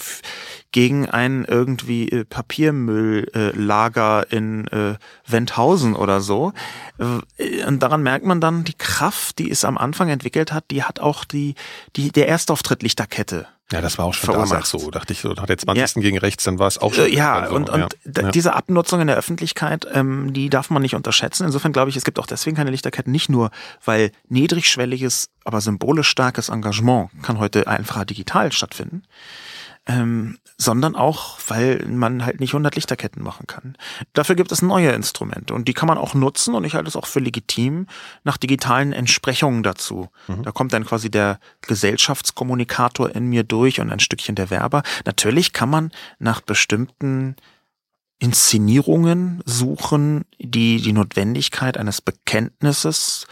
gegen ein irgendwie äh, Papiermülllager in äh, Wendhausen oder so. Äh, Und daran merkt man dann die Kraft, die es am Anfang entwickelt hat, die hat auch die, die, der Erstauftritt Lichterkette. Ja, das war auch schon damals so, dachte ich so. Nach der 20. gegen rechts, dann war es auch schon. Äh, Ja, so, und, und ja. ja. diese Abnutzung in der Öffentlichkeit, ähm, die darf man nicht unterschätzen. Insofern glaube ich, es gibt auch deswegen keine Lichterketten, nicht nur, weil niedrigschwelliges, aber symbolisch starkes Engagement kann heute einfacher digital stattfinden. Ähm, sondern auch, weil man halt nicht 100 Lichterketten machen kann. Dafür gibt es neue Instrumente und die kann man auch nutzen und ich halte es auch für legitim nach digitalen Entsprechungen dazu. Mhm. Da kommt dann quasi der Gesellschaftskommunikator in mir durch und ein Stückchen der Werber. Natürlich kann man nach bestimmten Inszenierungen suchen, die die Notwendigkeit eines Bekenntnisses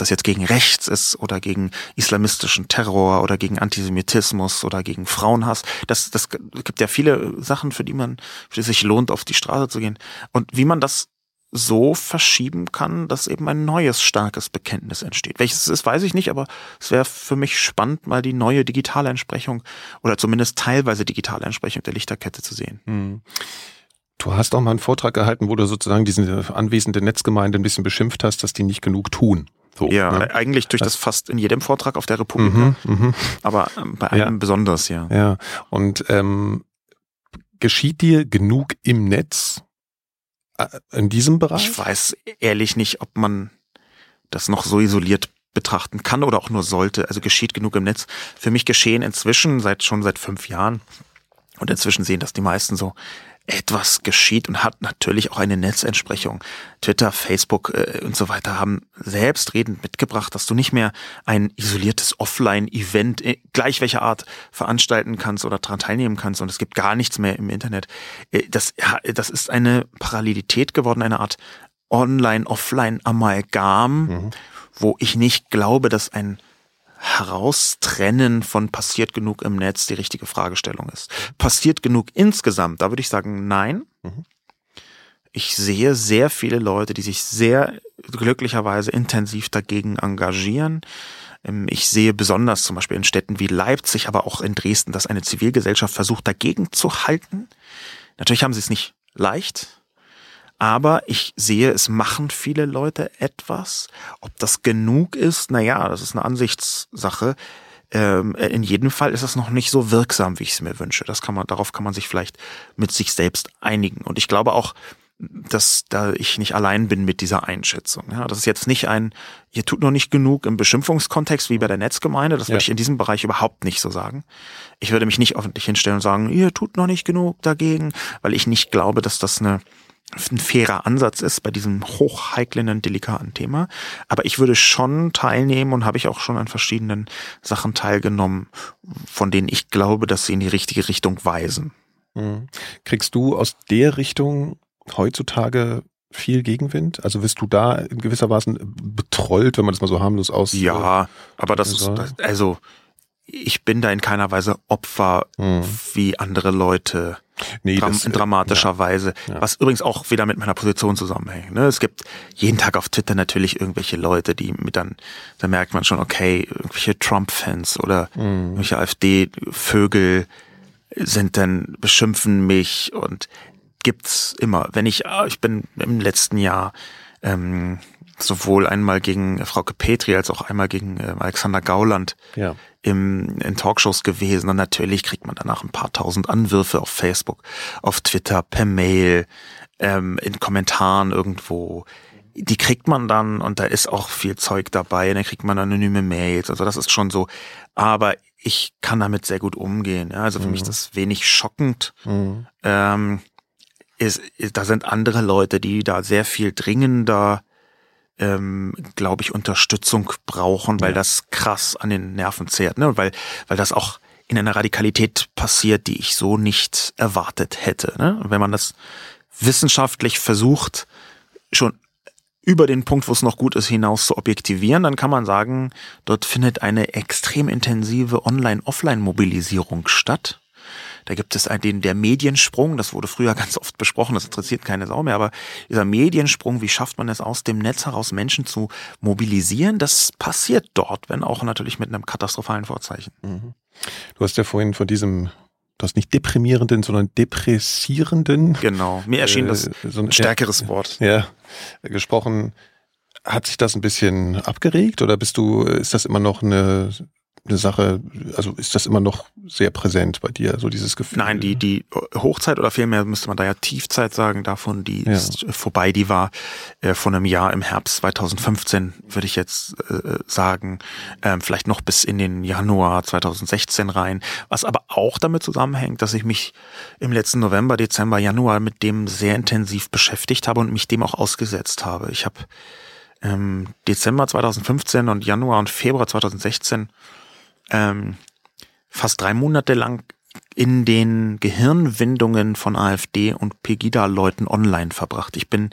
das jetzt gegen rechts ist oder gegen islamistischen Terror oder gegen Antisemitismus oder gegen Frauenhass. Das, das gibt ja viele Sachen, für die man, für die sich lohnt, auf die Straße zu gehen. Und wie man das so verschieben kann, dass eben ein neues starkes Bekenntnis entsteht. Welches es ist, weiß ich nicht, aber es wäre für mich spannend, mal die neue digitale Entsprechung oder zumindest teilweise digitale Entsprechung der Lichterkette zu sehen. Hm. Du hast auch mal einen Vortrag gehalten, wo du sozusagen diese anwesende Netzgemeinde ein bisschen beschimpft hast, dass die nicht genug tun. So, ja, ne? eigentlich durch das fast in jedem Vortrag auf der Republik. Mhm, mhm. aber ähm, bei einem ja. besonders, ja. Ja, und ähm, geschieht dir genug im Netz äh, in diesem Bereich? Ich weiß ehrlich nicht, ob man das noch so isoliert betrachten kann oder auch nur sollte. Also geschieht genug im Netz. Für mich geschehen inzwischen seit schon seit fünf Jahren und inzwischen sehen das die meisten so etwas geschieht und hat natürlich auch eine Netzentsprechung. Twitter, Facebook äh, und so weiter haben selbstredend mitgebracht, dass du nicht mehr ein isoliertes Offline-Event äh, gleich welcher Art veranstalten kannst oder daran teilnehmen kannst und es gibt gar nichts mehr im Internet. Äh, das, ja, das ist eine Parallelität geworden, eine Art Online-Offline-Amalgam, mhm. wo ich nicht glaube, dass ein Heraustrennen von passiert genug im Netz die richtige Fragestellung ist. Passiert genug insgesamt? Da würde ich sagen, nein. Mhm. Ich sehe sehr viele Leute, die sich sehr glücklicherweise intensiv dagegen engagieren. Ähm, ich sehe besonders zum Beispiel in Städten wie Leipzig, aber auch in Dresden, dass eine Zivilgesellschaft versucht, dagegen zu halten. Natürlich haben sie es nicht leicht, aber ich sehe, es machen viele Leute etwas. Ob das genug ist, naja, das ist eine Ansichtssache. Ähm, in jedem Fall ist es noch nicht so wirksam, wie ich es mir wünsche. Das kann man, darauf kann man sich vielleicht mit sich selbst einigen. Und ich glaube auch, dass da ich nicht allein bin mit dieser Einschätzung. Ja, das ist jetzt nicht ein, ihr tut noch nicht genug im Beschimpfungskontext wie bei der Netzgemeinde. Das ja. würde ich in diesem Bereich überhaupt nicht so sagen. Ich würde mich nicht öffentlich hinstellen und sagen, ihr tut noch nicht genug dagegen, weil ich nicht glaube, dass das eine ein fairer Ansatz ist bei diesem hochheiklen und delikaten Thema. Aber ich würde schon teilnehmen und habe ich auch schon an verschiedenen Sachen teilgenommen, von denen ich glaube, dass sie in die richtige Richtung weisen. Mhm. Kriegst du aus der Richtung heutzutage viel Gegenwind? Also wirst du da in gewisser Weise betrollt, wenn man das mal so harmlos aus? Ja, aber das ist, also ich bin da in keiner Weise Opfer mhm. wie andere Leute nee, dram das, in dramatischer ja, Weise. Ja. Was übrigens auch wieder mit meiner Position zusammenhängt. Ne? Es gibt jeden Tag auf Twitter natürlich irgendwelche Leute, die mit dann, da merkt man schon, okay, irgendwelche Trump-Fans oder mhm. irgendwelche AfD-Vögel sind dann, beschimpfen mich und gibt's immer. Wenn ich, ah, ich bin im letzten Jahr ähm, sowohl einmal gegen Frau Petri als auch einmal gegen äh, Alexander Gauland ja. im, in Talkshows gewesen. Und natürlich kriegt man danach ein paar tausend Anwürfe auf Facebook, auf Twitter, per Mail, ähm, in Kommentaren irgendwo. Die kriegt man dann und da ist auch viel Zeug dabei. Dann kriegt man anonyme Mails. Also das ist schon so. Aber ich kann damit sehr gut umgehen. Ja? Also für mhm. mich ist das wenig schockend. Mhm. Ähm, ist, ist, da sind andere Leute, die da sehr viel dringender ähm, glaube ich, Unterstützung brauchen, weil ja. das krass an den Nerven zehrt, ne? weil, weil das auch in einer Radikalität passiert, die ich so nicht erwartet hätte. Ne? wenn man das wissenschaftlich versucht, schon über den Punkt, wo es noch gut ist, hinaus zu objektivieren, dann kann man sagen, dort findet eine extrem intensive Online-Offline-Mobilisierung statt. Da gibt es den, der Mediensprung, das wurde früher ganz oft besprochen, das interessiert keine Sau mehr, aber dieser Mediensprung, wie schafft man es aus dem Netz heraus Menschen zu mobilisieren, das passiert dort, wenn auch natürlich mit einem katastrophalen Vorzeichen. Mhm. Du hast ja vorhin von diesem Du hast nicht deprimierenden, sondern depressierenden. Genau, mir erschien das äh, so ein stärkeres Wort. Ja, gesprochen. Hat sich das ein bisschen abgeregt oder bist du, ist das immer noch eine eine Sache, also ist das immer noch sehr präsent bei dir, so dieses Gefühl? Nein, die, die Hochzeit oder vielmehr müsste man da ja Tiefzeit sagen davon, die ja. ist vorbei, die war äh, vor einem Jahr im Herbst 2015, würde ich jetzt äh, sagen, ähm, vielleicht noch bis in den Januar 2016 rein, was aber auch damit zusammenhängt, dass ich mich im letzten November, Dezember, Januar mit dem sehr intensiv beschäftigt habe und mich dem auch ausgesetzt habe. Ich habe ähm, Dezember 2015 und Januar und Februar 2016 ähm, fast drei Monate lang in den Gehirnwindungen von AfD und Pegida-Leuten online verbracht. Ich bin,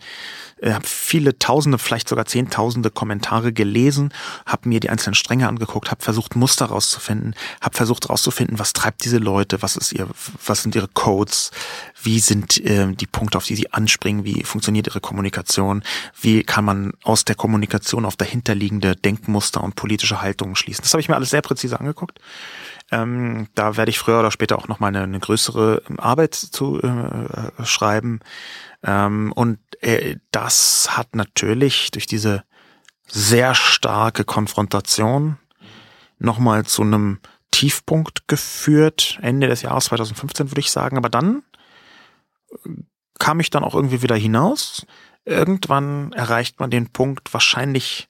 äh, habe viele Tausende, vielleicht sogar Zehntausende Kommentare gelesen, habe mir die einzelnen Stränge angeguckt, habe versucht Muster rauszufinden, habe versucht rauszufinden, was treibt diese Leute, was ist ihr, was sind ihre Codes, wie sind äh, die Punkte, auf die sie anspringen, wie funktioniert ihre Kommunikation, wie kann man aus der Kommunikation auf dahinterliegende Denkmuster und politische Haltungen schließen. Das habe ich mir alles sehr präzise angeguckt. Ähm, da werde ich früher oder später auch noch mal eine, eine größere Arbeit zu äh, schreiben. Ähm, und äh, das hat natürlich durch diese sehr starke Konfrontation nochmal zu einem Tiefpunkt geführt, Ende des Jahres 2015 würde ich sagen. Aber dann äh, kam ich dann auch irgendwie wieder hinaus. Irgendwann erreicht man den Punkt, wahrscheinlich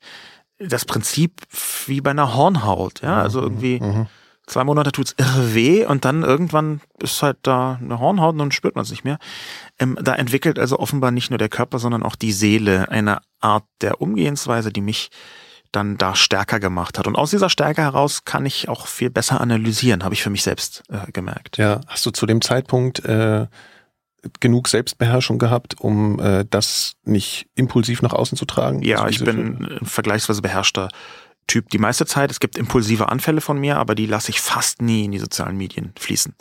das Prinzip wie bei einer Hornhaut, ja, also mhm, irgendwie mhm. Zwei Monate tut's irre weh und dann irgendwann ist halt da eine Hornhaut und dann spürt man es nicht mehr. Ähm, da entwickelt also offenbar nicht nur der Körper, sondern auch die Seele eine Art der Umgehensweise, die mich dann da stärker gemacht hat. Und aus dieser Stärke heraus kann ich auch viel besser analysieren, habe ich für mich selbst äh, gemerkt. Ja, hast du zu dem Zeitpunkt äh, genug Selbstbeherrschung gehabt, um äh, das nicht impulsiv nach außen zu tragen? Ja, ich bin ein vergleichsweise beherrschter Typ die meiste Zeit. Es gibt impulsive Anfälle von mir, aber die lasse ich fast nie in die sozialen Medien fließen.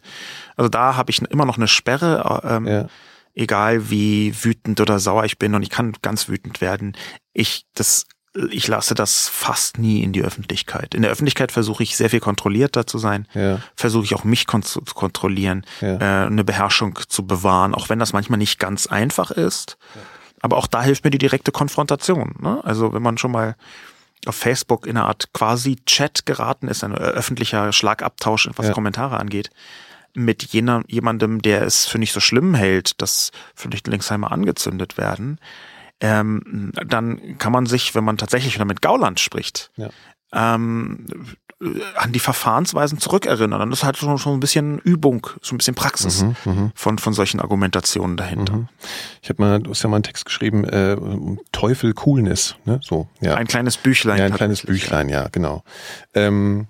Also da habe ich immer noch eine Sperre, ähm, ja. egal wie wütend oder sauer ich bin und ich kann ganz wütend werden. Ich das ich lasse das fast nie in die Öffentlichkeit. In der Öffentlichkeit versuche ich sehr viel kontrollierter zu sein, ja. versuche ich auch mich kon zu kontrollieren, ja. äh, eine Beherrschung zu bewahren, auch wenn das manchmal nicht ganz einfach ist. Aber auch da hilft mir die direkte Konfrontation. Ne? Also wenn man schon mal auf Facebook in einer Art quasi Chat geraten ist, ein öffentlicher Schlagabtausch, was ja. Kommentare angeht, mit jener, jemandem, der es für nicht so schlimm hält, dass Flüchtlingsheimer angezündet werden, ähm, dann kann man sich, wenn man tatsächlich wieder mit Gauland spricht, ja. ähm, an die Verfahrensweisen zurückerinnern. Und das ist halt schon, schon ein bisschen Übung, so ein bisschen Praxis mhm, mhm, von, von solchen Argumentationen dahinter. Mhm. Ich habe mal, du hast ja mal einen Text geschrieben, äh, Teufel Coolness, ne? So, ja. Ein kleines Büchlein. Ja, ein kleines Büchlein, ja, genau. Ähm,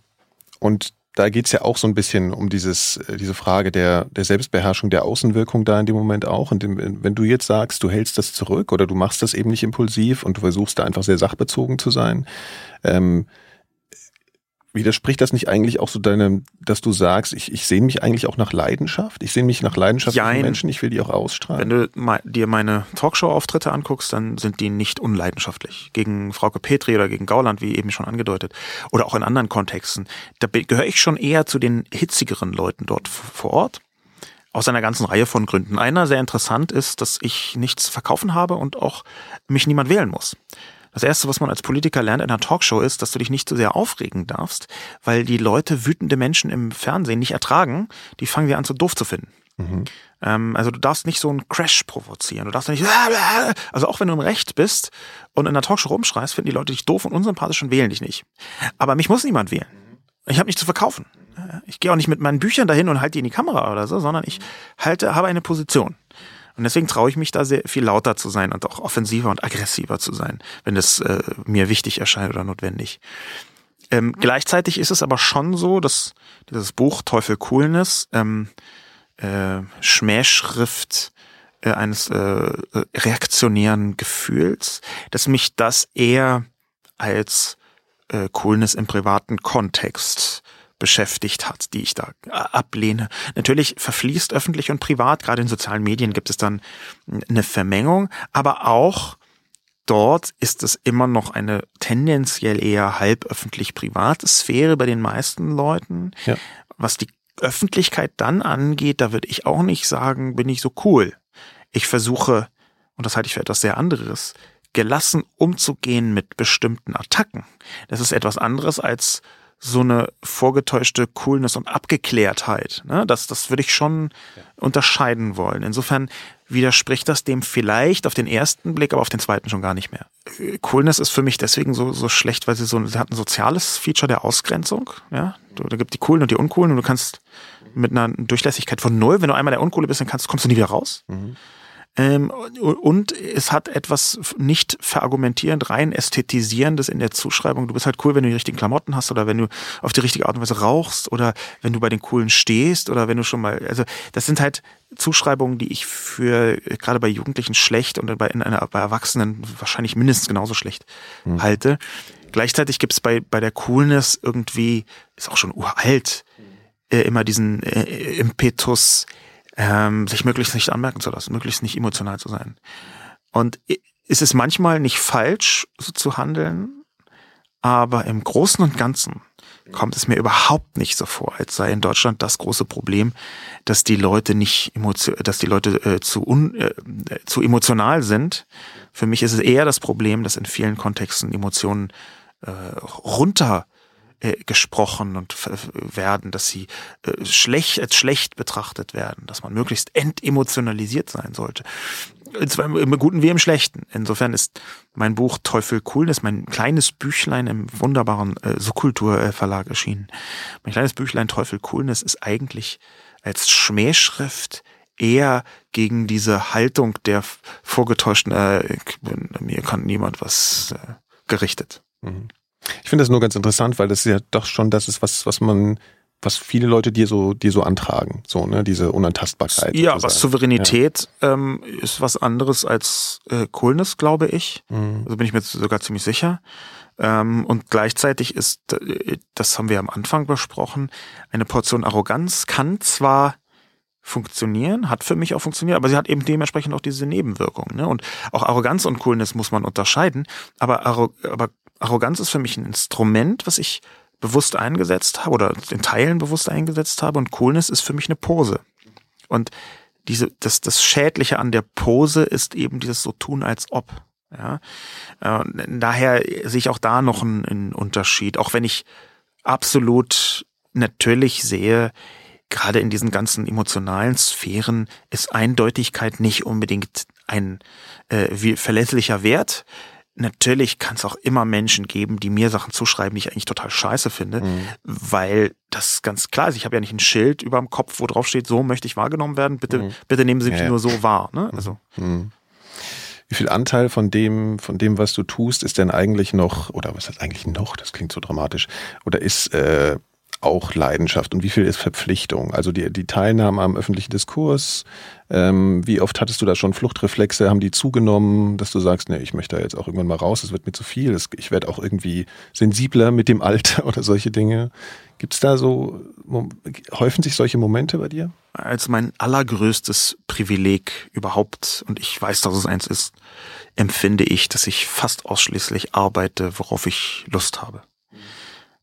und da geht's ja auch so ein bisschen um dieses, äh, diese Frage der, der Selbstbeherrschung, der Außenwirkung da in dem Moment auch. Und wenn du jetzt sagst, du hältst das zurück oder du machst das eben nicht impulsiv und du versuchst da einfach sehr sachbezogen zu sein, ähm, Widerspricht das nicht eigentlich auch so deinem, dass du sagst, ich, ich sehne mich eigentlich auch nach Leidenschaft? Ich sehne mich nach Leidenschaft von Menschen, ich will die auch ausstrahlen. Wenn du dir meine Talkshow-Auftritte anguckst, dann sind die nicht unleidenschaftlich. Gegen Frauke Petri oder gegen Gauland, wie eben schon angedeutet. Oder auch in anderen Kontexten. Da gehöre ich schon eher zu den hitzigeren Leuten dort vor Ort. Aus einer ganzen Reihe von Gründen. Einer sehr interessant ist, dass ich nichts verkaufen habe und auch mich niemand wählen muss. Das erste, was man als Politiker lernt in einer Talkshow ist, dass du dich nicht so sehr aufregen darfst, weil die Leute wütende Menschen im Fernsehen nicht ertragen, die fangen dir an so doof zu finden. Mhm. Ähm, also du darfst nicht so einen Crash provozieren. Du darfst nicht, also auch wenn du im Recht bist und in einer Talkshow rumschreist, finden die Leute dich doof und unsympathisch und wählen dich nicht. Aber mich muss niemand wählen. Ich habe nichts zu verkaufen. Ich gehe auch nicht mit meinen Büchern dahin und halte die in die Kamera oder so, sondern ich halte, habe eine Position. Und deswegen traue ich mich da sehr viel lauter zu sein und auch offensiver und aggressiver zu sein, wenn es äh, mir wichtig erscheint oder notwendig. Ähm, gleichzeitig ist es aber schon so, dass dieses Buch Teufel Coolness, ähm, äh, Schmähschrift äh, eines äh, reaktionären Gefühls, dass mich das eher als äh, Coolness im privaten Kontext beschäftigt hat, die ich da äh, ablehne. Natürlich verfließt öffentlich und privat, gerade in sozialen Medien gibt es dann eine Vermengung, aber auch dort ist es immer noch eine tendenziell eher halböffentlich private Sphäre bei den meisten Leuten. Ja. Was die Öffentlichkeit dann angeht, da würde ich auch nicht sagen, bin ich so cool. Ich versuche, und das halte ich für etwas sehr anderes, gelassen umzugehen mit bestimmten Attacken. Das ist etwas anderes als so eine vorgetäuschte Coolness und Abgeklärtheit. Ne? Das, das würde ich schon ja. unterscheiden wollen. Insofern widerspricht das dem vielleicht auf den ersten Blick, aber auf den zweiten schon gar nicht mehr. Coolness ist für mich deswegen so, so schlecht, weil sie so, sie hat ein soziales Feature der Ausgrenzung. Ja, da gibt die Coolen und die Uncoolen und du kannst mit einer Durchlässigkeit von null, wenn du einmal der Uncoole bist, dann kannst, kommst du nie wieder raus. Mhm. Ähm, und es hat etwas nicht verargumentierend, rein ästhetisierendes in der Zuschreibung. Du bist halt cool, wenn du die richtigen Klamotten hast oder wenn du auf die richtige Art und Weise rauchst oder wenn du bei den Coolen stehst oder wenn du schon mal, also das sind halt Zuschreibungen, die ich für gerade bei Jugendlichen schlecht und bei, in einer, bei Erwachsenen wahrscheinlich mindestens genauso schlecht mhm. halte. Gleichzeitig gibt es bei, bei der Coolness irgendwie, ist auch schon uralt, äh, immer diesen äh, Impetus, ähm, sich möglichst nicht anmerken zu lassen, möglichst nicht emotional zu sein. Und ist es manchmal nicht falsch, so zu handeln, aber im Großen und Ganzen kommt es mir überhaupt nicht so vor, als sei in Deutschland das große Problem, dass die Leute nicht dass die Leute äh, zu, un, äh, zu emotional sind. Für mich ist es eher das Problem, dass in vielen Kontexten Emotionen äh, runter äh, gesprochen und werden, dass sie äh, schlecht als schlecht betrachtet werden, dass man möglichst entemotionalisiert sein sollte. Zwar im Guten wie im Schlechten. Insofern ist mein Buch Teufel Coolness, mein kleines Büchlein im wunderbaren äh, Subkultur Verlag erschienen. Mein kleines Büchlein Teufel Coolness ist eigentlich als Schmähschrift eher gegen diese Haltung der vorgetäuschten, äh, mir kann niemand was äh, gerichtet. Mhm. Ich finde das nur ganz interessant, weil das ja doch schon das ist, was, was man, was viele Leute dir so, dir so antragen, so, ne, diese Unantastbarkeit. Ja, sozusagen. was Souveränität ja. ähm, ist was anderes als äh, Coolness, glaube ich. Mhm. Also bin ich mir sogar ziemlich sicher. Ähm, und gleichzeitig ist, äh, das haben wir am Anfang besprochen, eine Portion Arroganz kann zwar funktionieren, hat für mich auch funktioniert, aber sie hat eben dementsprechend auch diese Nebenwirkungen. Ne? Und auch Arroganz und Coolness muss man unterscheiden, aber, aber Arroganz ist für mich ein Instrument, was ich bewusst eingesetzt habe oder in Teilen bewusst eingesetzt habe und Coolness ist für mich eine Pose. Und diese, das, das Schädliche an der Pose ist eben dieses so tun als ob. Ja, äh, daher sehe ich auch da noch einen, einen Unterschied, auch wenn ich absolut natürlich sehe, gerade in diesen ganzen emotionalen Sphären ist Eindeutigkeit nicht unbedingt ein äh, verlässlicher Wert. Natürlich kann es auch immer Menschen geben, die mir Sachen zuschreiben, die ich eigentlich total scheiße finde, mhm. weil das ganz klar ist. Ich habe ja nicht ein Schild über dem Kopf, wo drauf steht, so möchte ich wahrgenommen werden. Bitte, mhm. bitte nehmen Sie mich ja, nur so wahr. Ne? Mhm. Also. Mhm. Wie viel Anteil von dem, von dem, was du tust, ist denn eigentlich noch, oder was heißt eigentlich noch? Das klingt so dramatisch. Oder ist äh, auch Leidenschaft und wie viel ist Verpflichtung? Also die, die Teilnahme am öffentlichen Diskurs, ähm, wie oft hattest du da schon Fluchtreflexe, haben die zugenommen, dass du sagst, nee, ich möchte da jetzt auch irgendwann mal raus, es wird mir zu viel, ich werde auch irgendwie sensibler mit dem Alter oder solche Dinge. Gibt es da so, häufen sich solche Momente bei dir? Als mein allergrößtes Privileg überhaupt, und ich weiß, dass es eins ist, empfinde ich, dass ich fast ausschließlich arbeite, worauf ich Lust habe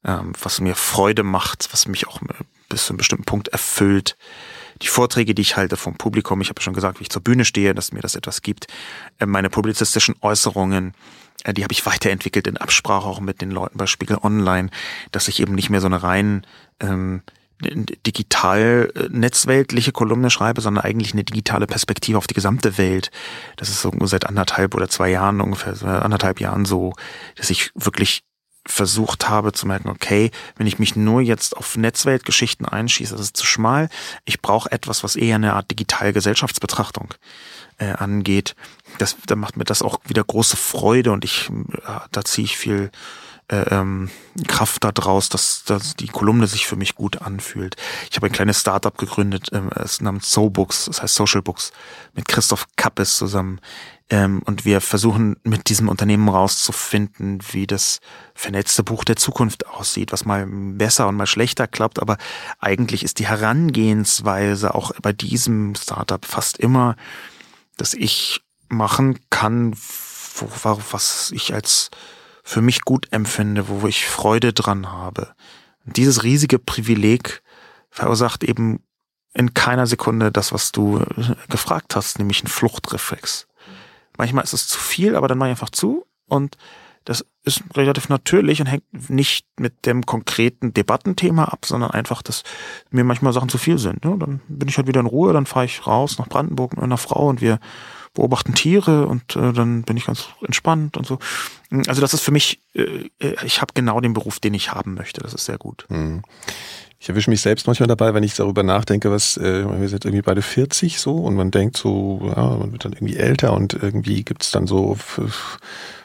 ähm, was mir Freude macht, was mich auch bis zu einem bestimmten Punkt erfüllt. Die Vorträge, die ich halte vom Publikum, ich habe schon gesagt, wie ich zur Bühne stehe, dass mir das etwas gibt. Äh, meine publizistischen Äußerungen, äh, die habe ich weiterentwickelt in Absprache auch mit den Leuten bei Spiegel Online, dass ich eben nicht mehr so eine rein ähm, digital äh, netzweltliche Kolumne schreibe, sondern eigentlich eine digitale Perspektive auf die gesamte Welt. Das ist so seit anderthalb oder zwei Jahren ungefähr, anderthalb Jahren so, dass ich wirklich versucht habe zu merken, okay, wenn ich mich nur jetzt auf Netzweltgeschichten einschieße, das ist zu schmal. Ich brauche etwas, was eher eine Art digitale Gesellschaftsbetrachtung äh, angeht. Das, da macht mir das auch wieder große Freude und ich, äh, da ziehe ich viel äh, ähm, Kraft daraus, dass, dass die Kolumne sich für mich gut anfühlt. Ich habe ein kleines Startup gegründet, ähm, es namens SoBooks, das heißt Social Books, mit Christoph Kappes zusammen. Ähm, und wir versuchen mit diesem Unternehmen rauszufinden, wie das vernetzte Buch der Zukunft aussieht, was mal besser und mal schlechter klappt. Aber eigentlich ist die Herangehensweise auch bei diesem Startup fast immer, dass ich machen kann, wo, was ich als für mich gut empfinde, wo ich Freude dran habe. Und dieses riesige Privileg verursacht eben in keiner Sekunde das, was du gefragt hast, nämlich ein Fluchtreflex. Manchmal ist es zu viel, aber dann mache ich einfach zu und das ist relativ natürlich und hängt nicht mit dem konkreten Debattenthema ab, sondern einfach, dass mir manchmal Sachen zu viel sind. Ne? Dann bin ich halt wieder in Ruhe, dann fahre ich raus nach Brandenburg mit einer Frau und wir beobachten Tiere und äh, dann bin ich ganz entspannt und so. Also das ist für mich, äh, ich habe genau den Beruf, den ich haben möchte. Das ist sehr gut. Mhm. Ich erwische mich selbst manchmal dabei, wenn ich darüber nachdenke, was, äh, wir sind irgendwie beide 40 so und man denkt so, ja, man wird dann irgendwie älter und irgendwie gibt es dann so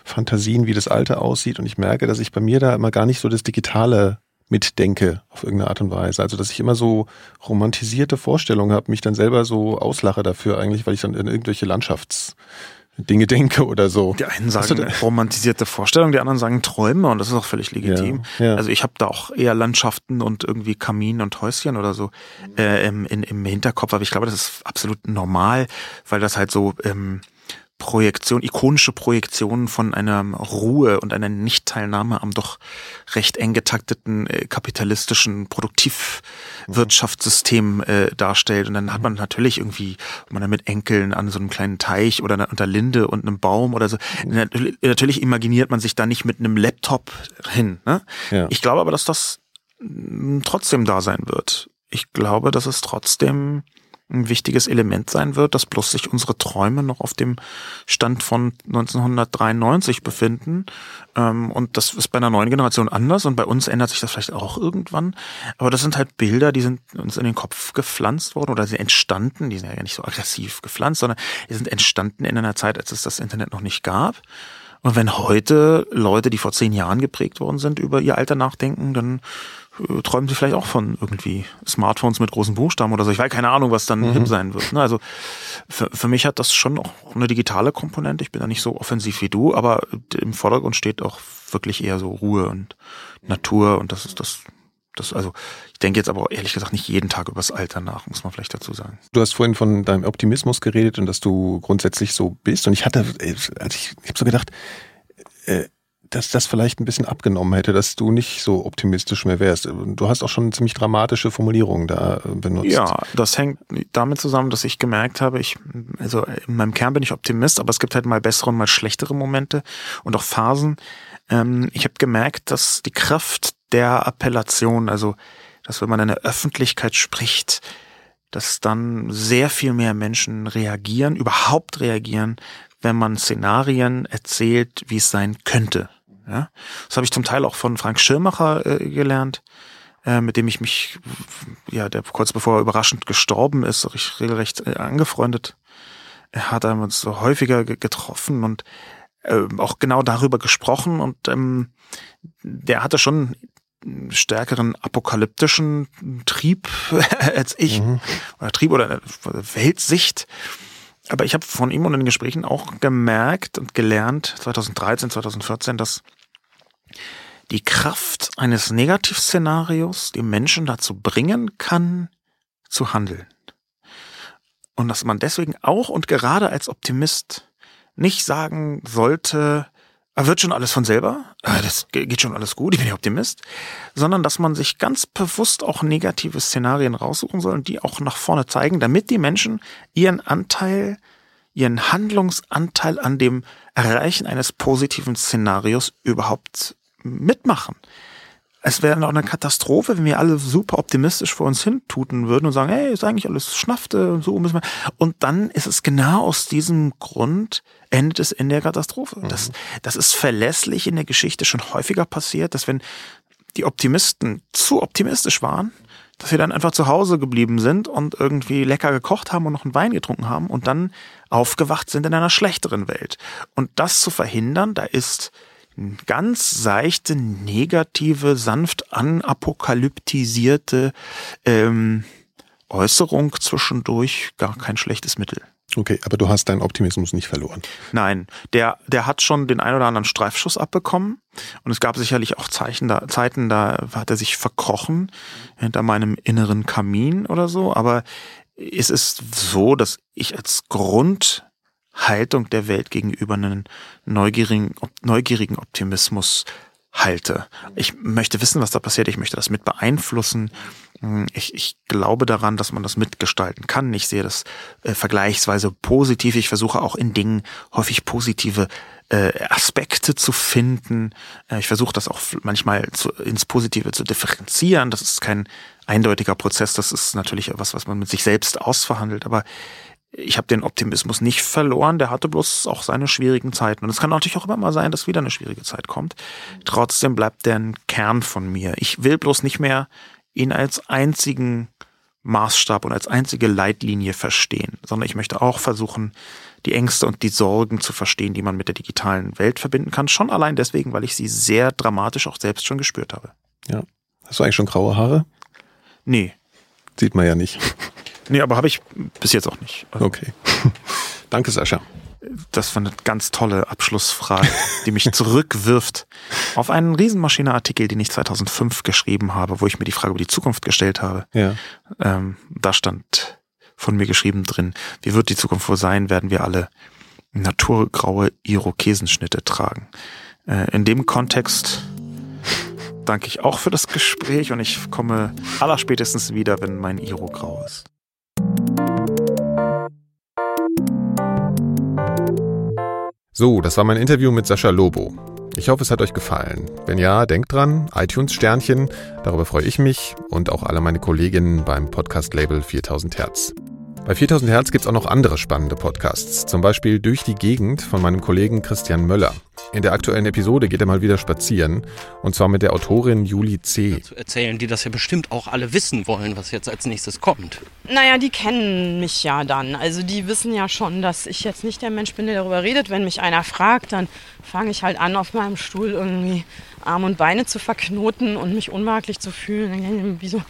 Fantasien, wie das Alter aussieht und ich merke, dass ich bei mir da immer gar nicht so das Digitale mitdenke auf irgendeine Art und Weise. Also dass ich immer so romantisierte Vorstellungen habe, mich dann selber so auslache dafür eigentlich, weil ich dann in irgendwelche Landschafts Dinge denke oder so. Die einen sagen romantisierte Vorstellungen, die anderen sagen Träume und das ist auch völlig legitim. Ja, ja. Also ich habe da auch eher Landschaften und irgendwie Kamin und Häuschen oder so äh, im, in, im Hinterkopf, aber ich glaube, das ist absolut normal, weil das halt so ähm, Projektion, ikonische Projektionen von einer Ruhe und einer Nichtteilnahme am doch recht eng getakteten äh, kapitalistischen Produktivwirtschaftssystem äh, darstellt. Und dann hat man natürlich irgendwie, man dann mit Enkeln an so einem kleinen Teich oder unter Linde und einem Baum oder so. Natürlich imaginiert man sich da nicht mit einem Laptop hin. Ne? Ja. Ich glaube aber, dass das mm, trotzdem da sein wird. Ich glaube, dass es trotzdem ein wichtiges Element sein wird, dass bloß sich unsere Träume noch auf dem Stand von 1993 befinden. Ähm, und das ist bei einer neuen Generation anders und bei uns ändert sich das vielleicht auch irgendwann. Aber das sind halt Bilder, die sind uns in den Kopf gepflanzt worden oder sie entstanden, die sind ja nicht so aggressiv gepflanzt, sondern die sind entstanden in einer Zeit, als es das Internet noch nicht gab. Und wenn heute Leute, die vor zehn Jahren geprägt worden sind, über ihr Alter nachdenken, dann äh, träumen sie vielleicht auch von irgendwie Smartphones mit großen Buchstaben oder so. Ich weiß keine Ahnung, was dann mhm. hip sein wird. Ne? Also für, für mich hat das schon auch eine digitale Komponente. Ich bin da nicht so offensiv wie du, aber im Vordergrund steht auch wirklich eher so Ruhe und Natur und das ist das. Das, also, ich denke jetzt aber ehrlich gesagt nicht jeden Tag übers Alter nach, muss man vielleicht dazu sagen. Du hast vorhin von deinem Optimismus geredet und dass du grundsätzlich so bist. Und ich hatte, also ich, ich habe so gedacht, äh, dass das vielleicht ein bisschen abgenommen hätte, dass du nicht so optimistisch mehr wärst. Du hast auch schon ziemlich dramatische Formulierungen da äh, benutzt. Ja, das hängt damit zusammen, dass ich gemerkt habe, ich, also in meinem Kern bin ich Optimist, aber es gibt halt mal bessere und mal schlechtere Momente und auch Phasen. Ähm, ich habe gemerkt, dass die Kraft der Appellation, also dass wenn man in der Öffentlichkeit spricht, dass dann sehr viel mehr Menschen reagieren, überhaupt reagieren, wenn man Szenarien erzählt, wie es sein könnte. Ja? Das habe ich zum Teil auch von Frank Schirmacher äh, gelernt, äh, mit dem ich mich, ja, der kurz bevor er überraschend gestorben ist, ich regelrecht äh, angefreundet. Er hat uns so häufiger getroffen und äh, auch genau darüber gesprochen und ähm, der hatte schon stärkeren apokalyptischen Trieb als ich mhm. oder Trieb oder Weltsicht aber ich habe von ihm und in den Gesprächen auch gemerkt und gelernt, 2013, 2014, dass die Kraft eines Negativszenarios die Menschen dazu bringen kann, zu handeln. Und dass man deswegen auch und gerade als Optimist nicht sagen sollte, wird schon alles von selber, ah, das geht schon alles gut, ich bin ja Optimist, sondern dass man sich ganz bewusst auch negative Szenarien raussuchen soll und die auch nach vorne zeigen, damit die Menschen ihren Anteil, ihren Handlungsanteil an dem Erreichen eines positiven Szenarios überhaupt mitmachen es wäre doch eine Katastrophe, wenn wir alle super optimistisch vor uns hin tuten würden und sagen, hey, ist eigentlich alles Schnaffte und so müssen wir. Und dann ist es genau aus diesem Grund endet es in der Katastrophe. Mhm. Das, das ist verlässlich in der Geschichte schon häufiger passiert, dass wenn die Optimisten zu optimistisch waren, dass sie dann einfach zu Hause geblieben sind und irgendwie lecker gekocht haben und noch einen Wein getrunken haben und dann aufgewacht sind in einer schlechteren Welt. Und das zu verhindern, da ist ganz seichte, negative, sanft anapokalyptisierte ähm, Äußerung zwischendurch gar kein schlechtes Mittel. Okay, aber du hast deinen Optimismus nicht verloren. Nein, der, der hat schon den ein oder anderen Streifschuss abbekommen. Und es gab sicherlich auch Zeichen da, Zeiten, da hat er sich verkrochen hinter meinem inneren Kamin oder so. Aber es ist so, dass ich als Grund Haltung der Welt gegenüber einen neugierigen, neugierigen Optimismus halte. Ich möchte wissen, was da passiert. Ich möchte das mit beeinflussen. Hm, ich, ich glaube daran, dass man das mitgestalten kann. Ich sehe das äh, vergleichsweise positiv. Ich versuche auch in Dingen häufig positive äh, Aspekte zu finden. Äh, ich versuche das auch manchmal zu, ins Positive zu differenzieren. Das ist kein eindeutiger Prozess. Das ist natürlich etwas, was man mit sich selbst ausverhandelt. Aber ich habe den Optimismus nicht verloren, der hatte bloß auch seine schwierigen Zeiten. Und es kann natürlich auch immer mal sein, dass wieder eine schwierige Zeit kommt. Trotzdem bleibt der ein Kern von mir. Ich will bloß nicht mehr ihn als einzigen Maßstab und als einzige Leitlinie verstehen, sondern ich möchte auch versuchen, die Ängste und die Sorgen zu verstehen, die man mit der digitalen Welt verbinden kann. Schon allein deswegen, weil ich sie sehr dramatisch auch selbst schon gespürt habe. Ja. Hast du eigentlich schon graue Haare? Nee. Sieht man ja nicht. Nee, aber habe ich bis jetzt auch nicht. Also okay. Danke, Sascha. Das war eine ganz tolle Abschlussfrage, die mich zurückwirft auf einen Riesenmaschine-Artikel, den ich 2005 geschrieben habe, wo ich mir die Frage über die Zukunft gestellt habe. Ja. Ähm, da stand von mir geschrieben drin, wie wird die Zukunft wohl sein, werden wir alle naturgraue Irokesenschnitte tragen. Äh, in dem Kontext danke ich auch für das Gespräch und ich komme allerspätestens wieder, wenn mein Iro grau ist. So, das war mein Interview mit Sascha Lobo. Ich hoffe, es hat euch gefallen. Wenn ja, denkt dran, iTunes-Sternchen, darüber freue ich mich und auch alle meine Kolleginnen beim Podcast-Label 4000 Hertz. Bei 4000 Hertz gibt es auch noch andere spannende Podcasts, zum Beispiel Durch die Gegend von meinem Kollegen Christian Möller. In der aktuellen Episode geht er mal wieder spazieren und zwar mit der Autorin Juli C. Zu erzählen, die das ja bestimmt auch alle wissen wollen, was jetzt als nächstes kommt. Naja, die kennen mich ja dann. Also die wissen ja schon, dass ich jetzt nicht der Mensch bin, der darüber redet. Wenn mich einer fragt, dann fange ich halt an, auf meinem Stuhl irgendwie Arme und Beine zu verknoten und mich unmöglich zu fühlen. Wie so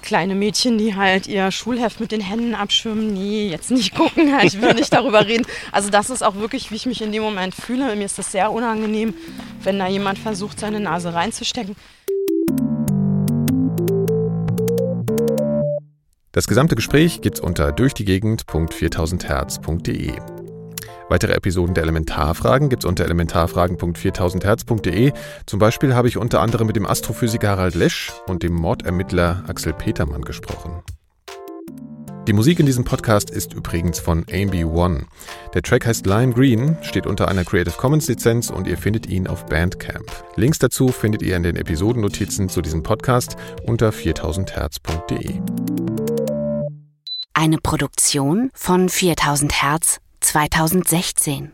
kleine Mädchen, die halt ihr Schulheft mit den Händen abschirmen. Nee, jetzt nicht gucken, ich will nicht darüber reden. Also das ist auch wirklich, wie ich mich in dem Moment fühle. Mir ist das sehr unangenehm, wenn da jemand versucht, seine Nase reinzustecken. Das gesamte Gespräch gibt's unter durchdiegegend.4000herz.de. Weitere Episoden der Elementarfragen gibt's unter elementarfragen.4000herz.de. Zum Beispiel habe ich unter anderem mit dem Astrophysiker Harald Lesch und dem Mordermittler Axel Petermann gesprochen. Die Musik in diesem Podcast ist übrigens von AMB One. Der Track heißt Lime Green, steht unter einer Creative Commons Lizenz und ihr findet ihn auf Bandcamp. Links dazu findet ihr in den Episodennotizen zu diesem Podcast unter 4000herz.de. Eine Produktion von 4000 Hertz 2016